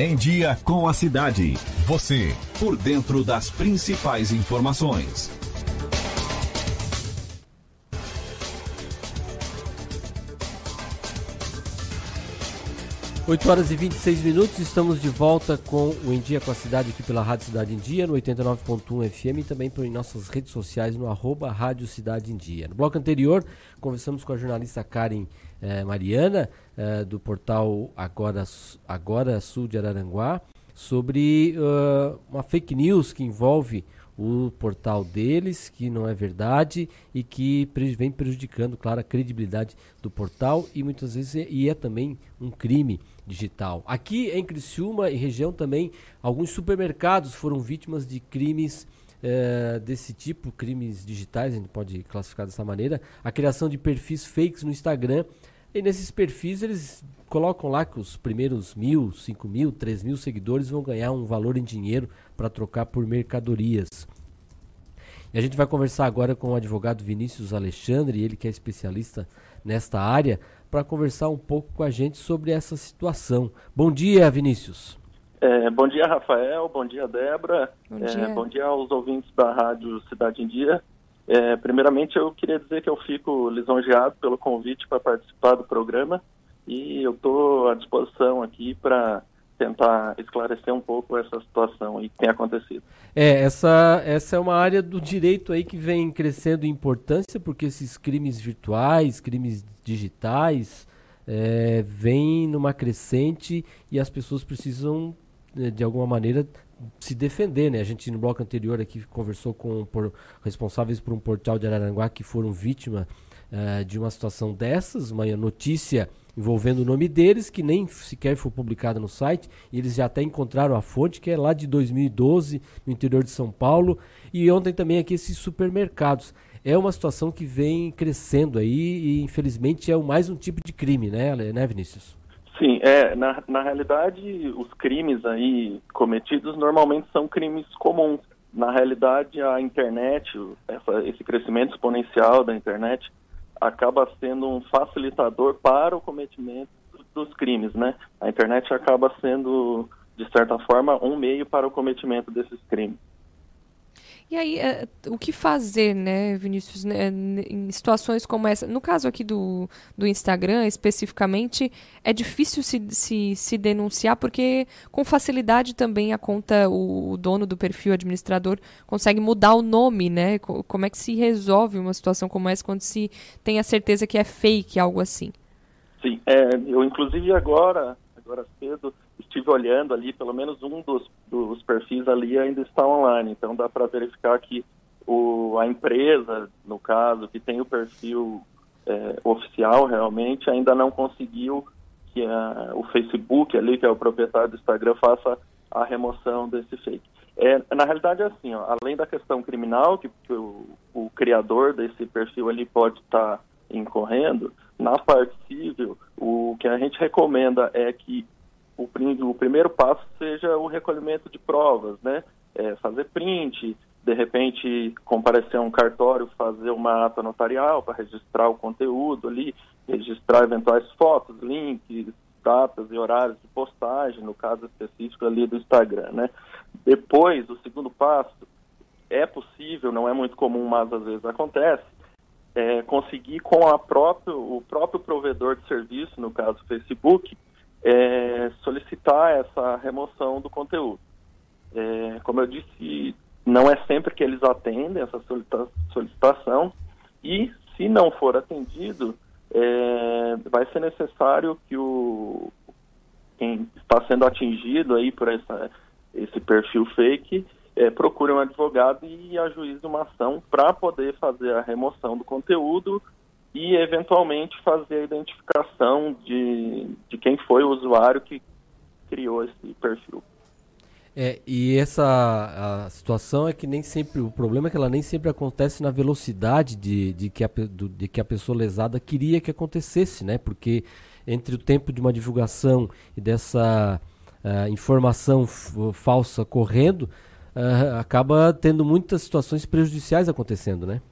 Em Dia com a Cidade. Você, por dentro das principais informações. 8 horas e 26 minutos, estamos de volta com o Em Dia com a Cidade aqui pela Rádio Cidade em Dia, no 89.1 FM e também por nossas redes sociais no arroba Rádio Cidade em Dia. No bloco anterior, conversamos com a jornalista Karen eh, Mariana, eh, do portal Agora, Agora Sul de Araranguá, sobre ah, uma fake news que envolve o portal deles, que não é verdade e que vem prejudicando, claro, a credibilidade do portal e muitas vezes é, e é também um crime digital. Aqui em Criciúma e região também, alguns supermercados foram vítimas de crimes eh, desse tipo, crimes digitais, a gente pode classificar dessa maneira, a criação de perfis fakes no Instagram e nesses perfis eles colocam lá que os primeiros mil, cinco mil, três mil seguidores vão ganhar um valor em dinheiro para trocar por mercadorias. E a gente vai conversar agora com o advogado Vinícius Alexandre, ele que é especialista nesta área, para conversar um pouco com a gente sobre essa situação. Bom dia, Vinícius. É, bom dia, Rafael. Bom dia, Débora. Bom É, dia. bom dia aos ouvintes da Rádio Cidade em Dia. É, primeiramente, eu queria dizer que eu fico lisonjeado pelo convite para participar do programa e eu estou à disposição aqui para tentar esclarecer um pouco essa situação e que tem acontecido. É, essa, essa é uma área do direito aí que vem crescendo em importância, porque esses crimes virtuais, crimes digitais, é, vêm numa crescente e as pessoas precisam, de alguma maneira, se defender, né? A gente no bloco anterior aqui conversou com por, responsáveis por um portal de Araranguá que foram vítima eh, de uma situação dessas, uma notícia envolvendo o nome deles, que nem sequer foi publicada no site, e eles já até encontraram a fonte, que é lá de 2012, no interior de São Paulo, e ontem também aqui esses supermercados. É uma situação que vem crescendo aí, e infelizmente é mais um tipo de crime, né, né Vinícius? Sim, é, na, na realidade, os crimes aí cometidos normalmente são crimes comuns. Na realidade, a internet, essa- esse crescimento exponencial da internet, acaba sendo um facilitador para o cometimento dos crimes, né? A internet acaba sendo, de certa forma, um meio para o cometimento desses crimes. E aí, é, o que fazer, né, Vinícius, né, em situações como essa? No caso aqui do, do Instagram, especificamente, é difícil se, se, se denunciar, porque com facilidade também a conta, o, o dono do perfil, administrador, consegue mudar o nome, né? Como é que se resolve uma situação como essa quando se tem a certeza que é fake, algo assim? Sim, é, eu inclusive agora, agora cedo, estive olhando ali, pelo menos um dos, dos perfis ali ainda está online, então dá para verificar que o, a empresa, no caso, que tem o perfil é, oficial realmente, ainda não conseguiu que a, o Facebook ali, que é o proprietário do Instagram, faça a remoção desse fake. É, na realidade é assim, ó, além da questão criminal, que, que o, o, criador desse perfil ali pode estar tá incorrendo, na parte civil, o que a gente recomenda é que o, o primeiro passo seja o recolhimento de provas, né? É, fazer print, de repente comparecer a um cartório, fazer uma ata notarial para registrar o conteúdo ali, registrar eventuais fotos, links, datas e horários de postagem, no caso específico ali do Instagram, né? Depois, o segundo passo, é possível, não é muito comum, mas às vezes acontece, é, conseguir com a próprio, o próprio provedor de serviço, no caso Facebook, é, solicitar essa remoção do conteúdo. É, como eu disse, não é sempre que eles atendem essa solicitação e, se não for atendido, é, vai ser necessário que o quem está sendo atingido aí por essa, esse perfil fake é, procure um advogado e ajuize uma ação para poder fazer a remoção do conteúdo e eventualmente fazer a identificação de, de quem foi o usuário que criou esse perfil. É, e essa a situação é que nem sempre, o problema é que ela nem sempre acontece na velocidade de, de, que, a, do, de que a pessoa lesada queria que acontecesse, né? Porque entre o tempo de uma divulgação e dessa uh, informação falsa correndo, uh, acaba tendo muitas situações prejudiciais acontecendo, né?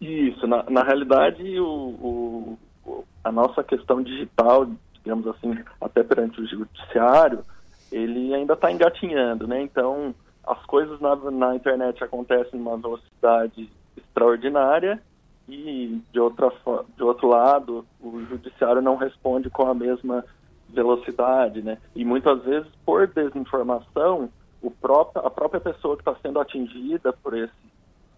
Isso, na, na realidade, o, o, a nossa questão digital, digamos assim, até perante o judiciário, ele ainda está engatinhando, né? Então, as coisas na, na internet acontecem numa velocidade extraordinária e, de, outra, de outro lado, o judiciário não responde com a mesma velocidade, né? E muitas vezes, por desinformação, o próprio, a própria pessoa que está sendo atingida por esse,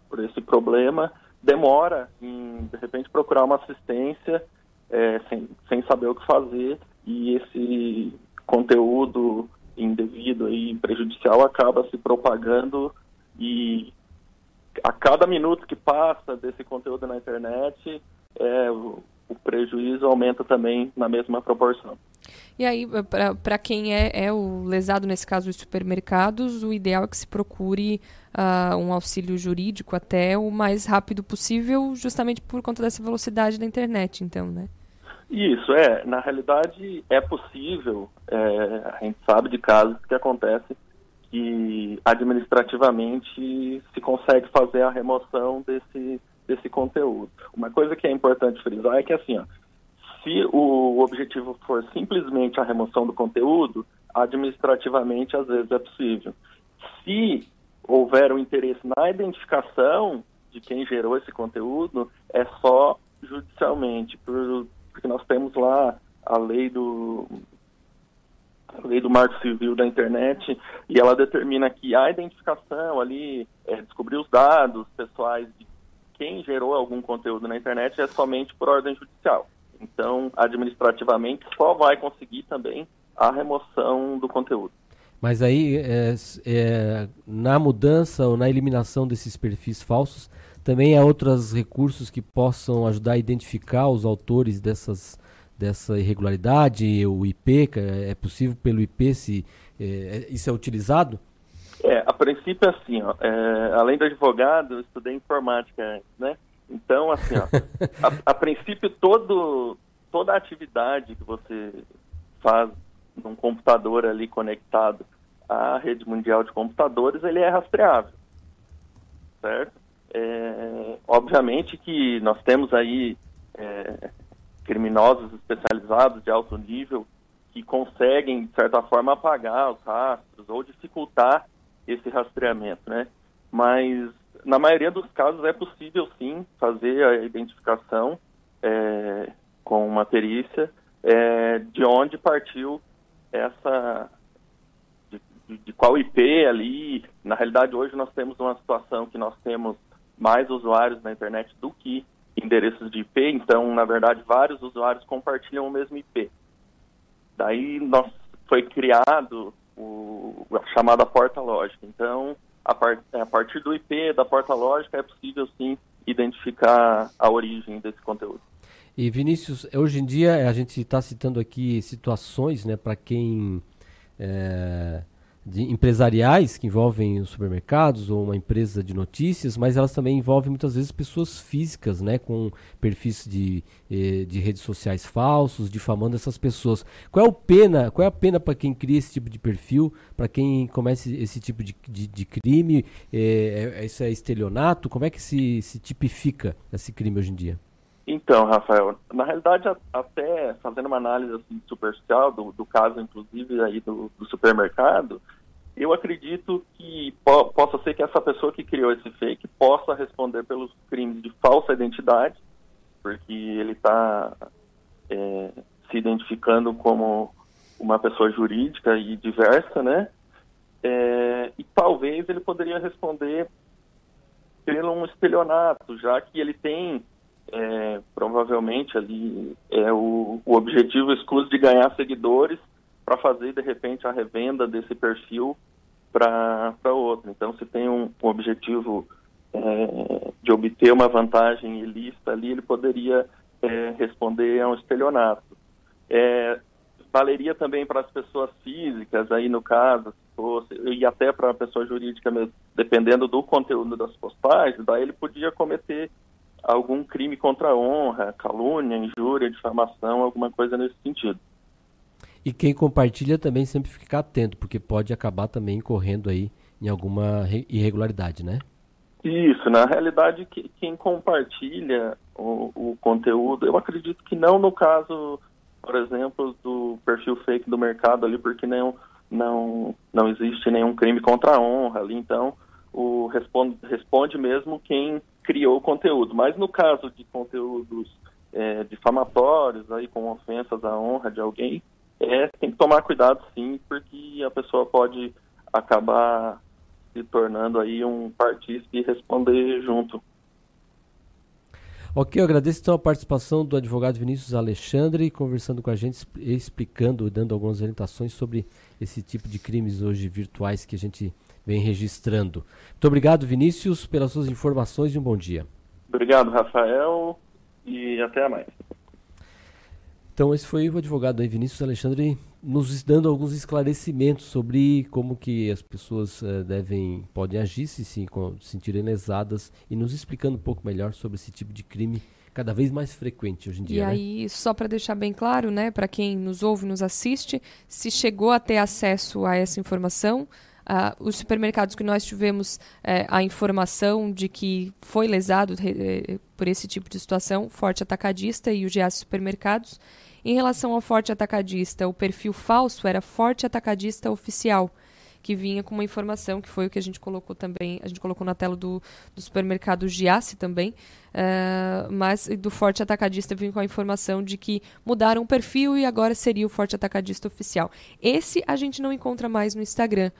por esse problema demora em, de repente, procurar uma assistência é, sem, sem saber o que fazer e esse conteúdo indevido e prejudicial acaba se propagando e a cada minuto que passa desse conteúdo na internet, é, o, o prejuízo aumenta também na mesma proporção. E aí, para quem é, é, o lesado, nesse caso, dos supermercados, o ideal é que se procure uh, um auxílio jurídico até o mais rápido possível, justamente por conta dessa velocidade da internet, então, né? Isso, é. Na realidade, é possível, é, a gente sabe de casos que acontecem que administrativamente se consegue fazer a remoção desse, desse conteúdo. Uma coisa que é importante frisar é que, assim, ó, se o objetivo for simplesmente a remoção do conteúdo, administrativamente às vezes é possível. Se houver um interesse na identificação de quem gerou esse conteúdo, é só judicialmente, por, porque nós temos lá a lei do a lei do marco civil da internet e ela determina que a identificação ali, é, descobrir os dados pessoais de quem gerou algum conteúdo na internet é somente por ordem judicial. Então, administrativamente, só vai conseguir também a remoção do conteúdo. Mas aí, é, é, na mudança ou na eliminação desses perfis falsos, também há outros recursos que possam ajudar a identificar os autores dessas, dessa irregularidade, o IP, é possível pelo IP se é, isso é utilizado? É, a princípio é assim, ó, é, além do advogado, eu estudei informática, né? Então, assim, ó, a, a, princípio, todo, toda a atividade que você faz num computador ali conectado à rede mundial de computadores, ele é rastreável, certo? É, obviamente que nós temos aí é, criminosos especializados de alto nível que conseguem, de certa forma, apagar os rastros ou dificultar esse rastreamento, né? Mas na maioria dos casos é possível sim fazer a identificação é, com uma perícia é, de onde partiu essa de, de, qual IP ali. Na realidade, hoje nós temos uma situação que nós temos mais usuários na internet do que endereços de IP, então, na verdade, vários usuários compartilham o mesmo IP. Daí nós, foi criado o, a chamada porta lógica. Então, a, part, a partir do IP da porta lógica é possível sim identificar a origem desse conteúdo. E Vinícius, hoje em dia a gente está citando aqui situações, né, para quem é, de empresariais que envolvem os supermercados ou uma empresa de notícias, mas elas também envolvem muitas vezes pessoas físicas, né, com perfis de, eh, de redes sociais falsos, difamando essas pessoas. Qual é o pena? Qual é a pena para quem cria esse tipo de perfil, para quem comece esse tipo de, de, de crime? Eh, é, isso é estelionato? Como é que se, se tipifica esse crime hoje em dia? Então, Rafael, na realidade, até fazendo uma análise assim, superficial do, do caso, inclusive, aí do, do supermercado, eu acredito que po possa ser que essa pessoa que criou esse fake possa responder pelos crimes de falsa identidade, porque ele está é, se identificando como uma pessoa jurídica e diversa, né? É, e talvez ele poderia responder pelo um estelionato, já que ele tem é, provavelmente ali é o, o objetivo exclusivo de ganhar seguidores para fazer de repente a revenda desse perfil para outro. Então, se tem um, um objetivo é, de obter uma vantagem ilícita ali, ele poderia é, responder a um estelionato. É, valeria também para as pessoas físicas, aí no caso, fosse, e até para a pessoa jurídica mesmo, dependendo do conteúdo das postagens, daí ele podia cometer algum crime contra a honra, calúnia, injúria, difamação, alguma coisa nesse sentido. E quem compartilha também sempre fica atento, porque pode acabar também incorrendo aí em alguma irregularidade, né? Isso, na realidade, quem compartilha o, o, conteúdo, eu acredito que não no caso, por exemplo, do perfil fake do mercado ali, porque não, não, não existe nenhum crime contra a honra ali, então o responde, responde mesmo quem criou o conteúdo. Mas no caso de conteúdos é, difamatórios, aí com ofensas à honra de alguém, é, tem que tomar cuidado sim, porque a pessoa pode acabar se tornando aí um partícipe e responder junto. Ok, eu agradeço então a participação do advogado Vinícius Alexandre, conversando com a gente, explicando, dando algumas orientações sobre esse tipo de crimes hoje virtuais que a gente vem registrando. Muito obrigado, Vinícius, pelas suas informações e um bom dia. Obrigado, Rafael, e até mais. Então, esse foi o advogado aí, Vinícius Alexandre, nos dando alguns esclarecimentos sobre como que as pessoas uh, devem, podem agir se se sentirem lesadas e nos explicando um pouco melhor sobre esse tipo de crime cada vez mais frequente hoje em dia. E né? aí, só para deixar bem claro, né, para quem nos ouve, nos assiste, se chegou a ter acesso a essa informação, Uh, os supermercados que nós tivemos uh, a informação de que foi lesado uh, por esse tipo de situação, Forte Atacadista e o GA Supermercados. Em relação ao Forte Atacadista, o perfil falso era Forte Atacadista Oficial, que vinha com uma informação que foi o que a gente colocou também, a gente colocou na tela do, do supermercado Giasse também, uh, mas do Forte Atacadista vinha com a informação de que mudaram o perfil e agora seria o Forte Atacadista Oficial. Esse a gente não encontra mais no Instagram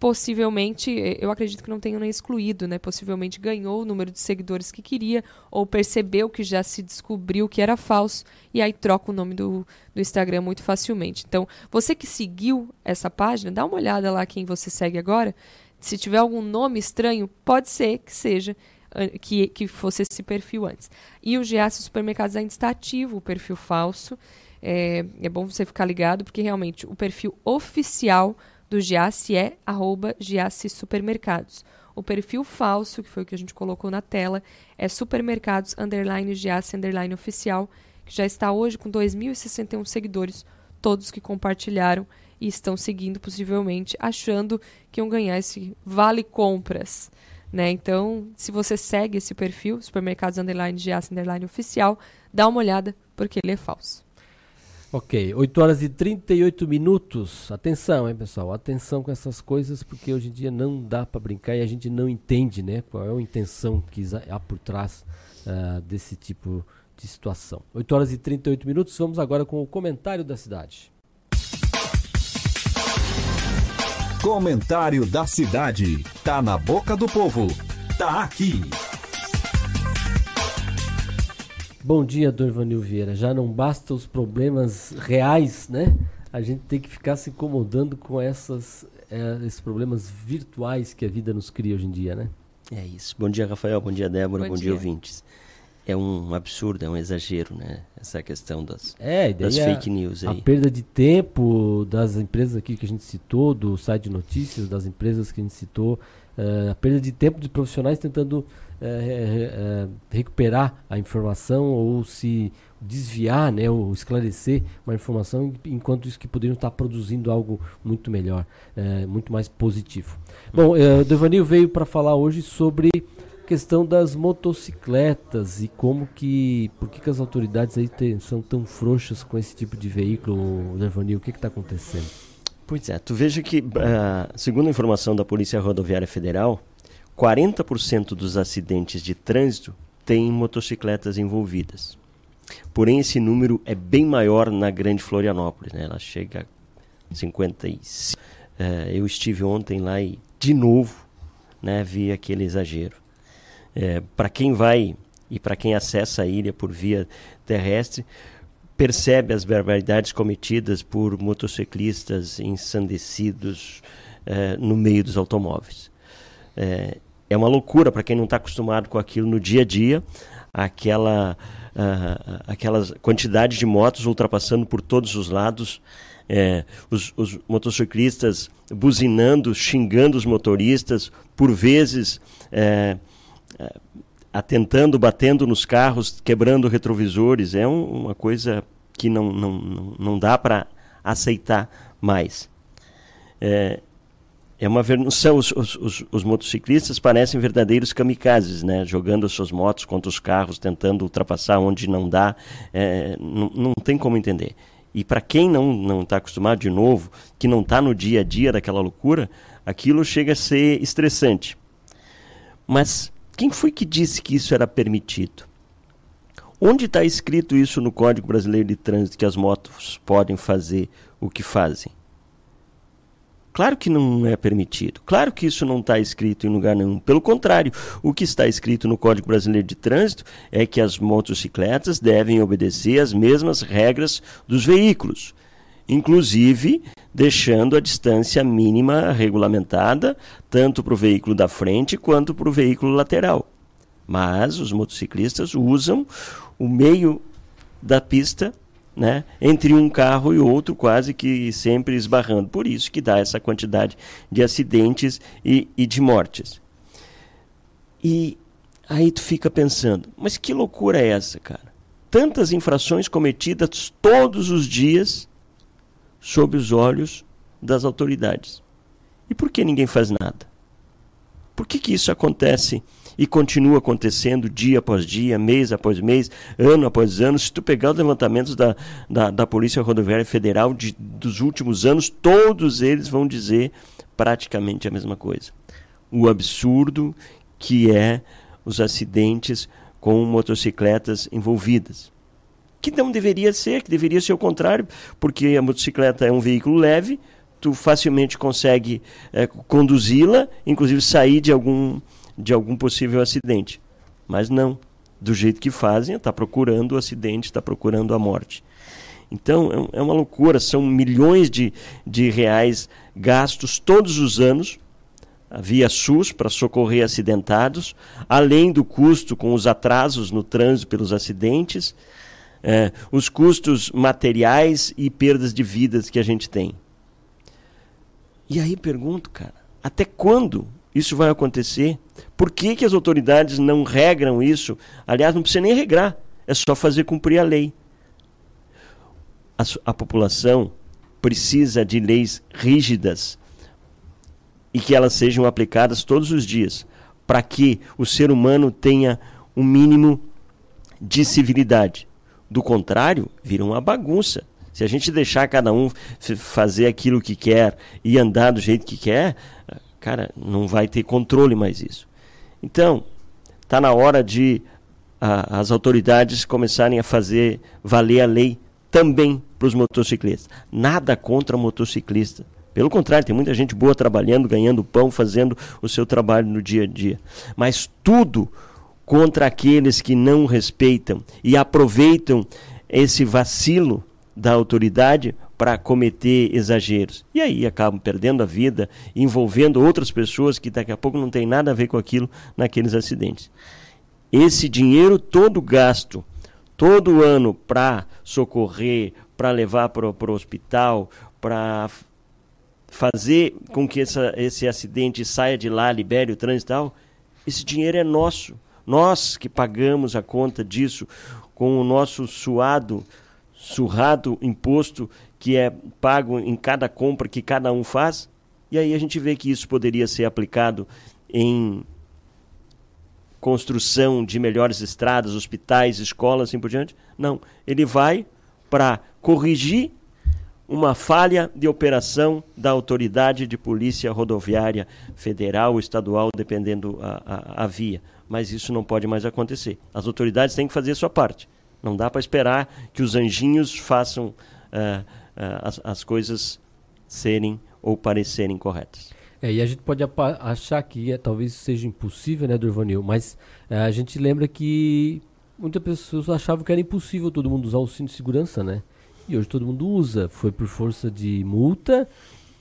possivelmente, eh, eu acredito que não tenha nem excluído, né? Possivelmente ganhou o número de seguidores que queria ou percebeu que já se descobriu que era falso e aí troca o nome do, do Instagram muito facilmente. Então, você que seguiu essa página, dá uma olhada lá quem você segue agora. Se tiver algum nome estranho, pode ser que seja que, que fosse esse perfil antes. E o Giasse Supermercados ainda está ativo, o perfil falso. É, é bom você ficar ligado, porque realmente o perfil oficial do Giasse é arroba Giasse Supermercados. O perfil falso, que foi o que a gente colocou na tela, é supermercados underline Giasse underline oficial, que já está hoje com 2.061 seguidores, todos que compartilharam e estão seguindo possivelmente, achando que iam ganhar esse vale compras. Né? Então, se você segue esse perfil, supermercados underline Giasse underline oficial, dá uma olhada, porque ele é falso. Ok, 8 horas e 38 minutos. Atenção, hein, pessoal? Atenção com essas coisas, porque hoje em dia não dá para brincar e a gente não entende, né? Qual é a intenção que há por trás uh, desse tipo de situação. 8 horas e 38 minutos. Vamos agora com o comentário da cidade. Comentário da cidade. Tá na boca do povo. Tá aqui. Bom dia, Dorvanil Vieira. Já não basta os problemas reais, né? A gente tem que ficar se incomodando com essas, é, esses problemas virtuais que a vida nos cria hoje em dia, né? É isso. Bom dia, Rafael. Bom dia, Débora. Bom, Bom dia. dia, ouvintes. É um absurdo, é um exagero, né? Essa questão das, é, das a, fake news aí. A perda de tempo das empresas aqui que a gente citou, do site de notícias, das empresas que a gente citou, uh, a perda de tempo de profissionais tentando é, recuperar a informação ou se desviar, né, ou esclarecer uma informação, enquanto isso que poderiam estar produzindo algo muito melhor, é, muito mais positivo. Bom, o Devanil veio para falar hoje sobre a questão das motocicletas e como que, por que, que as autoridades aí são tão frouxas com esse tipo de veículo, Devanil, o que está acontecendo? Pois é, tu veja que, uh, segundo a informação da Polícia Rodoviária Federal, 40% dos acidentes de trânsito têm motocicletas envolvidas. Porém, esse número é bem maior na Grande Florianópolis, né? ela chega a 55. É, eu estive ontem lá e, de novo, né, vi aquele exagero. É, para quem vai e para quem acessa a ilha por via terrestre, percebe as barbaridades cometidas por motociclistas ensandecidos é, no meio dos automóveis. É, é uma loucura para quem não está acostumado com aquilo no dia a dia, aquela, uh, aquela quantidade de motos ultrapassando por todos os lados, é, os, os, motociclistas buzinando, xingando os motoristas, por vezes é, é, atentando, batendo nos carros, quebrando retrovisores. É um, uma coisa que não, não, não, não dá para aceitar mais. É, é uma os, os, os, os, motociclistas parecem verdadeiros kamikazes, né? Jogando as suas motos contra os carros, tentando ultrapassar onde não dá. É, não, não tem como entender. E para quem não não está acostumado de novo, que não está no dia a dia daquela loucura, aquilo chega a ser estressante. Mas quem foi que disse que isso era permitido? Onde está escrito isso no Código Brasileiro de Trânsito que as motos podem fazer o que fazem? Claro que não é permitido. Claro que isso não está escrito em lugar nenhum. Pelo contrário, o que está escrito no Código Brasileiro de Trânsito é que as motocicletas devem obedecer as mesmas regras dos veículos, inclusive deixando a distância mínima regulamentada tanto para o veículo da frente quanto para o veículo lateral. Mas os motociclistas usam o meio da pista né, entre um carro e outro, quase que sempre esbarrando. Por isso que dá essa quantidade de acidentes e, e de mortes. E aí tu fica pensando, mas que loucura é essa, cara? Tantas infrações cometidas todos os dias sob os olhos das autoridades. E por que ninguém faz nada? Por que, que isso acontece e continua acontecendo dia após dia, mês após mês, ano após ano. Se tu pegar os levantamentos da, da, da Polícia Rodoviária Federal de, dos últimos anos, todos eles vão dizer praticamente a mesma coisa. O absurdo que é os acidentes com motocicletas envolvidas. Que não deveria ser, que deveria ser o contrário, porque a motocicleta é um veículo leve, tu facilmente consegue é, conduzi-la, inclusive sair de algum de algum possível acidente. Mas não. Do jeito que fazem, está procurando o acidente, está procurando a morte. Então é, é uma loucura, são milhões de, de reais gastos todos os anos via SUS para socorrer acidentados, além do custo com os atrasos no trânsito pelos acidentes, é, os custos materiais e perdas de vidas que a gente tem. E aí pergunto, cara, até quando isso vai acontecer? Por que, que as autoridades não regram isso? Aliás, não precisa nem regrar, é só fazer cumprir a lei. A, a população precisa de leis rígidas e que elas sejam aplicadas todos os dias, para que o ser humano tenha um mínimo de civilidade. Do contrário, vira uma bagunça. Se a gente deixar cada um fazer aquilo que quer e andar do jeito que quer, cara, não vai ter controle mais isso. Então, está na hora de as autoridades começarem a fazer valer a lei também para os motociclistas. Nada contra motociclista. Pelo contrário, tem muita gente boa trabalhando, ganhando pão, fazendo o seu trabalho no dia a dia. Mas tudo contra aqueles que não respeitam e aproveitam esse vacilo da autoridade para cometer exageros. E aí acabam perdendo a vida, envolvendo outras pessoas que daqui a pouco não tem nada a ver com aquilo naqueles acidentes. Esse dinheiro todo gasto, todo ano para socorrer, para levar para o hospital, para fazer com que essa, esse acidente saia de lá, libere o trânsito e tal, esse dinheiro é nosso. Nós que pagamos a conta disso com o nosso suado, surrado imposto que é pago em cada compra que cada um faz. E aí a gente vê que isso poderia ser aplicado em construção de melhores estradas, hospitais, escolas, assim por diante. Não, ele vai para corrigir uma falha de operação da autoridade de polícia rodoviária federal ou estadual, dependendo a, a, a, via. Mas isso não pode mais acontecer. As autoridades têm que fazer a sua parte. Não dá para esperar que os anjinhos façam uh, as, as coisas serem ou parecerem corretas. É, e a gente pode achar que é, talvez seja impossível, né, Durvanil? Mas é, a gente lembra que muitas pessoas achavam que era impossível todo mundo usar o cinto de segurança, né? E hoje todo mundo usa. Foi por força de multa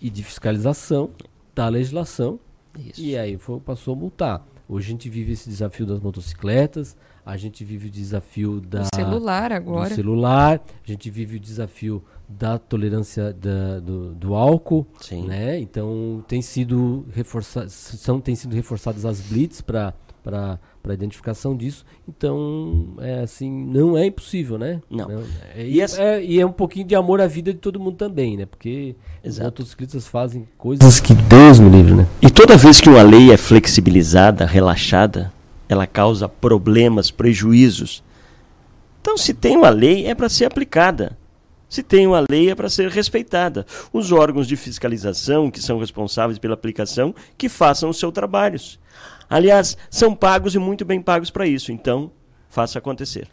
e de fiscalização da legislação. Isso. E aí foi, passou a multar. Hoje a gente vive esse desafio das motocicletas, a gente vive o desafio da, do celular agora. Do celular, a gente vive o desafio da tolerância da, do, do, álcool, Sim. né? Então tem sido reforçadas, são tem sido reforçadas as blitz para para para identificação disso. Então, é assim, não é impossível, né? Não. não é, e, essa... é, e é um pouquinho de amor à vida de todo mundo também, né? Porque Exato. os motociclistas fazem coisas que Deus me livre, né? E toda vez que uma lei é flexibilizada, relaxada, ela causa problemas, prejuízos. Então, se tem uma lei, é para ser aplicada. Se tem uma lei, é para ser respeitada. Os órgãos de fiscalização, que são responsáveis pela aplicação, que façam os seus trabalhos. Aliás, são pagos e muito bem pagos para isso. Então, faça acontecer.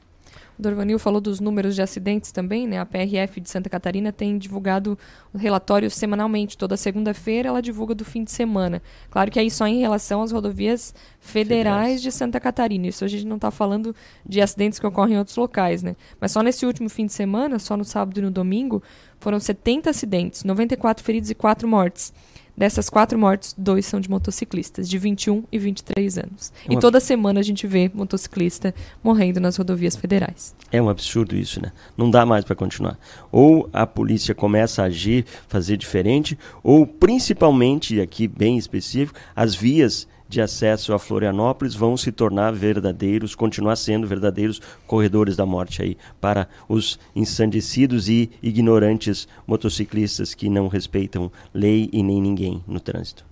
Dorvanil falou dos números de acidentes também, né? A PRF de Santa Catarina tem divulgado relatórios semanalmente. Toda segunda-feira ela divulga do fim de semana. Claro que aí só em relação às rodovias federais, federais. de Santa Catarina. Isso a gente não está falando de acidentes que ocorrem em outros locais, né? Mas só nesse último fim de semana, só no sábado e no domingo, foram 70 acidentes, 94 feridos e 4 mortes. Dessas quatro mortes, dois são de motociclistas, de 21 e 23 anos. É e toda semana a gente vê motociclista morrendo nas rodovias federais. É um absurdo isso, né? Não dá mais para continuar. Ou a polícia começa a agir, fazer diferente, ou principalmente, aqui bem específico, as vias de acesso a Florianópolis vão se tornar verdadeiros, continuar sendo verdadeiros corredores da morte aí para os ensandecidos e ignorantes motociclistas que não respeitam lei e nem ninguém no trânsito.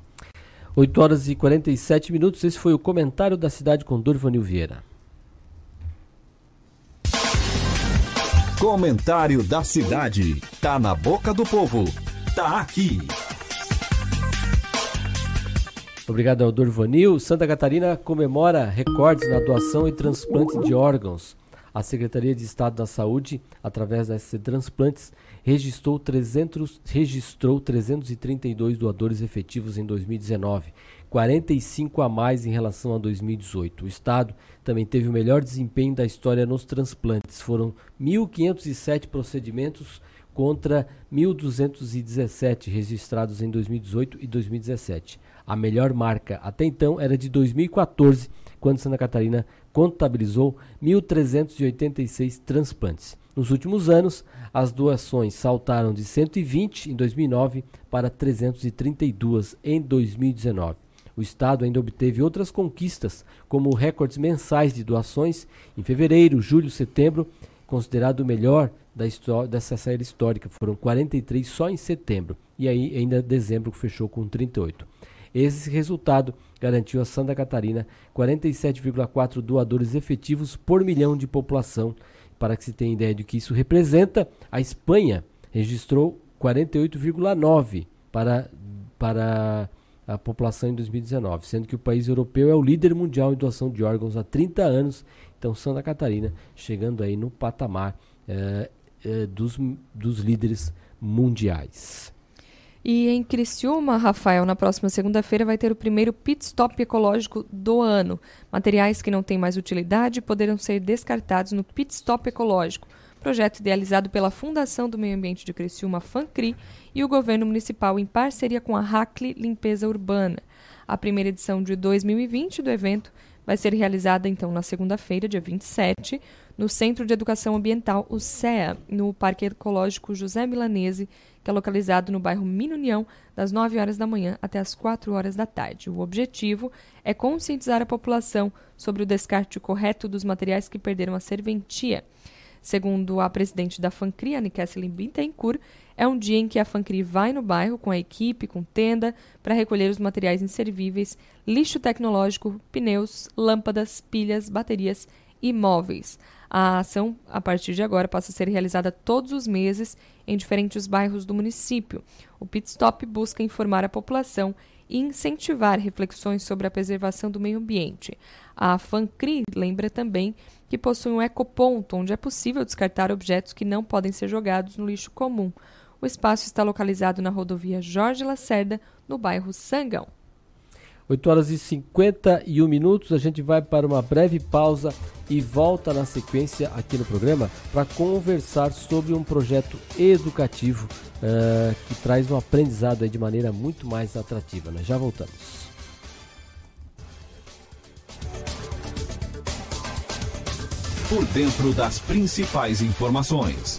8 horas e 47 minutos. Esse foi o comentário da cidade com Durvanil Vieira. Comentário da cidade. Tá na boca do povo. Tá aqui. Obrigado ao Dorvanil. Santa Catarina comemora recordes na doação e transplante de órgãos. A Secretaria de Estado da Saúde, através da SC Transplantes, registrou, 300, registrou 332 doadores efetivos em 2019, 45 a mais em relação a 2018. O Estado também teve o melhor desempenho da história nos transplantes. Foram 1.507 procedimentos contra 1.217 registrados em 2018 e 2017. A melhor marca até então era de 2014, quando Santa Catarina contabilizou 1.386 transplantes. Nos últimos anos, as doações saltaram de 120 em 2009 para 332 em 2019. O Estado ainda obteve outras conquistas, como recordes mensais de doações em fevereiro, julho, setembro, considerado o melhor da dessa série histórica. Foram 43 só em setembro. E aí, ainda dezembro, fechou com 38. Esse resultado garantiu a Santa Catarina 47,4 doadores efetivos por milhão de população. Para que se tenha ideia de que isso representa, a Espanha registrou 48,9 para, para a população em 2019, sendo que o país europeu é o líder mundial em doação de órgãos há 30 anos. Então, Santa Catarina chegando aí no patamar eh, eh, dos, dos líderes mundiais. E em Criciúma, Rafael, na próxima segunda-feira vai ter o primeiro pit stop ecológico do ano. Materiais que não têm mais utilidade poderão ser descartados no pit stop ecológico, projeto idealizado pela Fundação do Meio Ambiente de Criciúma, FANCRI, e o governo municipal em parceria com a Hackley Limpeza Urbana. A primeira edição de 2020 do evento vai ser realizada então na segunda-feira, dia 27, no Centro de Educação Ambiental, o CEA, no Parque Ecológico José Milanese, que é localizado no bairro Minunião, das 9 horas da manhã até as 4 horas da tarde. O objetivo é conscientizar a população sobre o descarte correto dos materiais que perderam a serventia. Segundo a presidente da FANCRI, Anne Kesselin é um dia em que a FANCRI vai no bairro com a equipe, com tenda, para recolher os materiais inservíveis, lixo tecnológico, pneus, lâmpadas, pilhas, baterias e móveis. A ação, a partir de agora, passa a ser realizada todos os meses em diferentes bairros do município. O Pit Stop busca informar a população e incentivar reflexões sobre a preservação do meio ambiente. A FANCRI lembra também que possui um ecoponto, onde é possível descartar objetos que não podem ser jogados no lixo comum. O espaço está localizado na rodovia Jorge Lacerda, no bairro Sangão. 8 horas e 51 minutos, a gente vai para uma breve pausa e volta na sequência aqui no programa para conversar sobre um projeto educativo uh, que traz um aprendizado de maneira muito mais atrativa. Né? Já voltamos. Por dentro das principais informações.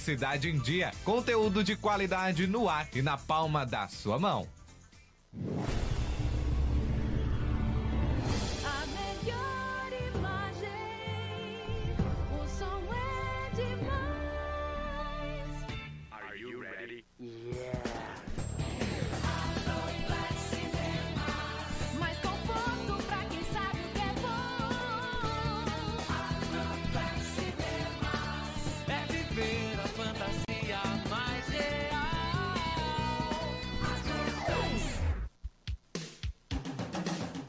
Cidade em Dia. Conteúdo de qualidade no ar e na palma da sua mão.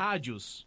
Rádios.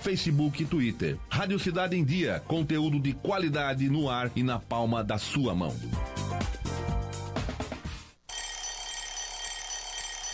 Facebook e Twitter. Rádio Cidade em Dia, conteúdo de qualidade no ar e na palma da sua mão.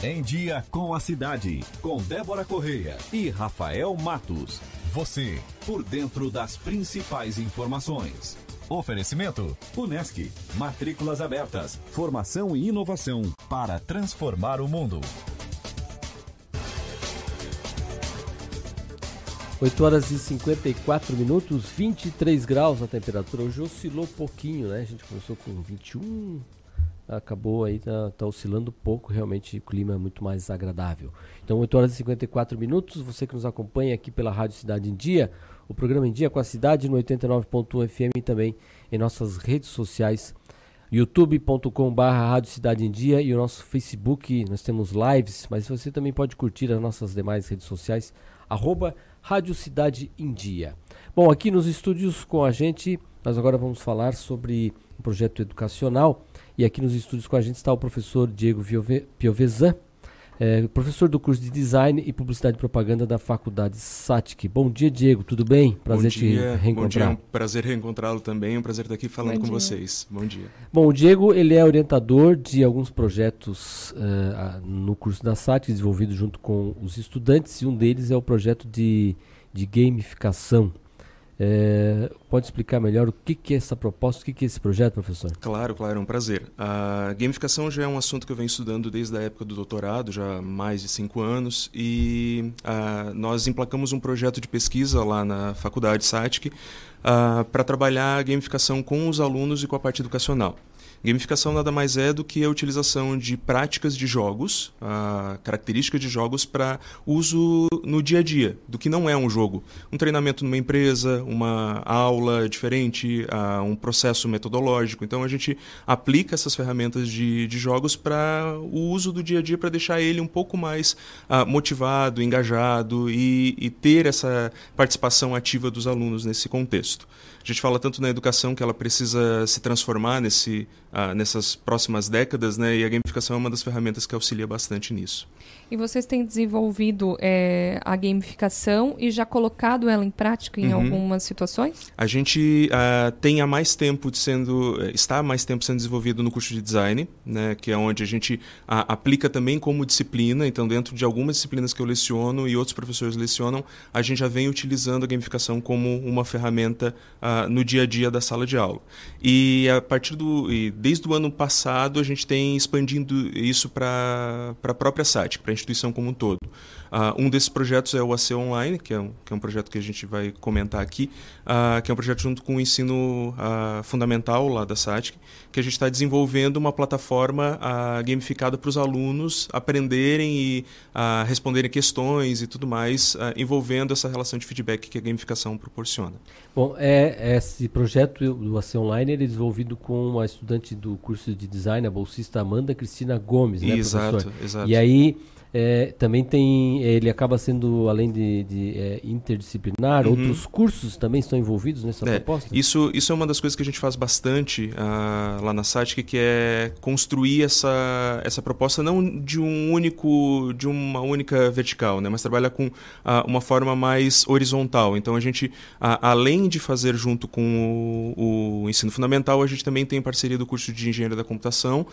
Em Dia com a Cidade, com Débora Correia e Rafael Matos. Você, por dentro das principais informações. Oferecimento: Unesc. Matrículas abertas. Formação e inovação para transformar o mundo. 8 horas e 54 minutos, 23 graus a temperatura. Hoje oscilou pouquinho, né? A gente começou com 21, acabou aí, tá, tá oscilando pouco, realmente o clima é muito mais agradável. Então, 8 horas e 54 minutos, você que nos acompanha aqui pela Rádio Cidade em Dia, o programa em Dia com a Cidade no 89.1 FM e também em nossas redes sociais, youtube.com.br Rádio Cidade em Dia e o nosso Facebook, nós temos lives, mas você também pode curtir as nossas demais redes sociais, arroba Rádio Cidade em Dia. Bom, aqui nos estúdios com a gente, nós agora vamos falar sobre um projeto educacional e aqui nos estúdios com a gente está o professor Diego Piovesan, é, professor do curso de Design e Publicidade e Propaganda da Faculdade SATIC. Bom dia, Diego, tudo bem? Prazer bom dia, te reencontrar. Bom dia, é um prazer reencontrá-lo também, é um prazer estar aqui falando bom com dia. vocês. Bom dia. Bom, o Diego, ele é orientador de alguns projetos uh, no curso da SATIC, desenvolvido junto com os estudantes, e um deles é o projeto de, de gamificação. É, pode explicar melhor o que, que, é essa proposta, o que, que, é esse projeto, professor? Claro, claro, é um prazer. A gamificação já é um assunto que eu venho estudando desde a época do doutorado, já há mais de cinco anos, e uh, nós emplacamos um projeto de pesquisa lá na faculdade SATIC para trabalhar a gamificação com os alunos e com a parte educacional. Gamificação nada mais é do que a utilização de práticas de jogos, características de jogos para uso no dia a dia, do que não é um jogo. Um treinamento numa empresa, uma aula diferente, um processo metodológico. Então a gente aplica essas ferramentas de, de jogos para o uso do dia a dia, para deixar ele um pouco mais motivado, engajado e, e ter essa participação ativa dos alunos nesse contexto. Gente fala tanto na educação que ela precisa se transformar nesse, uh, nessas próximas décadas, né? E a gamificação é uma das ferramentas que auxilia bastante nisso. E vocês têm desenvolvido é, a gamificação e já colocado ela em prática em uhum. algumas situações? A gente uh, tem há mais tempo sendo, eh, está há mais tempo sendo desenvolvido no curso de design, né, que é onde a gente uh, aplica também como disciplina. Então, dentro de algumas disciplinas que eu leciono e outros professores lecionam, a gente já vem utilizando a gamificação como uma ferramenta uh, no dia a dia da sala de aula. E a partir do, e desde o ano passado, a gente tem expandindo isso para a própria site, para instituição como um todo. Uh, um desses projetos é o AC Online, que é um, que é um projeto que a gente vai comentar aqui, uh, que é um projeto junto com o ensino uh, fundamental lá da SATIC, que a gente está desenvolvendo uma plataforma gamificada para os alunos aprenderem e responderem questões e tudo mais, envolvendo essa relação de feedback que a gamificação proporciona. Bom, é, esse projeto do AC Online ele é desenvolvido com uma estudante do curso de design, a bolsista Amanda Cristina Gomes, né, exato, professor? Exato. E aí é, também tem, ele acaba sendo, além de, de é, interdisciplinar, uhum. outros cursos também estão envolvidos nessa é, proposta? Isso, isso é uma das coisas que a gente faz bastante uh, lá na SATIC, que é construir essa, essa proposta não de um único, de uma única vertical, né, mas trabalha com uh, uma forma mais horizontal. Então a gente, uh, além de fazer junto com o, o, ensino fundamental, a gente também tem parceria do curso de engenharia da computação,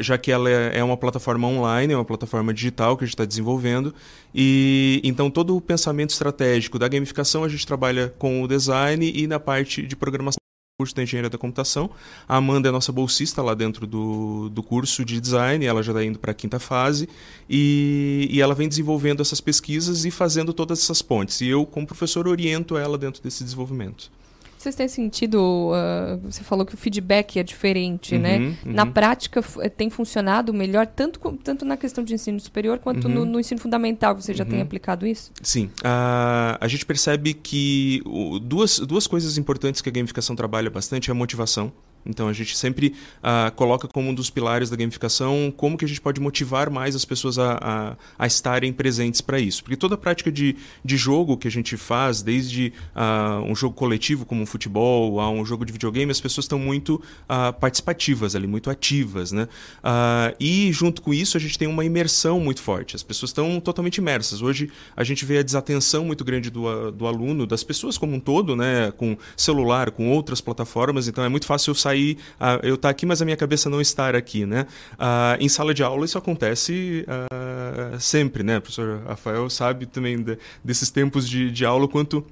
já que ela é, é uma plataforma online, é uma plataforma digital digital que a gente está desenvolvendo. E então todo o pensamento estratégico da gamificação a gente trabalha com o design e na parte de programação curso da engenharia da computação. A Amanda é nossa bolsista lá dentro do, do curso de design, ela já está indo para a quinta fase, e, e ela vem desenvolvendo essas pesquisas e fazendo todas essas pontes. E eu, como professor, oriento ela dentro desse desenvolvimento. Vocês têm sentido, uh, você falou que o feedback é diferente, né? uhum, né? Uhum. Na prática eh, tem funcionado melhor, tanto, tanto na questão de ensino superior quanto uhum. no, no, ensino fundamental. Você já tem uhum. aplicado isso? Sim. Uh, a gente percebe que o, duas, duas coisas importantes que a gamificação trabalha bastante é a motivação Então a gente sempre uh, coloca como um dos pilares da gamificação como que a gente pode motivar mais as pessoas a, a, a estarem presentes para isso. Porque toda a prática de, de jogo que a gente faz, desde uh, um jogo coletivo como um futebol, a um jogo de videogame, as pessoas estão muito uh, participativas ali, muito ativas. Né? e junto com isso a gente tem uma imersão muito forte. As pessoas estão totalmente imersas. Hoje a gente vê a desatenção muito grande do, do aluno, das pessoas como um todo, né? com celular, com outras plataformas, então é muito fácil eu sair, uh, eu estar tá aqui, mas a minha cabeça não estar aqui, né? Uh, em sala de aula isso acontece uh, sempre, né? O professor Rafael sabe também de, desses tempos de, de aula quanto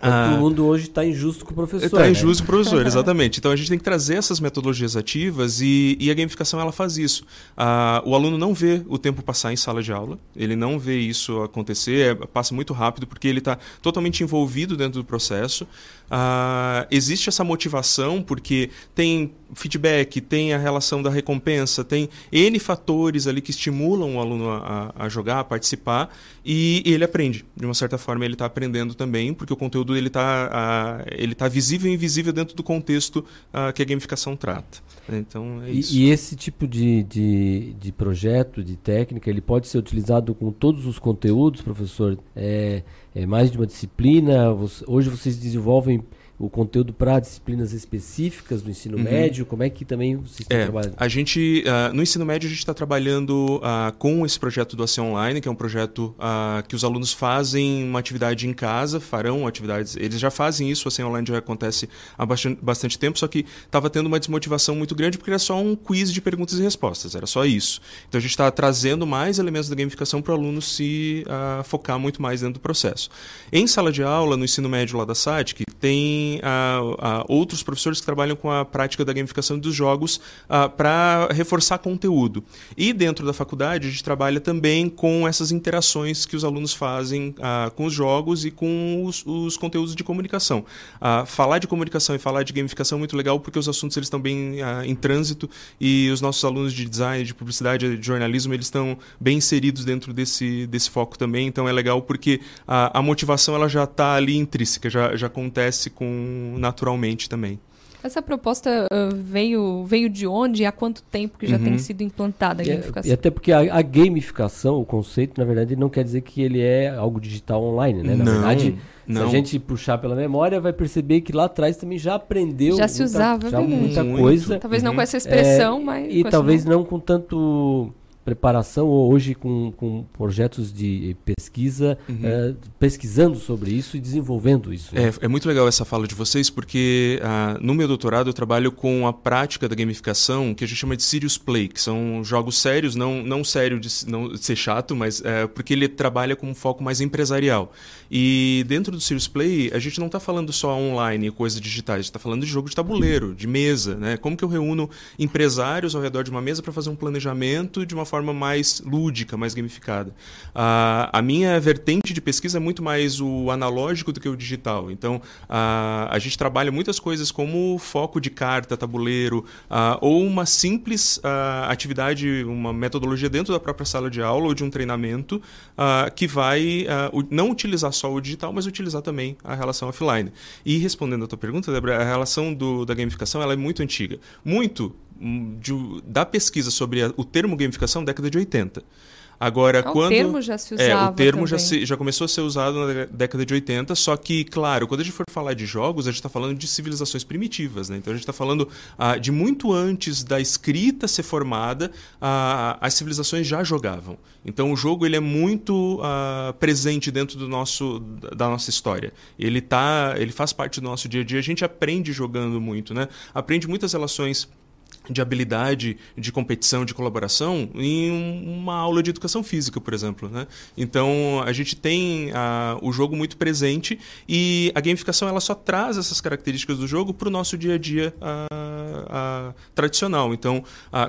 ah, Todo mundo hoje está injusto com o professor. Está né? injusto com o professor, exatamente. Então a gente tem que trazer essas metodologias ativas e, e a gamificação ela faz isso. Ah, o aluno não vê o tempo passar em sala de aula, ele não vê isso acontecer, é, passa muito rápido porque ele está totalmente envolvido dentro do processo. Ah, existe essa motivação porque tem feedback, tem a relação da recompensa, tem N fatores ali que estimulam o aluno a, a jogar, a participar e, ele aprende. De uma certa forma, ele está aprendendo também, porque o conteúdo ele está ele tá visível e invisível dentro do contexto uh, que a gamificação trata. Então, é isso. E, e esse tipo de, de, de, projeto, de técnica, ele pode ser utilizado com todos os conteúdos, professor? É, é mais de uma disciplina? Você, hoje vocês desenvolvem o conteúdo para disciplinas específicas do ensino uhum. médio? Como é que também vocês estão é, trabalhando? A gente, uh, no ensino médio, a gente está trabalhando uh, com esse projeto do AC Online, que é um projeto uh, que os alunos fazem uma atividade em casa, farão atividades. Eles já fazem isso, o AC Online já acontece há bastante, bastante tempo, só que estava tendo uma desmotivação muito grande porque era só um quiz de perguntas e respostas, era só isso. Então a gente está trazendo mais elementos da gamificação para o aluno se focar muito mais dentro do processo. Em sala de aula, no ensino médio lá da SATIC, tem uh, uh, outros professores que trabalham com a prática da gamificação dos jogos uh, para reforçar conteúdo. E dentro da faculdade, a gente trabalha também com essas interações que os alunos fazem com os jogos e com os, os conteúdos de comunicação. falar de comunicação e falar de gamificação é muito legal porque os assuntos eles estão bem em trânsito e os nossos alunos de design, de publicidade, de jornalismo, eles estão bem inseridos dentro desse, desse foco também. Então é legal porque a, a motivação ela já está ali intrínseca, já, já acontece com naturalmente também. Essa proposta uh, veio, veio de onde e há quanto tempo que já uhum. tem sido implantada a é, gamificação? E, até porque a, a, gamificação, o conceito, na verdade, não quer dizer que ele é algo digital online, né? Na não, verdade, não. se a gente puxar pela memória, vai perceber que lá atrás também já aprendeu. Já se muita, usava, já muita coisa. Talvez uhum. não com essa expressão, é, mas. E talvez não com tanto preparação hoje com, com projetos de pesquisa, uhum. é, pesquisando sobre isso e desenvolvendo isso. Né? É, é, muito legal essa fala de vocês, porque ah, no meu doutorado eu trabalho com a prática da gamificação que a gente chama de Serious Play, que são jogos sérios, não, não sério de, não, de ser chato, mas é, porque ele trabalha com um foco mais empresarial. E dentro do Serious Play, a gente não está falando só online e coisas digitais, a gente está falando de jogo de tabuleiro, de mesa. Né? Como que eu reúno empresários ao redor de uma mesa para fazer um planejamento de uma forma forma mais lúdica, mais gamificada. a minha vertente de pesquisa é muito mais o analógico do que o digital. Então, a gente trabalha muitas coisas como foco de carta, tabuleiro, ou uma simples atividade, uma metodologia dentro da própria sala de aula ou de um treinamento que vai não utilizar só o digital, mas utilizar também a relação offline. E respondendo a tua pergunta, Débora, a relação do, da gamificação ela é muito antiga. Muito de, da pesquisa sobre a, o termo gamificação década de 80. Agora, ah, quando. O termo já se usava. É, o termo já, se, já começou a ser usado na década de 80, só que, claro, quando a gente for falar de jogos, a gente está falando de civilizações primitivas. Né? Então a gente está falando ah, de muito antes da escrita ser formada, ah, as civilizações já jogavam. Então o jogo ele é muito ah, presente dentro do nosso, da nossa história. Ele, tá, ele faz parte do nosso dia a dia. A gente aprende jogando muito, né? aprende muitas relações de habilidade, de competição, de colaboração em uma aula de educação física, por exemplo. Né? Então, a gente tem a, o jogo muito presente e a gamificação ela só traz essas características do jogo para o nosso dia a dia a, a, tradicional. Então,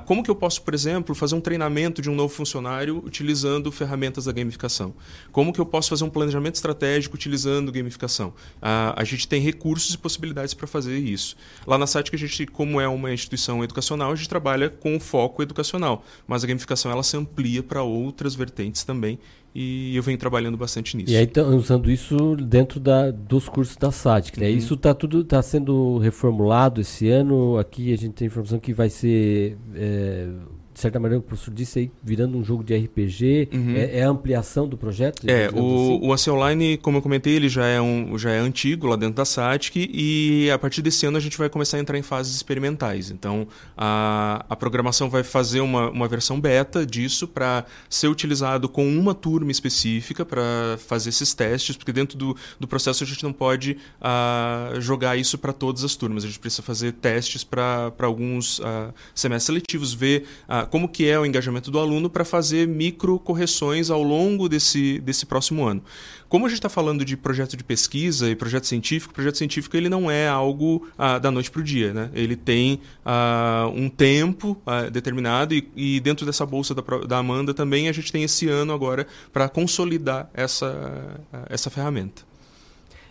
como que eu posso, por exemplo, fazer um treinamento de um novo funcionário utilizando ferramentas da gamificação? Como que eu posso fazer um planejamento estratégico utilizando gamificação? a gente tem recursos e possibilidades para fazer isso. Lá na SATIC, a gente, como é uma instituição educacional, educacional, a gente trabalha com o foco educacional, mas a gamificação ela se amplia para outras vertentes também e eu venho trabalhando bastante nisso. E aí usando isso dentro da, dos cursos da SATIC, né? Uhum. Isso está tudo tá sendo reformulado esse ano. Aqui a gente tem informação que vai ser é, de certa maneira, o professor disse aí, virando um jogo de RPG, uhum. é, é, a ampliação do projeto? É, o, assim? o AC Online, como eu comentei, ele já é, um, já é antigo lá dentro da SATIC e a partir desse ano a gente vai começar a entrar em fases experimentais. Então, a, a programação vai fazer uma, uma versão beta disso para ser utilizado com uma turma específica para fazer esses testes, porque dentro do, do processo a gente não pode uh, jogar isso para todas as turmas, a gente precisa fazer testes para alguns uh, semestres seletivos, ver uh, como que é o engajamento do aluno para fazer micro correções ao longo desse, desse próximo ano. Como a gente está falando de projeto de pesquisa e projeto científico, projeto científico ele não é algo ah, da noite para o dia. Né? Ele tem ah, um tempo ah, determinado e, e, dentro dessa bolsa da, da Amanda também a gente tem esse ano agora para consolidar essa, essa ferramenta.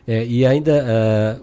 É, e ainda,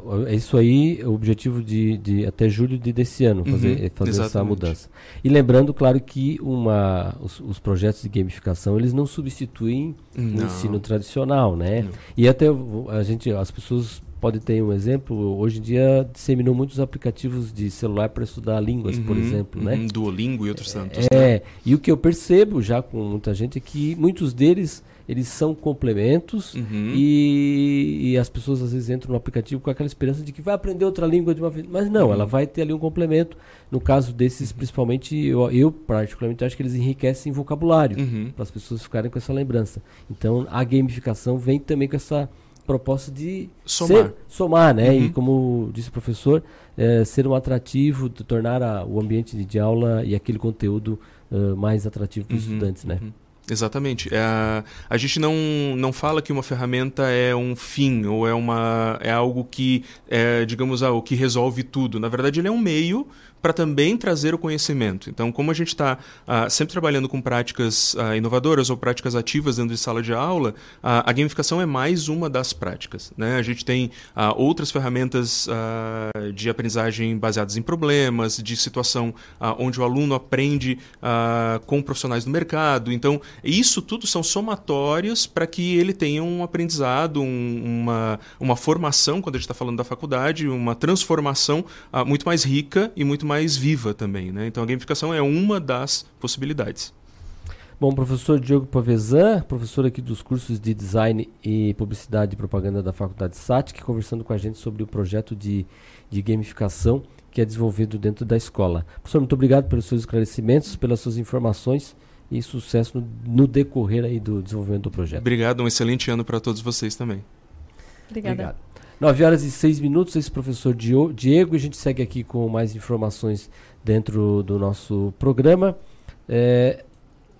uh, isso aí, o objetivo de, de até julho de, desse ano, fazer, uhum, fazer essa mudança. E lembrando, claro, que uma, os, os, projetos de gamificação, eles não substituem não. o ensino tradicional, né? Não. E até a gente, as pessoas podem ter um exemplo, hoje em dia disseminou muitos aplicativos de celular para estudar línguas, uhum, por exemplo, uhum, né? Duolingo e outros tantos. É, né? e o que eu percebo já com muita gente é que muitos deles eles são complementos uhum. e, e, as pessoas às vezes entram no aplicativo com aquela esperança de que vai aprender outra língua de uma vez. Mas não, uhum. ela vai ter ali um complemento. No caso desses, uhum. principalmente, eu, eu, particularmente acho que eles enriquecem vocabulário uhum. para as pessoas ficarem com essa lembrança. Então a gamificação vem também com essa proposta de somar, ser, somar né? E uhum. como disse o professor, é, ser um atrativo, tornar a, o ambiente de aula e aquele conteúdo uh, mais atrativo para os uhum. estudantes, né? Exatamente. É a, a gente não, não fala que uma ferramenta é um fim ou é, uma, é algo que, é, digamos, ah, o que resolve tudo. Na verdade, ele é um meio para também trazer o conhecimento. Então, como a gente está uh, sempre trabalhando com práticas uh, inovadoras ou práticas ativas dentro de sala de aula, uh, a gamificação é mais uma das práticas. Né? A gente tem outras ferramentas de aprendizagem baseadas em problemas, de situação onde o aluno aprende com profissionais do mercado. Então, isso tudo são somatórios para que ele tenha um aprendizado, um, uma, uma formação, quando a gente está falando da faculdade, uma transformação muito mais rica e muito mais mais viva também. Né? Então a gamificação é uma das possibilidades. Bom, professor Diogo Pavezan, professor aqui dos cursos de Design e Publicidade e Propaganda da Faculdade SATIC, conversando com a gente sobre o projeto de, de gamificação que é desenvolvido dentro da escola. Professor, muito obrigado pelos seus esclarecimentos, pelas suas informações e sucesso no, no decorrer aí do desenvolvimento do projeto. Obrigado, um excelente ano para todos vocês também. Obrigada. Obrigado. 9 horas e 6 minutos, esse professor Diego. A gente segue aqui com mais informações dentro do nosso programa. É,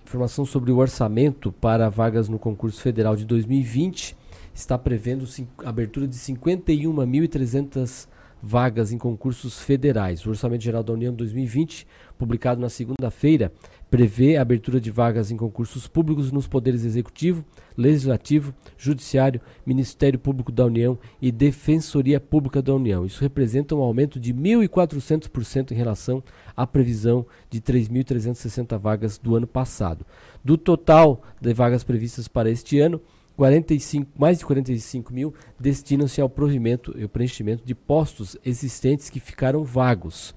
informação sobre o orçamento para vagas no concurso federal de 2020 está prevendo abertura de 51.300 vagas em concursos federais. O Orçamento Geral da União 2020, publicado na segunda-feira, prevê a abertura de vagas em concursos públicos nos poderes executivo, legislativo, judiciário, Ministério Público da União e Defensoria Pública da União. Isso representa um aumento de 1.400% em relação à previsão de 3.360 vagas do ano passado. Do total de vagas previstas para este ano, 45, mais de 45 mil destinam-se ao provimento e preenchimento de postos existentes que ficaram vagos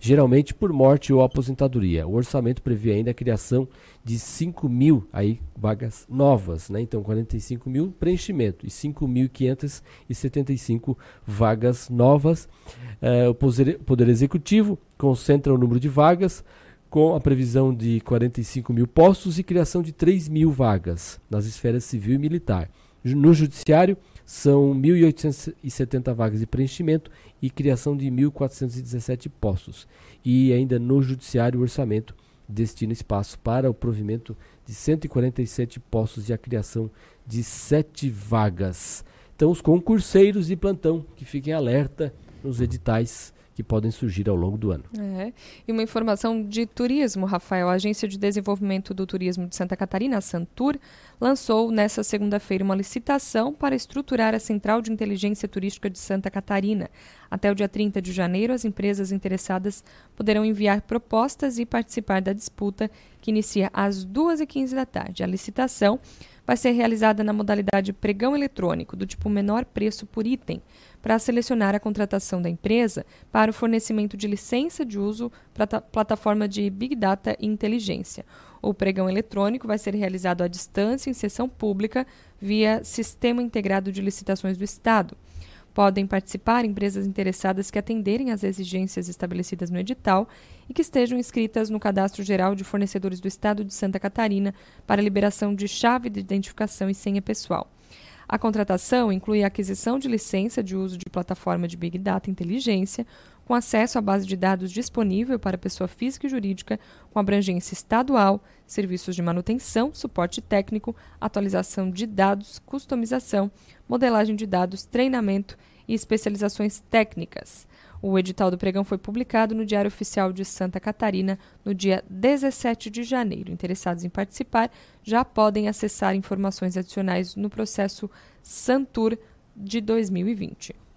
geralmente por morte ou aposentadoria. O orçamento prevê ainda a criação de 5 mil aí, vagas novas, né? então 45 mil preenchimento e 5.575 vagas novas. É, o poder, poder Executivo concentra o número de vagas com a previsão de 45 mil postos e criação de 3 mil vagas nas esferas civil e militar. No Judiciário, são 1.870 vagas de preenchimento e criação de 1.417 postos. E ainda no Judiciário, o orçamento destina espaço para o provimento de 147 postos e a criação de 7 vagas. Então, os concurseiros de plantão que fiquem alerta nos editais que podem surgir ao longo do ano. É. E uma informação de turismo, Rafael. A Agência de Desenvolvimento do Turismo de Santa Catarina, a Santur, lançou nesta segunda-feira uma licitação para estruturar a Central de Inteligência Turística de Santa Catarina. Até o dia 30 de janeiro, as empresas interessadas poderão enviar propostas e participar da disputa, que inicia às 2h15 da tarde. A licitação vai ser realizada na modalidade pregão eletrônico, do tipo menor preço por item, para selecionar a contratação da empresa para o fornecimento de licença de uso para plataforma de Big Data e Inteligência. O pregão eletrônico vai ser realizado à distância em sessão pública via Sistema Integrado de Licitações do Estado. Podem participar empresas interessadas que atenderem às exigências estabelecidas no edital e que estejam inscritas no Cadastro Geral de Fornecedores do Estado de Santa Catarina para liberação de chave de identificação e senha pessoal. A contratação inclui a aquisição de licença de uso de plataforma de Big Data Inteligência, com acesso à base de dados disponível para pessoa física e jurídica, com abrangência estadual, serviços de manutenção, suporte técnico, atualização de dados, customização, modelagem de dados, treinamento e especializações técnicas. O edital do pregão foi publicado no Diário Oficial de Santa Catarina no dia 17 de janeiro. Interessados em participar já podem acessar informações adicionais no processo Santur de 2020.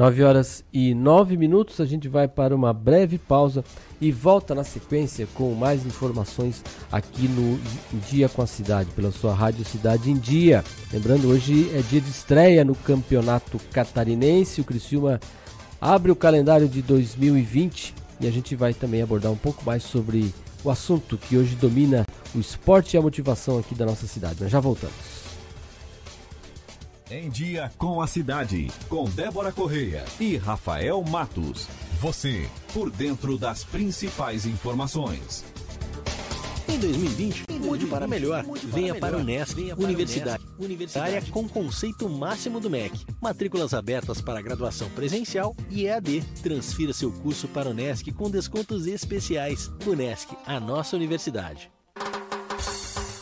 9 horas e 9 minutos, a gente vai para uma breve pausa e volta na sequência com mais informações aqui no Dia com a Cidade, pela sua Rádio Cidade em Dia. Lembrando, hoje é dia de estreia no Campeonato Catarinense. O Criciúma abre o calendário de 2020 e a gente vai também abordar um pouco mais sobre o assunto que hoje domina o esporte e a motivação aqui da nossa cidade. Mas já voltamos. Em Dia com a Cidade, com Débora Correia e Rafael Matos. Você, por dentro das principais informações. Em 2020, mude para melhor. Venha para o Unesc, Universidade Universitária com conceito máximo do MEC. Matrículas abertas para graduação presencial e EAD. Transfira seu curso para o Unesc com descontos especiais. Unesc, a nossa universidade.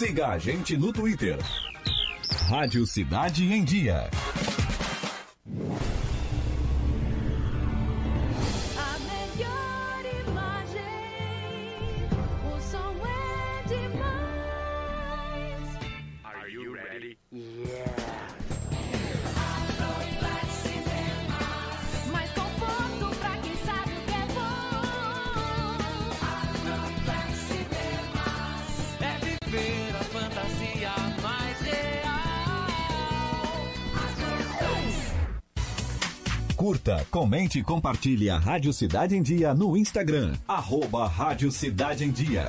Siga a gente no Twitter. Rádio Cidade em Dia. Curta, comente e compartilhe a Rádio Cidade em Dia no Instagram. Arroba Rádio Cidade em Dia.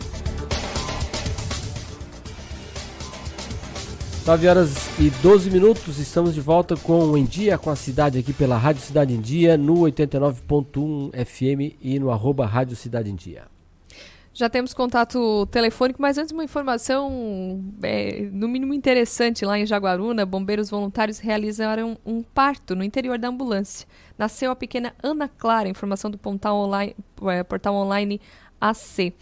9 horas e 12 minutos, estamos de volta com o Em Dia com a Cidade aqui pela Rádio Cidade em Dia, no 89.1 FM e no arroba Rádio Cidade em Dia. Já temos contato telefônico, mas antes uma informação é, no mínimo interessante lá em Jaguaruna, bombeiros voluntários realizaram um parto no interior da ambulância. Nasceu a pequena Ana Clara, informação do portal online, é, portal online AC.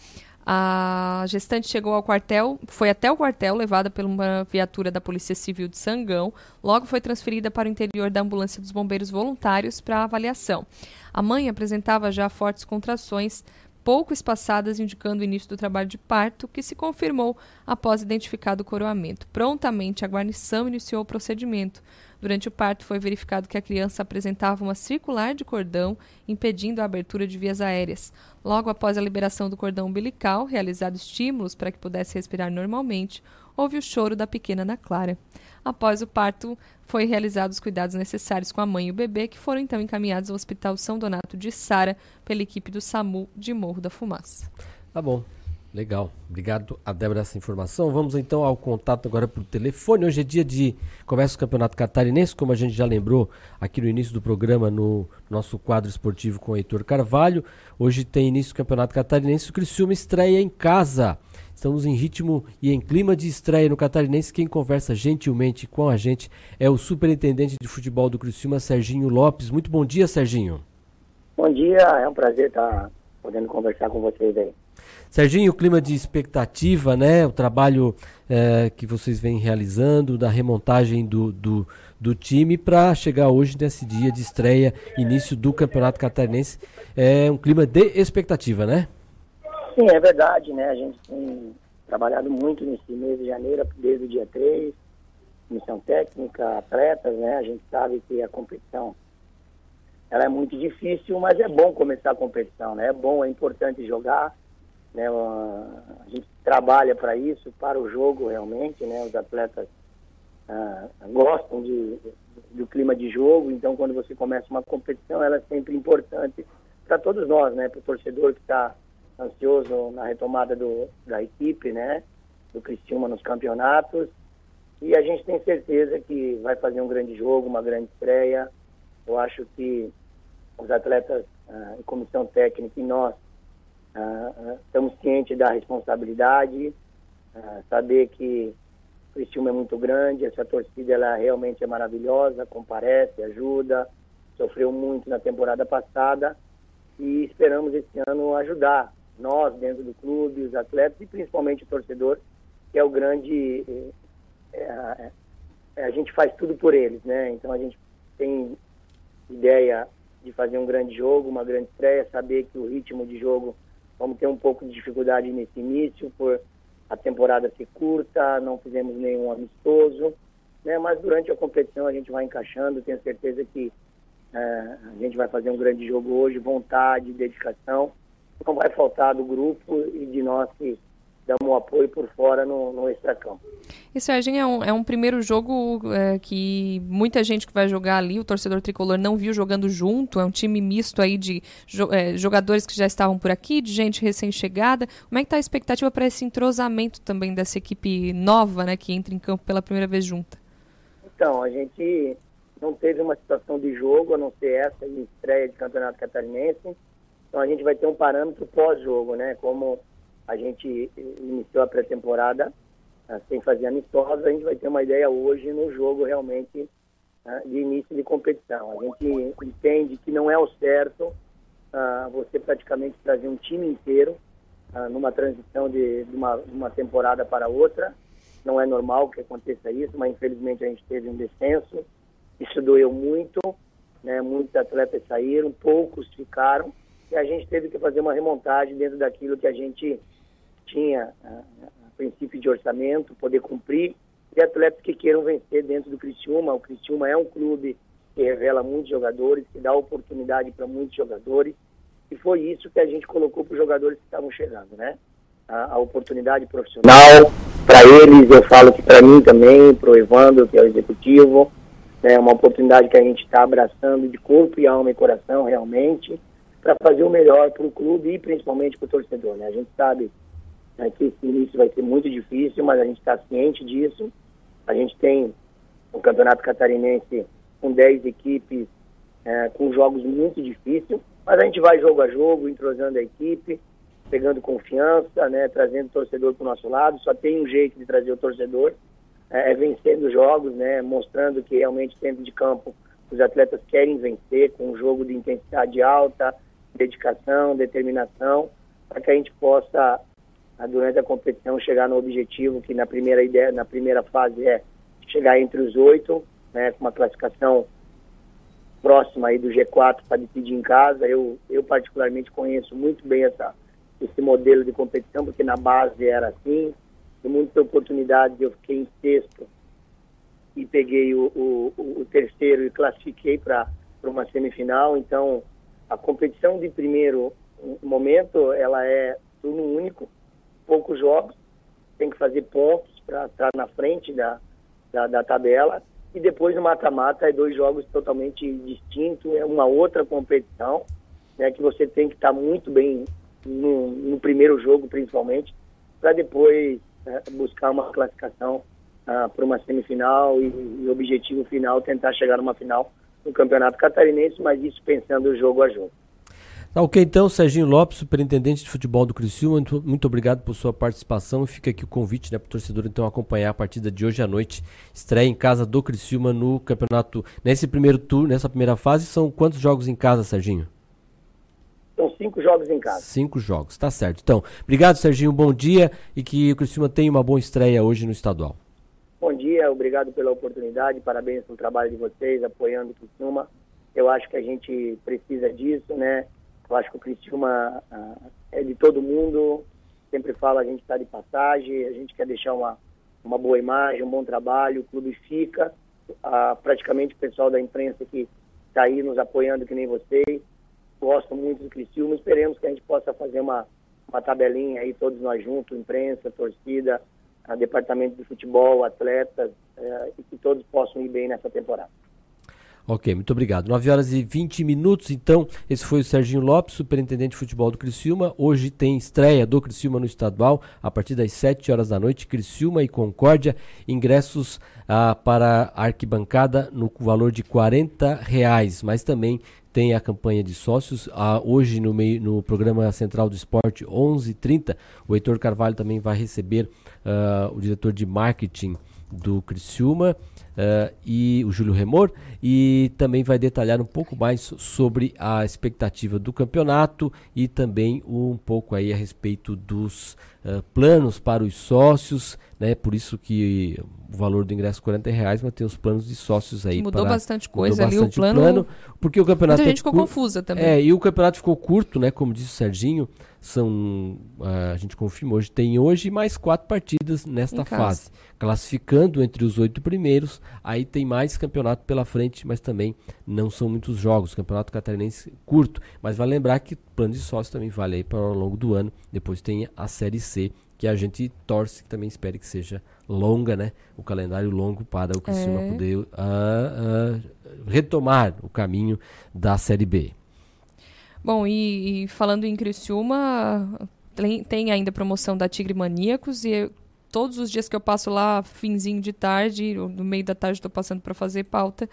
A gestante chegou ao quartel, foi até o quartel, levada por uma viatura da Polícia Civil de Sangão. Logo foi transferida para o interior da ambulância dos bombeiros voluntários para avaliação. A mãe apresentava já fortes contrações, pouco espaçadas, indicando o início do trabalho de parto, que se confirmou após identificado o coroamento. Prontamente, a guarnição iniciou o procedimento. Durante o parto, foi verificado que a criança apresentava uma circular de cordão, impedindo a abertura de vias aéreas. Logo após a liberação do cordão umbilical, realizado estímulos para que pudesse respirar normalmente, houve o choro da pequena Ana Clara. Após o parto, foi realizados os cuidados necessários com a mãe e o bebê, que foram então encaminhados ao Hospital São Donato de Sara pela equipe do SAMU de Morro da Fumaça. Tá bom. Legal. Obrigado a Débora essa informação. Vamos então ao contato agora por telefone. Hoje é dia de conversa do Campeonato Catarinense, como a gente já lembrou aqui no início do programa no nosso quadro esportivo com o Heitor Carvalho. Hoje tem início do Campeonato Catarinense. O Criciúma estreia em casa. Estamos em ritmo e em clima de estreia no Catarinense. Quem conversa gentilmente com a gente é o superintendente de futebol do Criciúma, Serginho Lopes. Muito bom dia, Serginho. Bom dia, é um prazer estar podendo conversar com vocês aí. Serginho, o clima de expectativa, né? O trabalho é, que vocês vêm realizando, da remontagem do, do, do time para chegar hoje nesse dia de estreia, início do Campeonato Catarinense. É um clima de expectativa, né? Sim, é verdade, né? A gente tem trabalhado muito nesse mês de janeiro, desde o dia 3, missão técnica, atletas, né? A gente sabe que a competição ela é muito difícil, mas é bom começar a competição, né? É bom, é importante jogar, né? A gente trabalha para isso, para o jogo realmente, né? Os atletas ah, gostam de, do clima de jogo, então quando você começa uma competição, ela é sempre importante para todos nós, né? Para o torcedor que está ansioso na retomada do, da equipe, né? Do Cristiúma nos campeonatos. E a gente tem certeza que vai fazer um grande jogo, uma grande estreia. Eu acho que os atletas, ah, em comissão técnica e nós ah, estamos cientes da responsabilidade, ah, saber que o Cristiúma é muito grande, essa torcida ela realmente é maravilhosa, comparece, ajuda, sofreu muito na temporada passada e esperamos esse ano ajudar nós dentro do clube, os atletas e principalmente o torcedor, que é o grande. É, é, a gente faz tudo por eles, né? Então a gente tem ideia de fazer um grande jogo, uma grande estreia, saber que o ritmo de jogo vamos ter um pouco de dificuldade nesse início, por a temporada ser curta, não fizemos nenhum amistoso, né? Mas durante a competição a gente vai encaixando, tenho certeza que é, a gente vai fazer um grande jogo hoje, vontade, dedicação não vai faltar do grupo e de nós que damos um apoio por fora no, no extracampo. E Serginho, é um, é um primeiro jogo é, que muita gente que vai jogar ali, o torcedor tricolor não viu jogando junto, é um time misto aí de jo, é, jogadores que já estavam por aqui, de gente recém-chegada. Como é que está a expectativa para esse entrosamento também dessa equipe nova, né, que entra em campo pela primeira vez junta? Então, a gente não teve uma situação de jogo, a não ser essa em estreia de campeonato catarinense, então a gente vai ter um parâmetro pós-jogo, né? Como a gente iniciou a pré-temporada uh, sem fazer amistosa, a gente vai ter uma ideia hoje no jogo realmente uh, de início de competição. A gente entende que não é o certo uh, você praticamente trazer um time inteiro numa transição de, de, uma, uma temporada para outra. Não é normal que aconteça isso, mas infelizmente a gente teve um descenso. Isso doeu muito, né? Muitos atletas saíram, poucos ficaram e a gente teve que fazer uma remontagem dentro daquilo que a gente tinha a, a princípio de orçamento, poder cumprir, e atletas que queiram vencer dentro do Criciúma. O Criciúma é um clube que revela muitos jogadores, que dá oportunidade para muitos jogadores, e foi isso que a gente colocou para os jogadores que estavam chegando, né? a, a oportunidade profissional. Para eles, eu falo que para mim também, para o Evandro, que é o executivo, é uma oportunidade que a gente está abraçando de corpo e alma e coração, realmente, para fazer o melhor para o clube e principalmente para o torcedor. Né? A gente sabe né, que esse início vai ser muito difícil, mas a gente está ciente disso. A gente tem o Campeonato Catarinense com 10 equipes, é, com jogos muito difíceis, mas a gente vai jogo a jogo, entrosando a equipe, pegando confiança, né, trazendo o torcedor para o nosso lado. Só tem um jeito de trazer o torcedor, é, é vencendo jogos, né, mostrando que realmente dentro de campo os atletas querem vencer com um jogo de intensidade alta, dedicação, determinação, para que a gente possa durante a competição chegar no objetivo que na primeira ideia, na primeira fase é chegar entre os oito, né, com uma classificação próxima aí do G4 para decidir em casa. Eu, eu particularmente conheço muito bem essa, esse modelo de competição, porque na base era assim. Em muitas oportunidades eu fiquei em sexto e peguei o, o, o terceiro e classifiquei para uma semifinal. Então, a competição de primeiro momento, ela é turno único, poucos jogos, tem que fazer pontos para estar na frente da, da, da tabela. E depois no mata-mata é dois jogos totalmente distintos, é uma outra competição, né, que você tem que estar muito bem no, no primeiro jogo, principalmente, para depois é, buscar uma classificação ah, para uma semifinal e, e objetivo final tentar chegar numa final no Campeonato Catarinense, mas isso pensando jogo a jogo. Tá ok, então, Serginho Lopes, superintendente de futebol do Criciúma, muito, muito obrigado por sua participação fica aqui o convite né, para o torcedor então acompanhar a partida de hoje à noite, estreia em casa do Criciúma no campeonato. Nesse primeiro turno, nessa primeira fase, são quantos jogos em casa, Serginho? São cinco jogos em casa. Cinco jogos, tá certo. Então, obrigado, Serginho, bom dia e que o Criciúma tenha uma boa estreia hoje no estadual. Bom dia, obrigado pela oportunidade, parabéns pelo trabalho de vocês, apoiando o Criciúma. Eu acho que a gente precisa disso, né? Eu acho que o Criciúma uh, é de todo mundo, sempre fala a gente está de passagem, a gente quer deixar uma, uma boa imagem, um bom trabalho, o clube fica, uh, praticamente o pessoal da imprensa que está aí nos apoiando que nem vocês, gosto muito do Criciúma, esperemos que a gente possa fazer uma, uma tabelinha aí, todos nós juntos, imprensa, torcida, uh, departamento de futebol, atletas, uh, e que todos possam ir bem nessa temporada. Ok, muito obrigado. 9 horas e 20 minutos, então, esse foi o Serginho Lopes, superintendente de futebol do Criciúma. Hoje tem estreia do Criciúma no estadual, a partir das 7 horas da noite, Criciúma e Concórdia. Ingressos ah, para arquibancada no valor de 40 reais, mas também tem a campanha de sócios. Ah, hoje, no, meio, no programa Central do Esporte, 11h30, o Heitor Carvalho também vai receber ah, o diretor de marketing do Criciúma uh, e o Júlio Remor e também vai detalhar um pouco mais sobre a expectativa do campeonato e também um pouco aí a respeito dos uh, planos para os sócios, né? Por isso que o valor do ingresso é 40 reais, mas tem os planos de sócios aí. Mudou para, bastante coisa ali, o plano, plano, porque o campeonato Muita gente é ficou confusa também. É, e o campeonato ficou curto, né? Como disse o Serginho, são a gente confirma hoje tem hoje mais quatro partidas nesta fase, classificando entre os oito primeiros. Aí tem mais campeonato pela frente, mas também não são muitos jogos. Campeonato catarinense curto, mas vai lembrar que plano de sócio também vale aí para ao longo do ano. Depois tem a série C que a gente torce que também espere que seja longa, né? O calendário longo para o Criciúma É. poder ah, ah, retomar o caminho da série B. Bom, e, e falando em Criciúma, tem, tem ainda promoção da Tigre Maníacos e todos os dias que eu passo lá, finzinho de tarde, ou no meio da tarde estou passando para fazer pauta,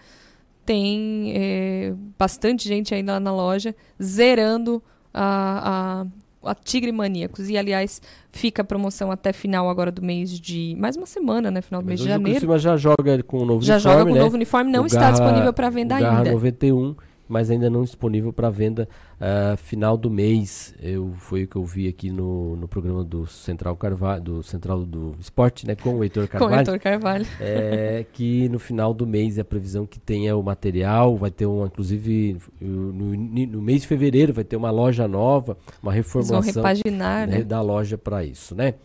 tem é, bastante gente ainda na loja zerando a, a, a Tigre Maníacos. E, aliás, fica a promoção até final agora do mês de... Mais uma semana, né? Final do mês Mas de hoje o janeiro. Criciúma já joga com o novo Já uniforme, joga com o né? novo uniforme, não O está disponível para venda Garra ainda. 91, mas ainda não disponível para venda ah, final do mês. Eu foi o que eu vi aqui no, no programa do Central Carvalho, do Central do Esporte, né, com o Heitor Com o Carvalho. Heitor Carvalho. É, que no final do mês é a previsão que tenha o material, vai ter uma, inclusive no, no mês de fevereiro vai ter uma loja nova, uma reformulação repaginar, né? da loja para isso, né?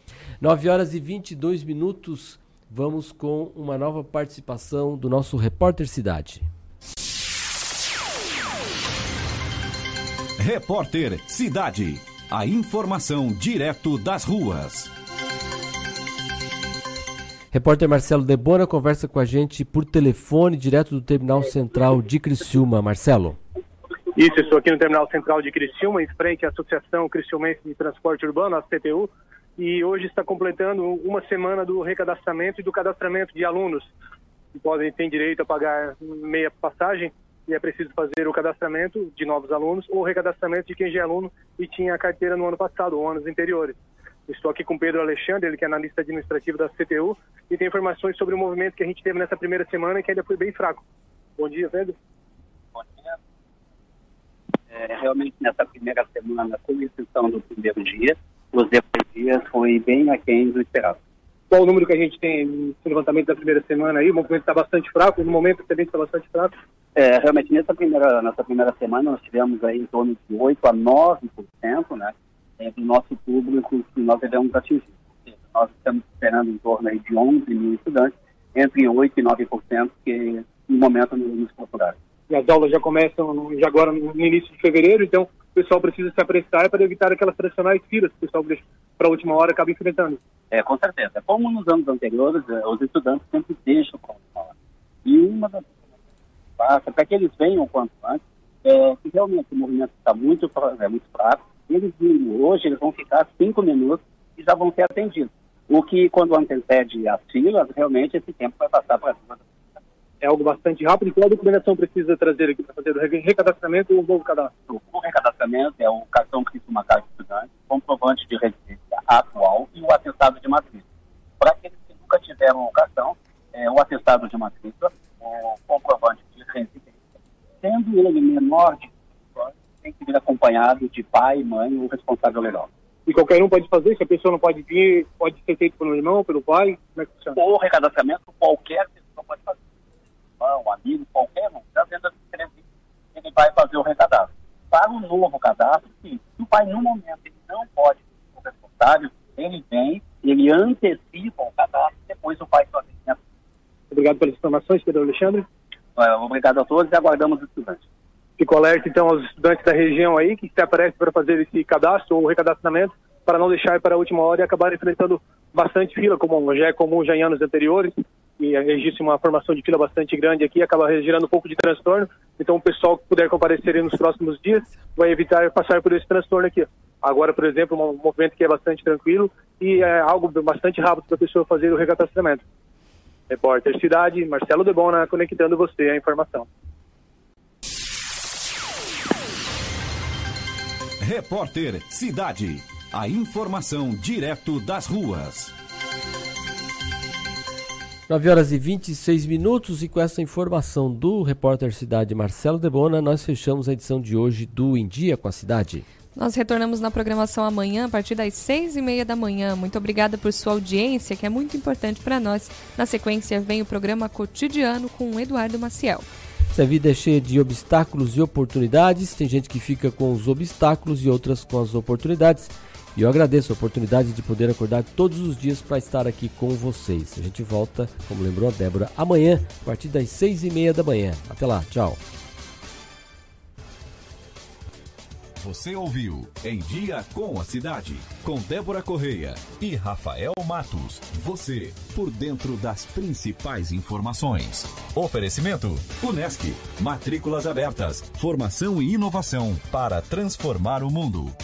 9 horas e 22 minutos, vamos com uma nova participação do nosso repórter Cidade. Repórter Cidade. A informação direto das ruas. Repórter Marcelo Debona conversa com a gente por telefone, direto do Terminal Central de Criciúma. Marcelo. Isso, estou aqui no Terminal Central de Criciúma, em frente à Associação Criciumense de Transporte Urbano, a CTU, e hoje está completando uma semana do recadastramento e do cadastramento de alunos que podem ter direito a pagar meia passagem e é preciso fazer o cadastramento de novos alunos ou o recadastramento de quem já é aluno e tinha a carteira no ano passado ou anos anteriores. Estou aqui com Pedro Alexandre, ele que é analista administrativo da CTU, e tem informações sobre o movimento que a gente teve nessa primeira semana e que ainda foi bem fraco. Bom dia, Pedro. Bom dia. É, realmente, nessa primeira semana, com exceção do primeiro dia, os demais dias foi bem aquém do esperado. Qual o número que a gente tem no levantamento da primeira semana aí? O movimento está bastante fraco, no momento também está bastante fraco. É, realmente, nessa primeira, nessa primeira semana, nós tivemos aí em torno de 8% a 9%, né? é, do nosso público que nós devemos atingir. Nós estamos esperando em torno aí de 11 mil estudantes, entre 8% e 9% que no momento nos procuraram. E as aulas já começam já agora no início de fevereiro, então o pessoal precisa se apressar para evitar aquelas tradicionais filas que o pessoal para a última hora acaba enfrentando. É, com certeza. Como nos anos anteriores, eh, os estudantes sempre deixam para a última hora. E uma das passa para que eles venham quanto antes, é que realmente o movimento está muito, é, muito fraco, eles hoje eles vão ficar cinco minutos e já vão ser atendidos. O que, quando antecede as filas, realmente esse tempo vai passar para cima. É algo bastante rápido. Qual documentação precisa trazer aqui para fazer o recadastramento ou o novo cadastro? O recadastramento é o cartão Criciúma Carta Estudante, comprovante de residência atual e o atestado de matrícula. Para aqueles que nunca tiveram o cartão, é o atestado de matrícula, o comprovante de residência, sendo ele menor de tem que vir acompanhado de pai, mãe ou responsável legal. E qualquer um pode fazer? Se a pessoa não pode vir, pode ser feito pelo irmão, pelo pai? Como é que funciona? O recadastramento, qualquer pessoa pode fazer. Irmão, amigo, qualquer um. Já vendo as diferenças, ele vai fazer o recadastro. Para o novo cadastro, sim. Se o pai, no momento, ele não pode ser responsável, ele vem, ele antecipa o cadastro, depois o pai faz Obrigado pelas informações, Pedro Alexandre. É, obrigado a todos e aguardamos os estudantes. Fico alerta, então, aos estudantes da região aí que se aparecem para fazer esse cadastro ou recadastramento, para não deixar para a última hora e acabar enfrentando bastante fila, como já é comum já em anos anteriores, e existe uma formação de fila bastante grande aqui, acaba gerando um pouco de transtorno. Então, o pessoal que puder comparecer nos próximos dias vai evitar passar por esse transtorno aqui. Agora, por exemplo, um movimento que é bastante tranquilo e é algo bastante rápido para a pessoa fazer o recadastramento. Repórter Cidade, Marcelo Debona, conectando você à informação. Repórter Cidade. A informação direto das ruas. 9 horas e 26 minutos e com essa informação do repórter Cidade Marcelo Debona, nós fechamos a edição de hoje do Em Dia com a Cidade. Nós retornamos na programação amanhã, a partir das seis e meia da manhã. Muito obrigada por sua audiência, que é muito importante para nós. Na sequência, vem o programa Cotidiano com Eduardo Maciel. Essa vida é cheia de obstáculos e oportunidades. Tem gente que fica com os obstáculos e outras com as oportunidades. E eu agradeço a oportunidade de poder acordar todos os dias para estar aqui com vocês. A gente volta, como lembrou a Débora, amanhã, a partir das seis e meia da manhã. Até lá, tchau. Você ouviu Em Dia com a Cidade, com Débora Correia e Rafael Matos. Você, por dentro das principais informações. Oferecimento: Unesc. Matrículas abertas. Formação e inovação para transformar o mundo.